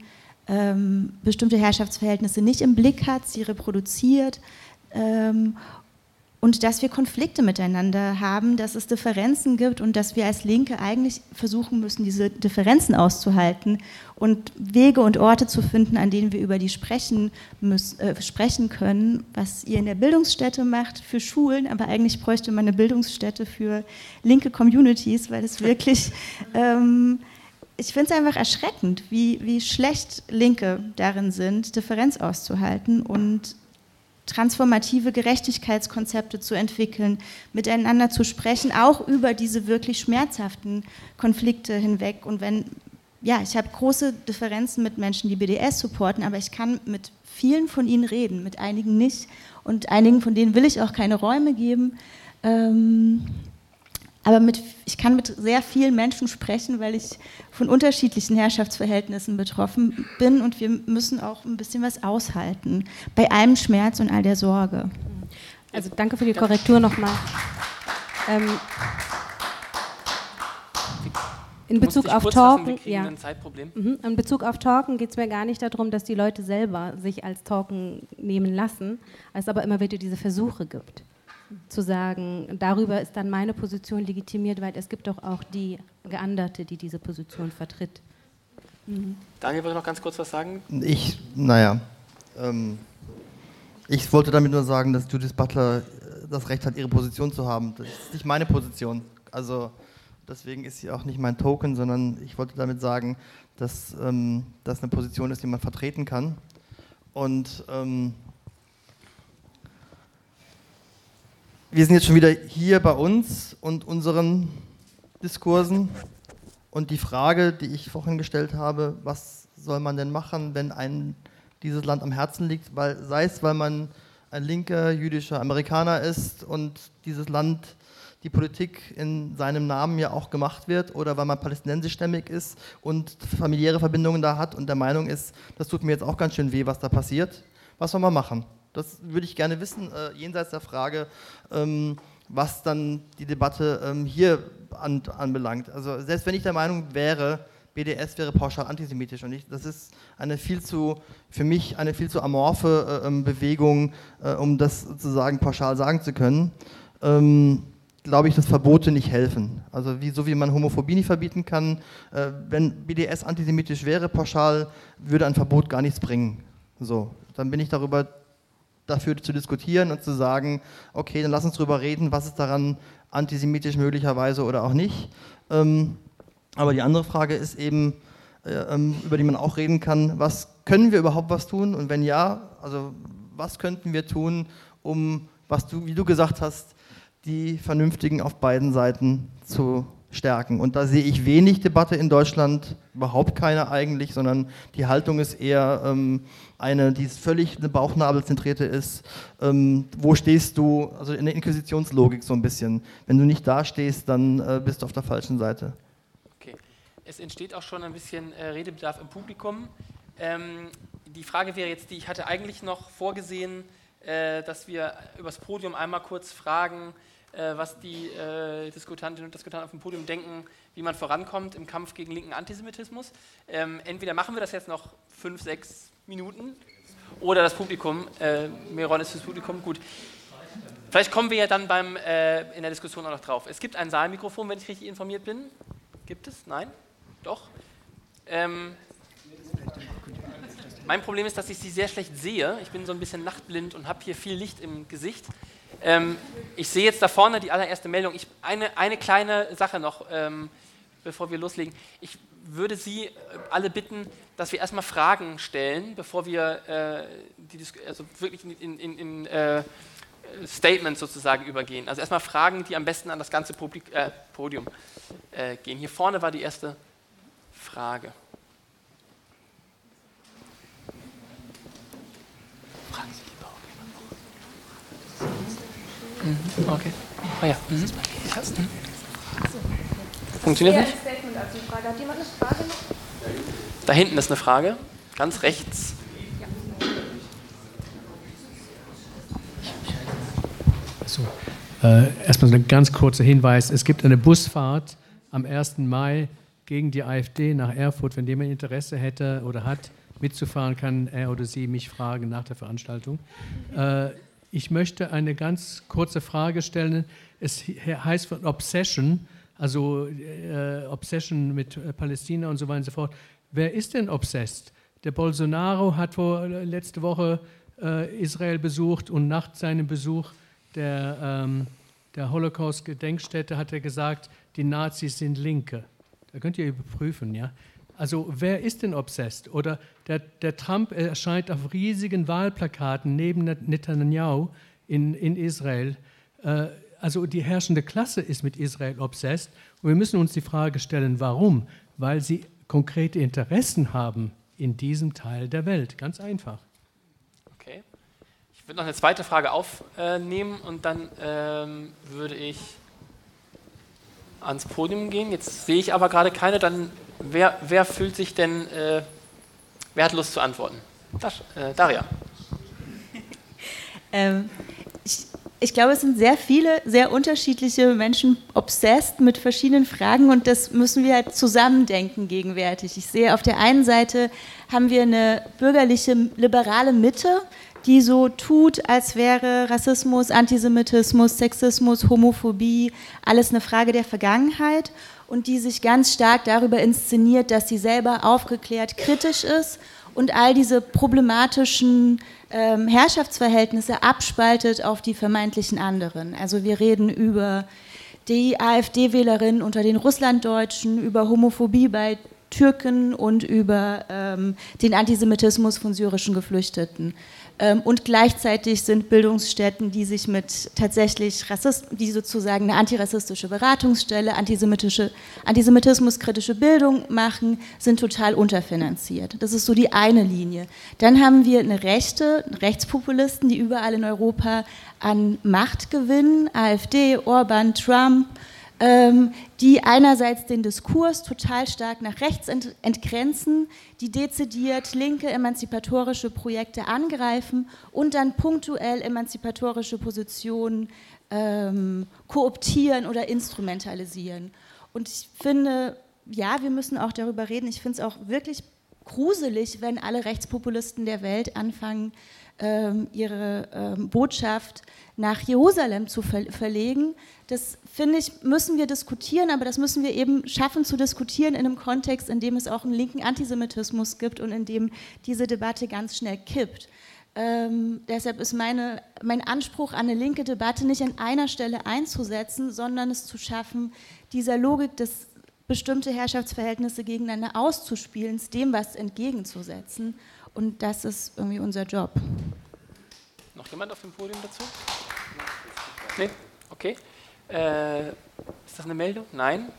ähm, bestimmte Herrschaftsverhältnisse nicht im Blick hat, sie reproduziert ähm, und dass wir Konflikte miteinander haben, dass es Differenzen gibt und dass wir als Linke eigentlich versuchen müssen, diese Differenzen auszuhalten und Wege und Orte zu finden, an denen wir über die sprechen, müssen, äh, sprechen können, was ihr in der Bildungsstätte macht für Schulen, aber eigentlich bräuchte man eine Bildungsstätte für linke Communities, weil es wirklich, ähm, ich finde es einfach erschreckend, wie, wie schlecht Linke darin sind, Differenz auszuhalten und transformative Gerechtigkeitskonzepte zu entwickeln, miteinander zu sprechen, auch über diese wirklich schmerzhaften Konflikte hinweg. Und wenn, ja, ich habe große Differenzen mit Menschen, die BDS supporten, aber ich kann mit vielen von ihnen reden, mit einigen nicht. Und einigen von denen will ich auch keine Räume geben. Ähm, aber mit, ich kann mit sehr vielen Menschen sprechen, weil ich von unterschiedlichen Herrschaftsverhältnissen betroffen bin und wir müssen auch ein bisschen was aushalten bei allem Schmerz und all der Sorge. Also danke für die Korrektur nochmal. Ähm, in Bezug auf Talken, ja. Mhm. In Bezug auf Talken geht es mir gar nicht darum, dass die Leute selber sich als Talken nehmen lassen, als aber immer wieder diese Versuche gibt zu sagen, darüber ist dann meine Position legitimiert, weil es gibt doch auch die Geanderte, die diese Position vertritt. Mhm. Daniel, wollte noch ganz kurz was sagen? Ich, naja, ähm, ich wollte damit nur sagen, dass Judith Butler äh, das Recht hat, ihre Position zu haben. Das ist nicht meine Position. Also deswegen ist sie auch nicht mein Token, sondern ich wollte damit sagen, dass ähm, das eine Position ist, die man vertreten kann. Und ähm, wir sind jetzt schon wieder hier bei uns und unseren Diskursen. Und die Frage, die ich vorhin gestellt habe, was soll man denn machen, wenn einem dieses Land am Herzen liegt, weil, sei es, weil man ein linker jüdischer Amerikaner ist und dieses Land, die Politik in seinem Namen ja auch gemacht wird, oder weil man palästinensischstämmig ist und familiäre Verbindungen da hat und der Meinung ist, das tut mir jetzt auch ganz schön weh, was da passiert. Was soll man machen? Das würde ich gerne wissen, äh, jenseits der Frage, ähm, was dann die Debatte ähm, hier an, anbelangt. Also selbst wenn ich der Meinung wäre, BDS wäre pauschal antisemitisch und ich, das ist eine viel zu, für mich eine viel zu amorphe äh, ähm, Bewegung, äh, um das sozusagen pauschal sagen zu können, ähm, glaube ich, dass Verbote nicht helfen. Also wie, so wie man Homophobie nicht verbieten kann, äh, wenn BDS antisemitisch wäre, pauschal, würde ein Verbot gar nichts bringen. So, dann bin ich darüber dafür zu diskutieren und zu sagen, okay, dann lass uns darüber reden, was ist daran antisemitisch möglicherweise oder auch nicht. Ähm, aber die andere Frage ist eben, äh, ähm, über die man auch reden kann, was können wir überhaupt was tun und wenn ja, also was könnten wir tun, um, was du, wie du gesagt hast, die Vernünftigen auf beiden Seiten zu stärken. Und da sehe ich wenig Debatte in Deutschland, überhaupt keine eigentlich, sondern die Haltung ist eher ähm, eine, die völlig eine Bauchnabelzentrierte ist. Ähm, wo stehst du? Also in der Inquisitionslogik so ein bisschen. Wenn du nicht da stehst, dann äh, bist du auf der falschen Seite. Okay. Es entsteht auch schon ein bisschen äh, Redebedarf im Publikum. Ähm, die Frage wäre jetzt die, ich hatte eigentlich noch vorgesehen, äh, dass wir übers Podium einmal kurz fragen, äh, was die äh, Diskutantinnen und Diskutanten auf dem Podium denken, wie man vorankommt im Kampf gegen linken Antisemitismus. Ähm, entweder machen wir das jetzt noch fünf, sechs Minuten oder das Publikum, äh, Meron ist fürs Publikum, gut. Vielleicht kommen wir ja dann beim, äh, in der Diskussion auch noch drauf. Es gibt ein Saalmikrofon, wenn ich richtig informiert bin. Gibt es? Nein? Doch? Ähm, mein Problem ist, dass ich sie sehr schlecht sehe. Ich bin so ein bisschen nachtblind und habe hier viel Licht im Gesicht. Ähm, ich sehe jetzt da vorne die allererste Meldung. Ich, eine, eine kleine Sache noch, ähm, bevor wir loslegen. Ich würde Sie äh, alle bitten, dass wir erstmal Fragen stellen, bevor wir äh, die, also wirklich in, in, in äh, Statements sozusagen übergehen. Also erstmal Fragen, die am besten an das ganze Publik, äh, Podium äh, gehen. Hier vorne war die erste Frage. Fragen Sie lieber. Mhm. Okay. Ah ja. Mhm. Funktioniert nicht? Da hinten ist eine Frage, ganz rechts. So, äh, erstmal so ein ganz kurzer Hinweis. Es gibt eine Busfahrt am 1. Mai gegen die AfD nach Erfurt. Wenn jemand Interesse hätte oder hat, mitzufahren, kann er oder sie mich fragen nach der Veranstaltung. Äh, ich möchte eine ganz kurze Frage stellen. Es heißt von Obsession, also äh, Obsession mit äh, Palästina und so weiter und so fort. Wer ist denn obsessed? Der Bolsonaro hat vor, äh, letzte Woche äh, Israel besucht und nach seinem Besuch der, ähm, der Holocaust-Gedenkstätte hat er gesagt, die Nazis sind Linke. Da könnt ihr überprüfen, ja. Also wer ist denn obsessed? Oder der, der Trump erscheint auf riesigen Wahlplakaten neben Netanyahu in, in Israel. Äh, also die herrschende Klasse ist mit Israel obsessed. Und wir müssen uns die Frage stellen, warum? Weil sie konkrete Interessen haben in diesem Teil der Welt. Ganz einfach. Okay. Ich würde noch eine zweite Frage aufnehmen und dann ähm, würde ich ans Podium gehen. Jetzt sehe ich aber gerade keine, dann Wer, wer fühlt sich denn, äh, wer hat Lust zu antworten? Das, äh, Daria. ähm, ich, ich, glaube, es sind sehr viele, sehr unterschiedliche Menschen obsessed mit verschiedenen Fragen und das müssen wir halt zusammendenken gegenwärtig. Ich sehe, auf der einen Seite haben wir eine bürgerliche, liberale Mitte, die so tut, als wäre Rassismus, Antisemitismus, Sexismus, Homophobie alles eine Frage der Vergangenheit und die sich ganz stark darüber inszeniert, dass sie selber aufgeklärt kritisch ist und all diese problematischen ähm, Herrschaftsverhältnisse abspaltet auf die vermeintlichen anderen. Also wir reden über die AfD-Wählerinnen unter den Russlanddeutschen, über Homophobie bei Türken und über ähm, den Antisemitismus von syrischen Geflüchteten. Ähm, und gleichzeitig sind Bildungsstätten, die sich mit tatsächlich Rassist die sozusagen eine antirassistische Beratungsstelle, antisemitische, antisemitismuskritische Bildung machen, sind total unterfinanziert. Das ist so die eine Linie. Dann haben wir eine Rechte, Rechtspopulisten, die überall in Europa an Macht gewinnen, AfD, Orban, Trump, die einerseits den Diskurs total stark nach rechts ent entgrenzen, die dezidiert linke emanzipatorische Projekte angreifen und dann punktuell emanzipatorische Positionen ähm, kooptieren oder instrumentalisieren. Und ich finde, ja, wir müssen auch darüber reden. Ich finde es auch wirklich gruselig, wenn alle Rechtspopulisten der Welt anfangen, ähm, ihre ähm, Botschaft nach Jerusalem zu ver verlegen. Das finde ich, müssen wir diskutieren, aber das müssen wir eben schaffen zu diskutieren in einem Kontext, in dem es auch einen linken Antisemitismus gibt und in dem diese Debatte ganz schnell kippt. Ähm, deshalb ist meine, mein Anspruch an eine linke Debatte nicht an einer Stelle einzusetzen, sondern es zu schaffen, dieser Logik des bestimmte Herrschaftsverhältnisse gegeneinander auszuspielen, dem was entgegenzusetzen. Und das ist irgendwie unser Job. Noch jemand auf dem Podium dazu? Nee? Okay. Äh, ist das eine Meldung? Nein?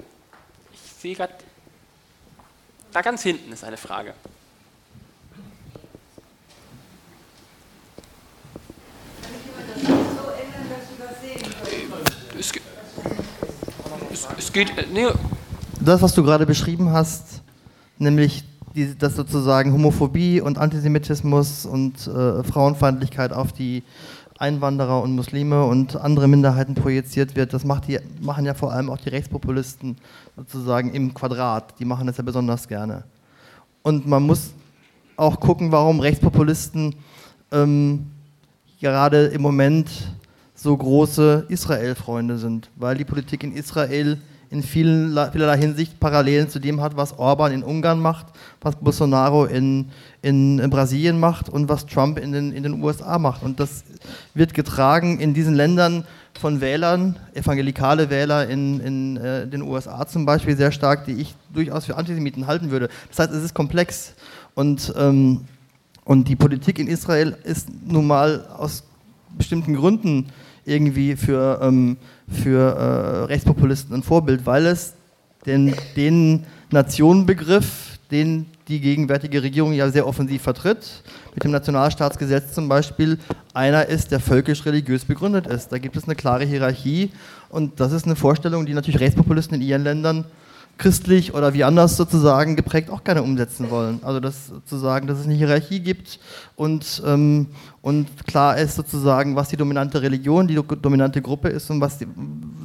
Ich sehe gerade, da ganz hinten ist eine Frage. Es, es, es geht. Äh, nee. Das, was du gerade beschrieben hast, nämlich die, dass sozusagen Homophobie und Antisemitismus und äh, Frauenfeindlichkeit auf die Einwanderer und Muslime und andere Minderheiten projiziert wird, das macht die, machen ja vor allem auch die Rechtspopulisten sozusagen im Quadrat. Die machen das ja besonders gerne. Und man muss auch gucken, warum Rechtspopulisten ähm, gerade im Moment so große Israel-Freunde sind, weil die Politik in Israel in vielen, vielerlei Hinsicht Parallelen zu dem hat, was Orban in Ungarn macht, was Bolsonaro in, in, in Brasilien macht und was Trump in den, in den USA macht. Und das wird getragen in diesen Ländern von Wählern, evangelikale Wähler in, in äh, den USA zum Beispiel sehr stark, die ich durchaus für Antisemiten halten würde. Das heißt, es ist komplex. Und, ähm, und die Politik in Israel ist nun mal aus bestimmten Gründen irgendwie für, ähm, für äh, Rechtspopulisten ein Vorbild, weil es den, den Nationenbegriff, den die gegenwärtige Regierung ja sehr offensiv vertritt, mit dem Nationalstaatsgesetz zum Beispiel, einer ist, der völkisch-religiös begründet ist. Da gibt es eine klare Hierarchie und das ist eine Vorstellung, die natürlich Rechtspopulisten in ihren Ländern christlich oder wie anders sozusagen geprägt auch gerne umsetzen wollen. Also das sozusagen, dass es eine Hierarchie gibt und, ähm, und klar ist sozusagen, was die dominante Religion, die dominante Gruppe ist und was die,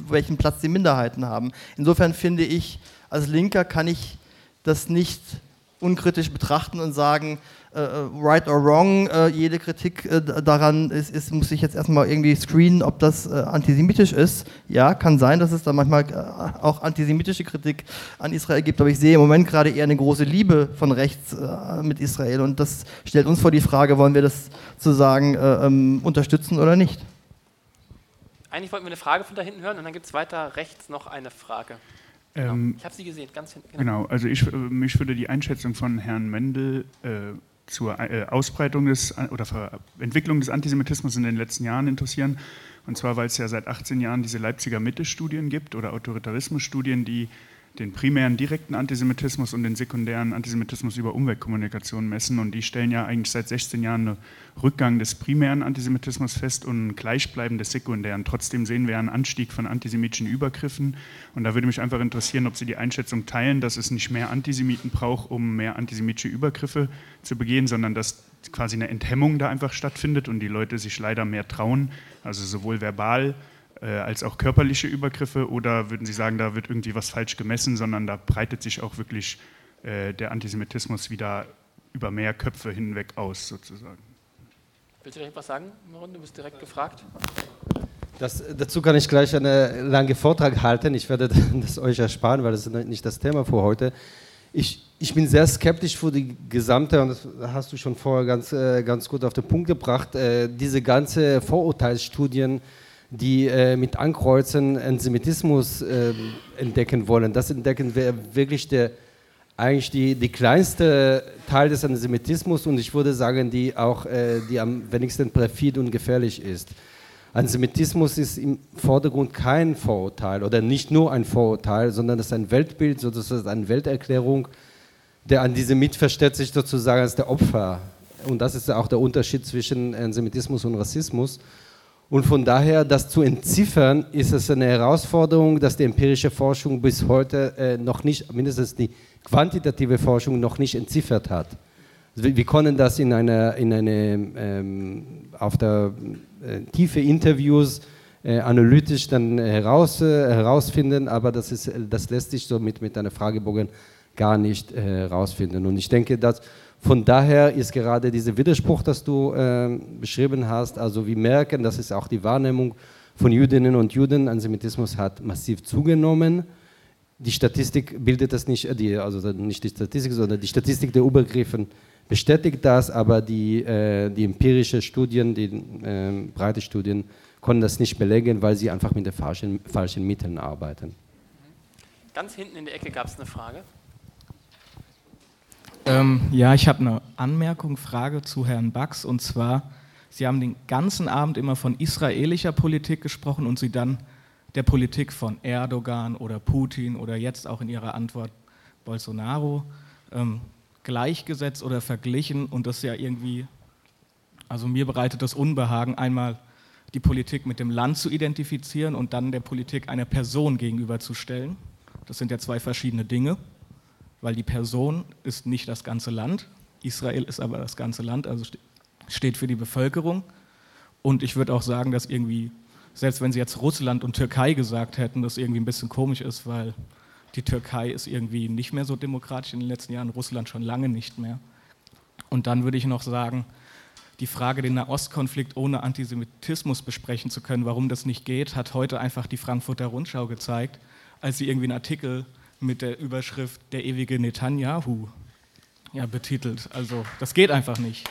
welchen Platz die Minderheiten haben. Insofern finde ich, als Linker kann ich das nicht unkritisch betrachten und sagen, äh, äh, right or wrong, äh, jede Kritik äh, daran ist, ist, muss ich jetzt erstmal irgendwie screenen, ob das äh, antisemitisch ist. Ja, kann sein, dass es da manchmal äh, auch antisemitische Kritik an Israel gibt, aber ich sehe im Moment gerade eher eine große Liebe von rechts mit Israel und das stellt uns vor die Frage, wollen wir das sozusagen ähm, unterstützen oder nicht? Eigentlich wollten wir eine Frage von da hinten hören und dann gibt es weiter rechts noch eine Frage. Genau. Ähm, ich habe sie gesehen, ganz hinten. Genau, genau also ich, mich würde die Einschätzung von Herrn Mendel äh, zur äh, Ausbreitung des oder Entwicklung des Antisemitismus in den letzten Jahren interessieren. Und zwar, weil es ja seit 18 Jahren diese Leipziger Mitte-Studien gibt oder Autoritarismus-Studien, die den primären direkten Antisemitismus und den sekundären Antisemitismus über Umweltkommunikation messen. Und die stellen ja eigentlich seit 16 Jahren einen Rückgang des primären Antisemitismus fest und ein Gleichbleiben des sekundären. Trotzdem sehen wir einen Anstieg von antisemitischen Übergriffen. Und da würde mich einfach interessieren, ob Sie die Einschätzung teilen, dass es nicht mehr Antisemiten braucht, um mehr antisemitische Übergriffe zu begehen, sondern dass quasi eine Enthemmung da einfach stattfindet und die Leute sich leider mehr trauen, also sowohl verbal als auch körperliche Übergriffe? Oder würden Sie sagen, da wird irgendwie was falsch gemessen, sondern da breitet sich auch wirklich äh, der Antisemitismus wieder über mehr Köpfe hinweg aus, sozusagen? Willst du direkt was sagen, Maron? Du bist direkt gefragt. Das, dazu kann ich gleich einen langen Vortrag halten. Ich werde das euch ersparen, weil das ist nicht das Thema für heute. Ich, ich bin sehr skeptisch für die gesamte, und das hast du schon vorher ganz, äh, ganz gut auf den Punkt gebracht, diese ganze Vorurteilsstudien, die äh, mit Ankreuzen Antisemitismus äh, entdecken wollen. Das entdecken wir wirklich der, eigentlich die, die kleinste Teil des Antisemitismus und ich würde sagen, die auch äh, die am wenigsten perfid und gefährlich ist. Antisemitismus ist im Vordergrund kein Vorurteil oder nicht nur ein Vorurteil, sondern es ist ein Weltbild, sozusagen eine Welterklärung. Der Antisemit versteht sich sozusagen als der Opfer. Und das ist auch der Unterschied zwischen Antisemitismus und Rassismus. Und von daher, das zu entziffern, ist es eine Herausforderung, dass die empirische Forschung bis heute äh, noch nicht, mindestens die quantitative Forschung noch nicht entziffert hat. Wir, wir können das in einer, in eine, ähm, auf der äh, tiefe Interviews äh, analytisch dann heraus, äh, herausfinden, aber das, ist, das lässt sich so mit, mit einer Fragebogen gar nicht äh, herausfinden. Und ich denke, dass von daher ist gerade dieser Widerspruch, das du äh, beschrieben hast, also wir merken, das ist auch die Wahrnehmung von Jüdinnen und Juden, Antisemitismus hat massiv zugenommen. Die Statistik bildet das nicht, die, also nicht die Statistik, sondern die Statistik der Übergriffen bestätigt das, aber die, äh, die empirischen Studien, die äh, breite Studien, konnten das nicht belegen, weil sie einfach mit den falschen, falschen Mitteln arbeiten. Ganz hinten in der Ecke gab es eine Frage. Ähm, ja, ich habe eine Anmerkung, Frage zu Herrn Bax. Und zwar, Sie haben den ganzen Abend immer von israelischer Politik gesprochen und Sie dann der Politik von Erdogan oder Putin oder jetzt auch in Ihrer Antwort Bolsonaro ähm, gleichgesetzt oder verglichen. Und das ja irgendwie, also mir bereitet das Unbehagen, einmal die Politik mit dem Land zu identifizieren und dann der Politik einer Person gegenüberzustellen. Das sind ja zwei verschiedene Dinge weil die Person ist nicht das ganze Land. Israel ist aber das ganze Land, also steht für die Bevölkerung. Und ich würde auch sagen, dass irgendwie, selbst wenn sie jetzt Russland und Türkei gesagt hätten, das irgendwie ein bisschen komisch ist, weil die Türkei ist irgendwie nicht mehr so demokratisch in den letzten Jahren, Russland schon lange nicht mehr. Und dann würde ich noch sagen, die Frage, den Nahostkonflikt ohne Antisemitismus besprechen zu können, warum das nicht geht, hat heute einfach die Frankfurter Rundschau gezeigt, als sie irgendwie einen Artikel mit der Überschrift Der ewige Netanyahu ja, betitelt. Also das geht einfach nicht.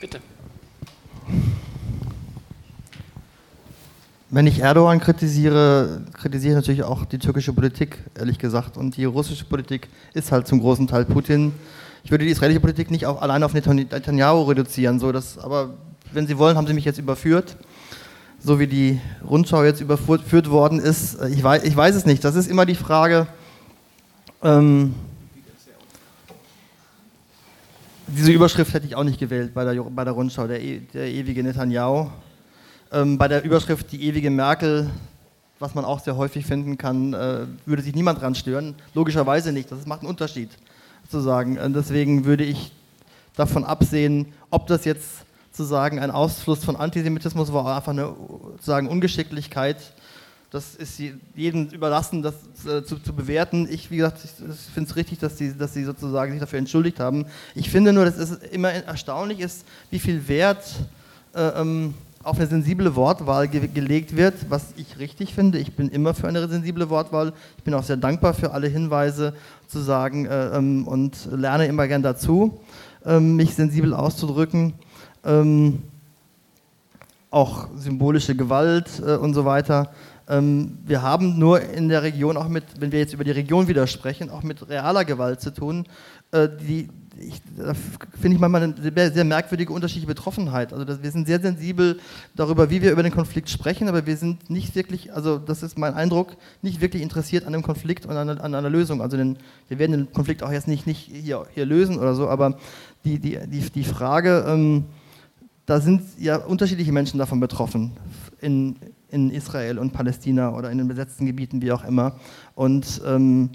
Bitte. Wenn ich Erdogan kritisiere, kritisiere ich natürlich auch die türkische Politik, ehrlich gesagt. Und die russische Politik ist halt zum großen Teil Putin. Ich würde die israelische Politik nicht auch allein auf Netanyahu reduzieren. So, das, aber wenn Sie wollen, haben Sie mich jetzt überführt. So wie die Rundschau jetzt überführt worden ist. Ich weiß, ich weiß es nicht. Das ist immer die Frage. Ähm, diese Überschrift hätte ich auch nicht gewählt bei der, bei der Rundschau, der, e, der ewige Netanyahu. Ähm, bei der Überschrift die ewige Merkel, was man auch sehr häufig finden kann, äh, würde sich niemand dran stören. Logischerweise nicht, das macht einen Unterschied zu sagen. Und deswegen würde ich davon absehen, ob das jetzt zu sagen ein Ausfluss von Antisemitismus war, einfach eine sagen Ungeschicklichkeit. Das ist jedem überlassen, das äh, zu, zu, bewerten. Ich, wie gesagt, finde es richtig, dass sie, dass sie sozusagen sich dafür entschuldigt haben. Ich finde nur, dass es immer erstaunlich ist, wie viel Wert äh, ähm, auf eine sensible Wortwahl ge gelegt wird, was ich richtig finde. Ich bin immer für eine sensible Wortwahl. Ich bin auch sehr dankbar für alle Hinweise zu sagen äh, ähm, und lerne immer gern dazu, ähm, mich sensibel auszudrücken. Ähm, auch symbolische Gewalt äh, und so weiter. Ähm, wir haben nur in der Region auch mit, wenn wir jetzt über die Region wieder sprechen, auch mit realer Gewalt zu tun, äh, die, ich, da finde ich manchmal eine sehr, sehr, merkwürdige unterschiedliche Betroffenheit. Also das, wir sind sehr sensibel darüber, wie wir über den Konflikt sprechen, aber wir sind nicht wirklich, also das ist mein Eindruck, nicht wirklich interessiert an dem Konflikt und an, an einer Lösung. Also den, wir werden den Konflikt auch jetzt nicht, nicht hier, hier lösen oder so, aber die, die, die, die Frage, ähm, da sind ja unterschiedliche Menschen davon betroffen, in, in Israel und Palästina oder in den besetzten Gebieten, wie auch immer. Und ähm,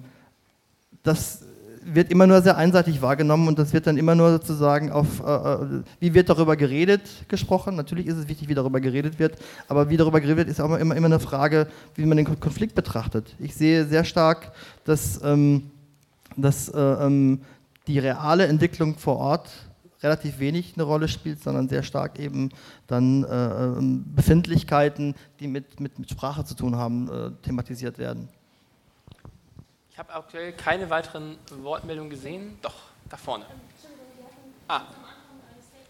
das wird immer nur sehr einseitig wahrgenommen und das wird dann immer nur sozusagen auf, äh, äh, wie wird darüber geredet, gesprochen. Natürlich ist es wichtig, wie darüber geredet wird, aber wie darüber geredet wird, ist auch immer, immer eine Frage, wie man den Konflikt betrachtet. Ich sehe sehr stark, dass, ähm, dass äh, ähm, die reale Entwicklung vor Ort relativ wenig eine Rolle spielt, sondern sehr stark eben dann äh, ähm, Befindlichkeiten, die mit, mit, mit Sprache zu tun haben, äh, thematisiert werden. Ich habe aktuell keine weiteren Wortmeldungen gesehen. Doch, da vorne. Ah.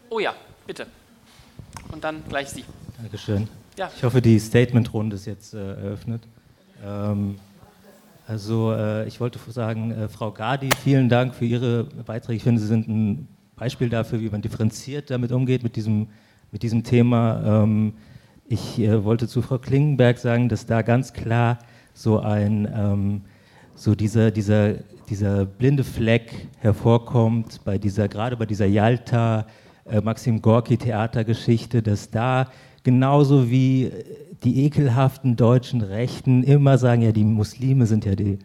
Oh ja, bitte. Und dann gleich Sie. Dankeschön. Ja. Ich hoffe, die Statement-Runde ist jetzt äh, eröffnet. Ähm, also äh, ich wollte sagen, äh, Frau Gadi, vielen Dank für Ihre Beiträge. Ich finde, Sie sind ein Beispiel dafür, wie man differenziert damit umgeht, mit diesem, mit diesem Thema. Ähm, ich äh, wollte zu Frau Klingenberg sagen, dass da ganz klar so ein ähm, so dieser, dieser, dieser blinde Fleck hervorkommt, bei dieser, gerade bei dieser Yalta, äh, Maxim Gorki Theatergeschichte, dass da genauso wie die ekelhaften deutschen Rechten immer sagen, ja, die Muslime sind ja die,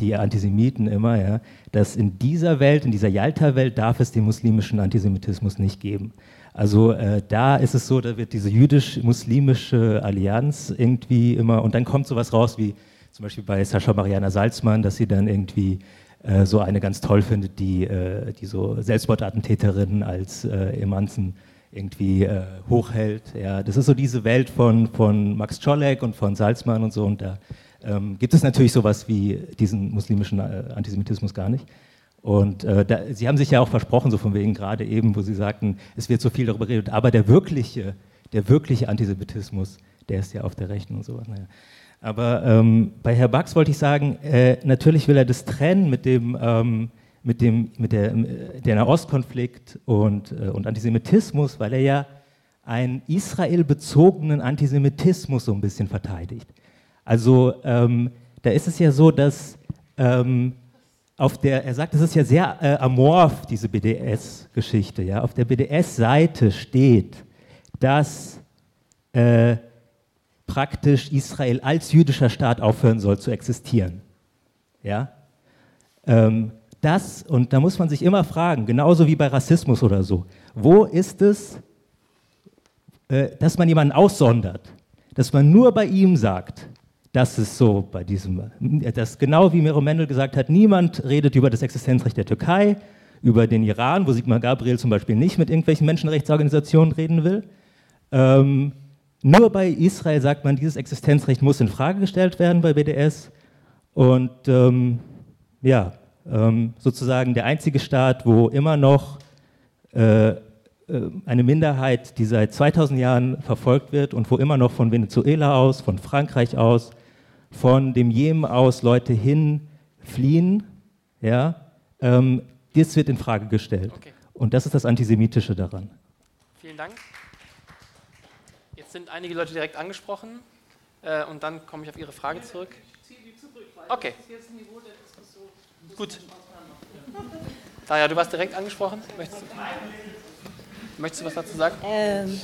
die Antisemiten immer, ja, dass in dieser Welt, in dieser Yalta-Welt darf es den muslimischen Antisemitismus nicht geben. Also äh, da ist es so, da wird diese jüdisch-muslimische Allianz irgendwie immer, und dann kommt sowas raus wie, zum Beispiel bei Sascha Mariana Salzmann, dass sie dann irgendwie äh, so eine ganz toll findet, die, äh, die so Selbstmordattentäterinnen als äh, Emanzen irgendwie äh, hochhält. Ja, das ist so diese Welt von, von Max Czolek und von Salzmann und so. Und da ähm, gibt es natürlich sowas wie diesen muslimischen äh, Antisemitismus gar nicht. Und äh, da, Sie haben sich ja auch versprochen, so von wegen gerade eben, wo Sie sagten, es wird so viel darüber geredet, aber der wirkliche, der wirkliche Antisemitismus, der ist ja auf der Rechten und sowas. Naja. Aber ähm, bei Herr Bax wollte ich sagen, äh, natürlich will er das trennen mit dem, ähm, mit dem, mit der, äh, der Nahostkonflikt und, äh, und Antisemitismus, weil er ja einen israelbezogenen Antisemitismus so ein bisschen verteidigt. Also ähm, da ist es ja so, dass ähm, auf der, er sagt, es ist ja sehr äh, amorph, diese BDS-Geschichte. Ja? Auf der BDS-Seite steht, dass äh, praktisch Israel als jüdischer Staat aufhören soll zu existieren. Ja? Ähm, das, und da muss man sich immer fragen, genauso wie bei Rassismus oder so, wo ist es, äh, dass man jemanden aussondert, dass man nur bei ihm sagt, das ist so bei diesem, das genau wie Miro Mendel gesagt hat, niemand redet über das Existenzrecht der Türkei, über den Iran, wo Sigmar Gabriel zum Beispiel nicht mit irgendwelchen Menschenrechtsorganisationen reden will. Ähm, nur bei Israel sagt man, dieses Existenzrecht muss in Frage gestellt werden bei BDS. Und ähm, ja, ähm, sozusagen der einzige Staat, wo immer noch äh, äh eine Minderheit, die seit 2000 Jahren verfolgt wird und wo immer noch von Venezuela aus, von Frankreich aus, von dem Jemen aus Leute hinfliehen, ja, ähm, das wird in Frage gestellt. Okay. Und das ist das Antisemitische daran. Vielen Dank. Jetzt sind einige Leute direkt angesprochen äh, und dann komme ich auf Ihre Frage zurück. Okay. Gut. Daja, du warst direkt angesprochen. Möchtest du, möchtest du was dazu sagen? Ähm,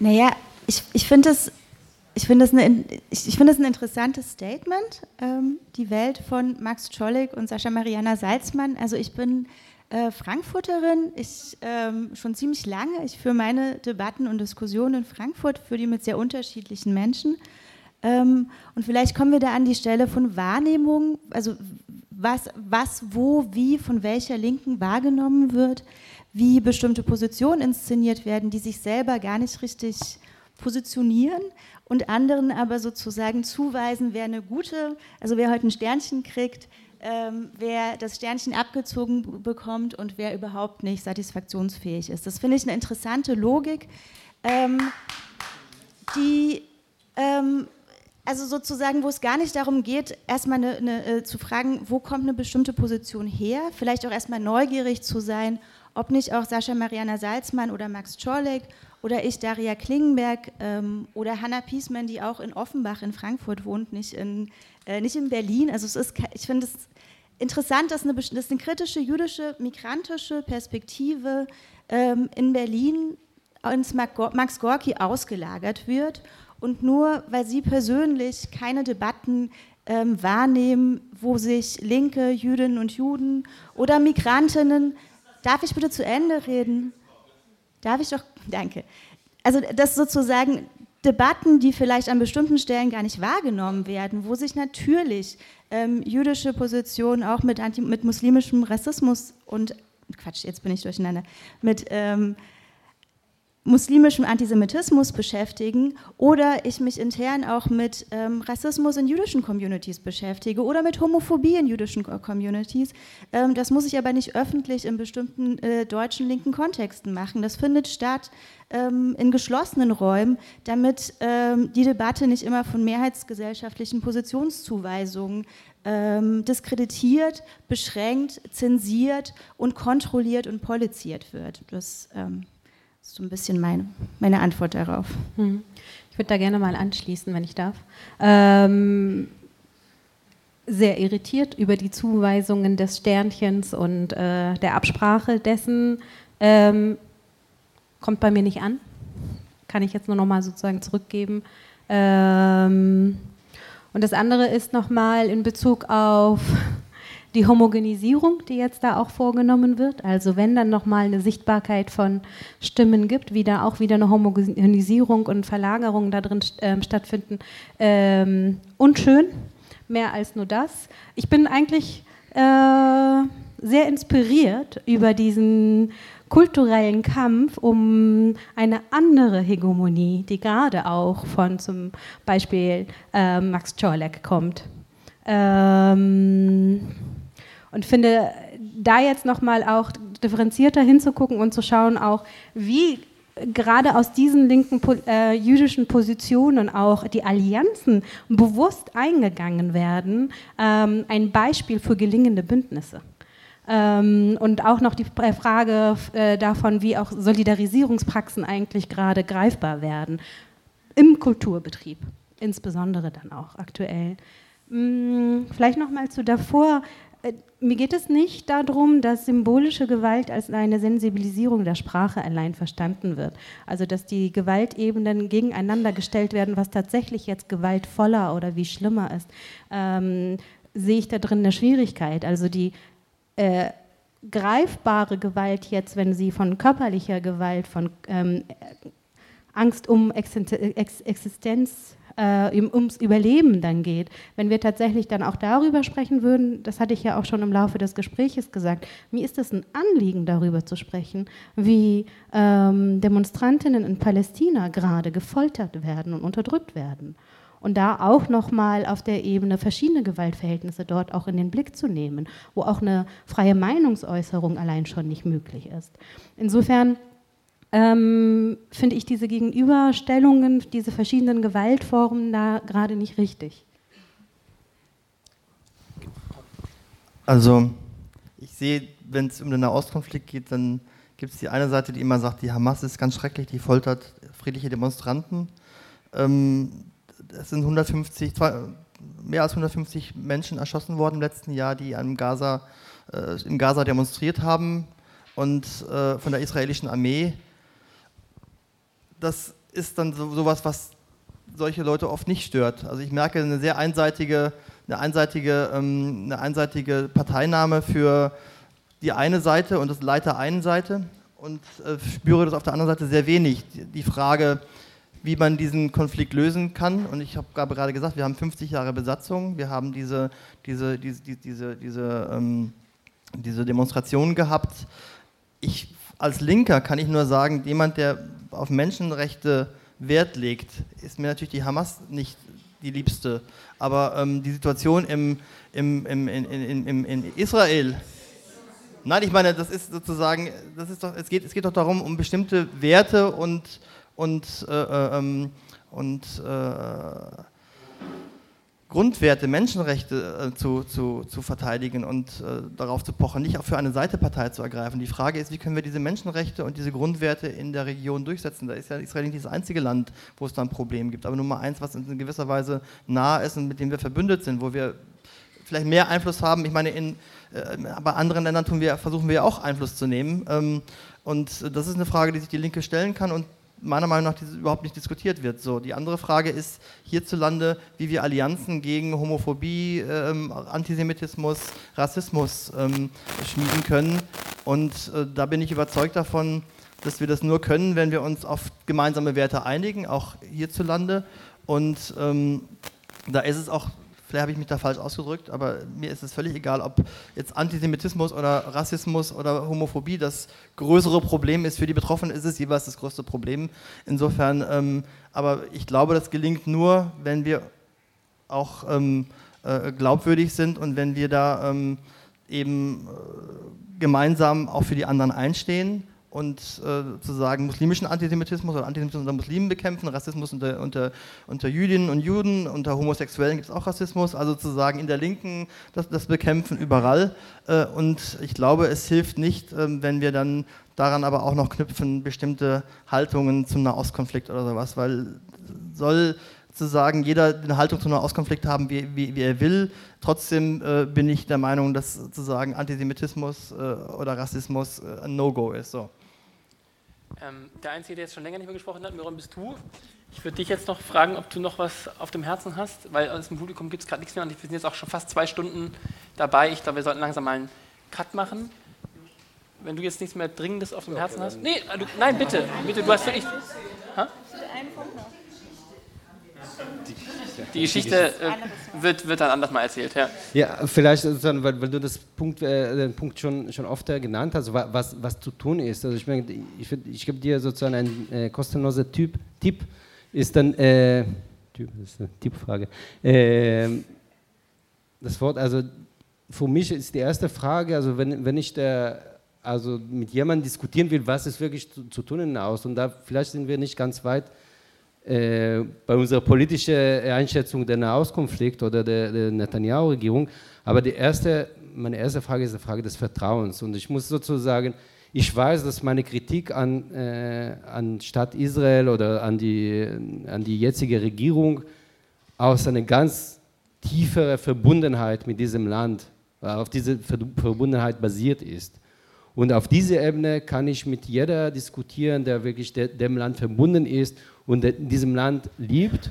naja, ich, ich finde es ich finde das, ich, ich find das ein interessantes Statement, ähm, die Welt von Max Czolek und Sascha Mariana Salzmann. Also ich bin äh, Frankfurterin, ich ähm, schon ziemlich lange. Ich führe meine Debatten und Diskussionen in Frankfurt, für die mit sehr unterschiedlichen Menschen. Ähm, und vielleicht kommen wir da an die Stelle von Wahrnehmung, also was, was, wo, wie, von welcher Linken wahrgenommen wird, wie bestimmte Positionen inszeniert werden, die sich selber gar nicht richtig positionieren und anderen aber sozusagen zuweisen, wer eine gute, also wer heute ein Sternchen kriegt, ähm, wer das Sternchen abgezogen bekommt und wer überhaupt nicht satisfaktionsfähig ist. Das finde ich eine interessante Logik, ähm, die ähm, also sozusagen, wo es gar nicht darum geht, erstmal eine, eine, äh, zu fragen, wo kommt eine bestimmte Position her, vielleicht auch erstmal neugierig zu sein, ob nicht auch Sascha Mariana Salzmann oder Max Czorlek oder ich, Daria Klingenberg ähm, oder Hanna Piesmann, die auch in Offenbach in Frankfurt wohnt, nicht in, äh, nicht in Berlin. Also es ist, ich finde es interessant, dass eine, dass eine kritische jüdische, migrantische Perspektive ähm, in Berlin ins Max Gorki ausgelagert wird und nur weil Sie persönlich keine Debatten ähm, wahrnehmen, wo sich linke Jüdinnen und Juden oder Migrantinnen, darf ich bitte zu Ende reden? Darf ich doch Danke. Also das sozusagen Debatten, die vielleicht an bestimmten Stellen gar nicht wahrgenommen werden, wo sich natürlich ähm, jüdische Positionen auch mit, anti, mit muslimischem Rassismus und Quatsch, jetzt bin ich durcheinander, mit ähm, muslimischem Antisemitismus beschäftigen oder ich mich intern auch mit ähm, Rassismus in jüdischen Communities beschäftige oder mit Homophobie in jüdischen Communities. Ähm, das muss ich aber nicht öffentlich in bestimmten äh, deutschen linken Kontexten machen. Das findet statt ähm, in geschlossenen Räumen, damit ähm, die Debatte nicht immer von mehrheitsgesellschaftlichen Positionszuweisungen ähm, diskreditiert, beschränkt, zensiert und kontrolliert und poliziert wird. Das ähm, so ein bisschen meine, meine Antwort darauf. Hm. Ich würde da gerne mal anschließen, wenn ich darf. Ähm, sehr irritiert über die Zuweisungen des Sternchens und äh, der Absprache dessen. Ähm, kommt bei mir nicht an. Kann ich jetzt nur noch mal sozusagen zurückgeben. Ähm, und das andere ist nochmal in Bezug auf die Homogenisierung, die jetzt da auch vorgenommen wird. Also wenn dann nochmal eine Sichtbarkeit von Stimmen gibt, wie da auch wieder eine Homogenisierung und Verlagerung da drin äh, stattfinden, ähm, unschön, mehr als nur das. Ich bin eigentlich äh, sehr inspiriert über diesen kulturellen Kampf um eine andere Hegemonie, die gerade auch von zum Beispiel äh, Max Czorlek kommt. Ähm, und finde, da jetzt nochmal auch differenzierter hinzugucken und zu schauen, auch wie gerade aus diesen linken äh, jüdischen Positionen auch die Allianzen bewusst eingegangen werden, ähm, ein Beispiel für gelingende Bündnisse. Ähm, und auch noch die Frage äh, davon, wie auch Solidarisierungspraxen eigentlich gerade greifbar werden im Kulturbetrieb, insbesondere dann auch aktuell. Hm, vielleicht noch mal zu davor. Äh, mir geht es nicht darum, dass symbolische Gewalt als eine Sensibilisierung der Sprache allein verstanden wird. Also dass die Gewaltebenen gegeneinander gestellt werden, was tatsächlich jetzt gewaltvoller oder wie schlimmer ist, ähm, sehe ich da drin eine Schwierigkeit. Also die äh, greifbare Gewalt jetzt, wenn sie von körperlicher Gewalt, von ähm, Angst um Existenz äh, ums Überleben dann geht, wenn wir tatsächlich dann auch darüber sprechen würden, das hatte ich ja auch schon im Laufe des Gesprächs gesagt, mir ist es ein Anliegen, darüber zu sprechen, wie ähm, Demonstrantinnen in Palästina gerade gefoltert werden und unterdrückt werden. Und da auch nochmal auf der Ebene verschiedene Gewaltverhältnisse dort auch in den Blick zu nehmen, wo auch eine freie Meinungsäußerung allein schon nicht möglich ist. Insofern ähm, finde ich diese Gegenüberstellungen, diese verschiedenen Gewaltformen da gerade nicht richtig. Also ich sehe, wenn es um den Nahostkonflikt geht, dann gibt es die eine Seite, die immer sagt, die Hamas ist ganz schrecklich, die foltert friedliche Demonstranten. Ähm, es sind 150, mehr als 150 Menschen erschossen worden im letzten Jahr, die im Gaza, äh, im Gaza demonstriert haben und äh, von der israelischen Armee das ist dann so, sowas, was solche Leute oft nicht stört. Also ich merke eine sehr einseitige, eine einseitige, ähm, eine einseitige Parteinahme für die eine Seite und das Leiter einen Seite und äh, spüre das auf der anderen Seite sehr wenig. Die, die Frage, wie man diesen Konflikt lösen kann. Und ich habe gerade gesagt, wir haben 50 Jahre Besatzung, wir haben diese, diese, diese, diese, diese, ähm, diese Demonstrationen gehabt. Ich als Linker kann ich nur sagen, jemand, der auf Menschenrechte Wert legt, ist mir natürlich die Hamas nicht die liebste. Aber ähm, die Situation im, im, im, in, in, in, Israel, nein, ich meine, das ist sozusagen, das ist doch, es, geht, es geht doch darum, um bestimmte Werte und, und, äh, äh ähm, und äh, Grundwerte, Menschenrechte äh, zu, zu, zu verteidigen und äh, darauf zu pochen, nicht auch für eine Seitepartei zu ergreifen. Die Frage ist, wie können wir diese Menschenrechte und diese Grundwerte in der Region durchsetzen? Da ist ja Israel nicht das einzige Land, wo es da ein Problem gibt, aber Nummer eins, was uns in gewisser Weise nah ist und mit dem wir verbündet sind, wo wir vielleicht mehr Einfluss haben. Ich meine, in, äh, bei anderen Ländern tun wir, versuchen wir auch Einfluss zu nehmen. Ähm, und das ist eine Frage, die sich die Linke stellen kann und meiner Meinung nach überhaupt nicht diskutiert wird. So, die andere Frage ist hierzulande, wie wir Allianzen gegen Homophobie, ähm, Antisemitismus, Rassismus ähm, schmieden können. Und äh, da bin ich überzeugt davon, dass wir das nur können, wenn wir uns auf gemeinsame Werte einigen, auch hierzulande. Und ähm, da ist es auch Vielleicht habe ich mich da falsch ausgedrückt, aber mir ist es völlig egal, ob jetzt Antisemitismus oder Rassismus oder Homophobie das größere Problem ist. Für die Betroffenen ist es jeweils das größte Problem. Insofern, ähm, aber ich glaube, das gelingt nur, wenn wir auch ähm, äh, glaubwürdig sind und wenn wir da ähm, eben äh, gemeinsam auch für die anderen einstehen und äh, zu sagen, muslimischen Antisemitismus oder Antisemitismus unter Muslimen bekämpfen, Rassismus unter, unter, unter Jüdinnen und Juden, unter Homosexuellen gibt es auch Rassismus, also zu sagen, in der Linken das, das Bekämpfen überall. Äh, und ich glaube, es hilft nicht, äh, wenn wir dann daran aber auch noch knüpfen, bestimmte Haltungen zum Nahostkonflikt oder sowas, weil soll zu sagen, jeder eine Haltung zum Nahostkonflikt haben, wie, wie, wie er will. Trotzdem äh, bin ich der Meinung, dass sozusagen Antisemitismus äh, oder Rassismus äh, ein No-Go ist. So. Ähm, der Einzige, der jetzt schon länger nicht mehr gesprochen hat, Miron, bist du. Ich würde dich jetzt noch fragen, ob du noch was auf dem Herzen hast, weil aus dem Publikum gibt es gerade nichts mehr und wir sind jetzt auch schon fast zwei Stunden dabei. Ich glaube, wir sollten langsam mal einen Cut machen. Wenn du jetzt nichts mehr Dringendes auf dem Herzen hast. Nee, du, nein, bitte, bitte, du hast wirklich. Die Geschichte äh, wird, wird dann anders mal erzählt, ja. Ja, vielleicht, weil, weil du das Punkt, äh, den Punkt schon, schon oft genannt hast, was, was zu tun ist. Also ich meine, ich, ich gebe dir sozusagen einen äh, kostenlosen typ, Tipp, ist dann, äh, Typ, das ist eine Tippfrage. Äh, das Wort, also für mich ist die erste Frage, also wenn, wenn ich der, also mit jemandem diskutieren will, was ist wirklich zu, zu tun in aus und da vielleicht sind wir nicht ganz weit äh, bei unserer politischen Einschätzung der Nahostkonflikt oder der, der Netanyahu-Regierung. Aber die erste, meine erste Frage ist die Frage des Vertrauens. Und ich muss sozusagen, ich weiß, dass meine Kritik an, äh, an Staat Israel oder an die, an die jetzige Regierung aus einer ganz tieferen Verbundenheit mit diesem Land, auf diese Verbundenheit basiert ist. Und auf dieser Ebene kann ich mit jeder diskutieren, der wirklich de, dem Land verbunden ist und in diesem Land liebt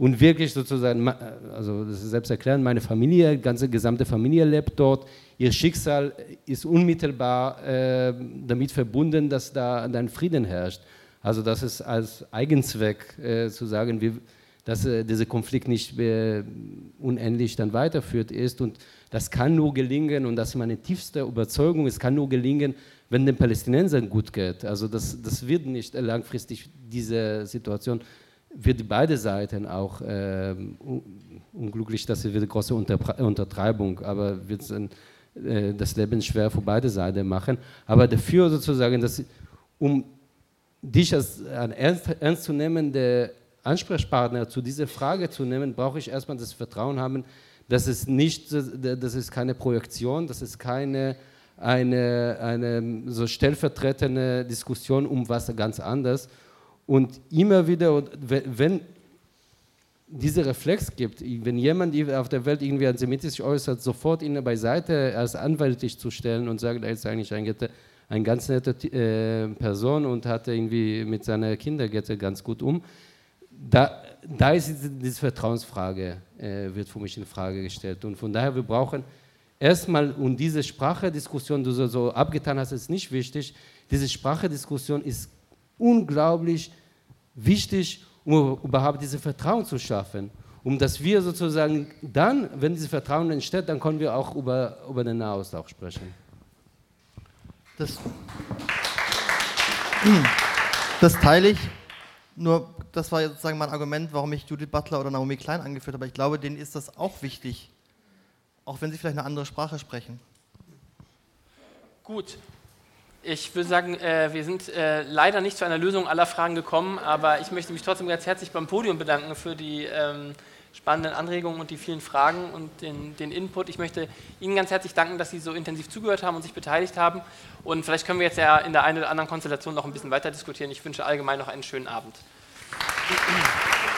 und wirklich sozusagen, also das ist selbst erklären, meine Familie, ganze gesamte Familie lebt dort. Ihr Schicksal ist unmittelbar äh, damit verbunden, dass da dann Frieden herrscht. Also das ist als Eigenzweck äh, zu sagen, wir, dass äh, dieser Konflikt nicht äh, unendlich dann weiterführt ist. Und das kann nur gelingen, und das ist meine tiefste Überzeugung, es kann nur gelingen, wenn den Palästinensern gut geht. Also das, das wird nicht langfristig diese Situation, wird beide Seiten auch äh, unglücklich, das wird eine große Untertreibung, aber wird äh, das Leben schwer für beide Seiten machen. Aber dafür sozusagen, dass, um dich als ein ernst, ernstzunehmender Ansprechpartner zu dieser Frage zu nehmen, brauche ich erstmal das Vertrauen haben, dass es nicht, das ist keine Projektion, das ist keine eine, eine so stellvertretende Diskussion um was ganz anderes. Und immer wieder, wenn dieser Reflex gibt, wenn jemand auf der Welt irgendwie antisemitisch äußert, sofort ihn beiseite als anwaltlich zu stellen und sagen, er ist eigentlich ein, eine ganz nette äh, Person und hat irgendwie mit seiner Kindergette ganz gut um. Da, da ist diese Vertrauensfrage, äh, wird für mich in Frage gestellt. Und von daher, wir brauchen erstmal, und diese Sprachediskussion, die du so abgetan hast, ist nicht wichtig. Diese Sprachediskussion ist unglaublich wichtig, um überhaupt dieses Vertrauen zu schaffen. Um dass wir sozusagen dann, wenn dieses Vertrauen entsteht, dann können wir auch über, über den Nahaustausch sprechen. Das, das teile ich. Nur, das war sozusagen mein Argument, warum ich Judith Butler oder Naomi Klein angeführt habe. Ich glaube, denen ist das auch wichtig, auch wenn sie vielleicht eine andere Sprache sprechen. Gut. Ich würde sagen, äh, wir sind äh, leider nicht zu einer Lösung aller Fragen gekommen, aber ich möchte mich trotzdem ganz herzlich beim Podium bedanken für die ähm, spannenden Anregungen und die vielen Fragen und den, den, Input. Ich möchte Ihnen ganz herzlich danken, dass Sie so intensiv zugehört haben und sich beteiligt haben. Und vielleicht können wir jetzt ja in der einen oder anderen Konstellation noch ein bisschen weiter diskutieren. Ich wünsche allgemein noch einen schönen Abend. Thank you.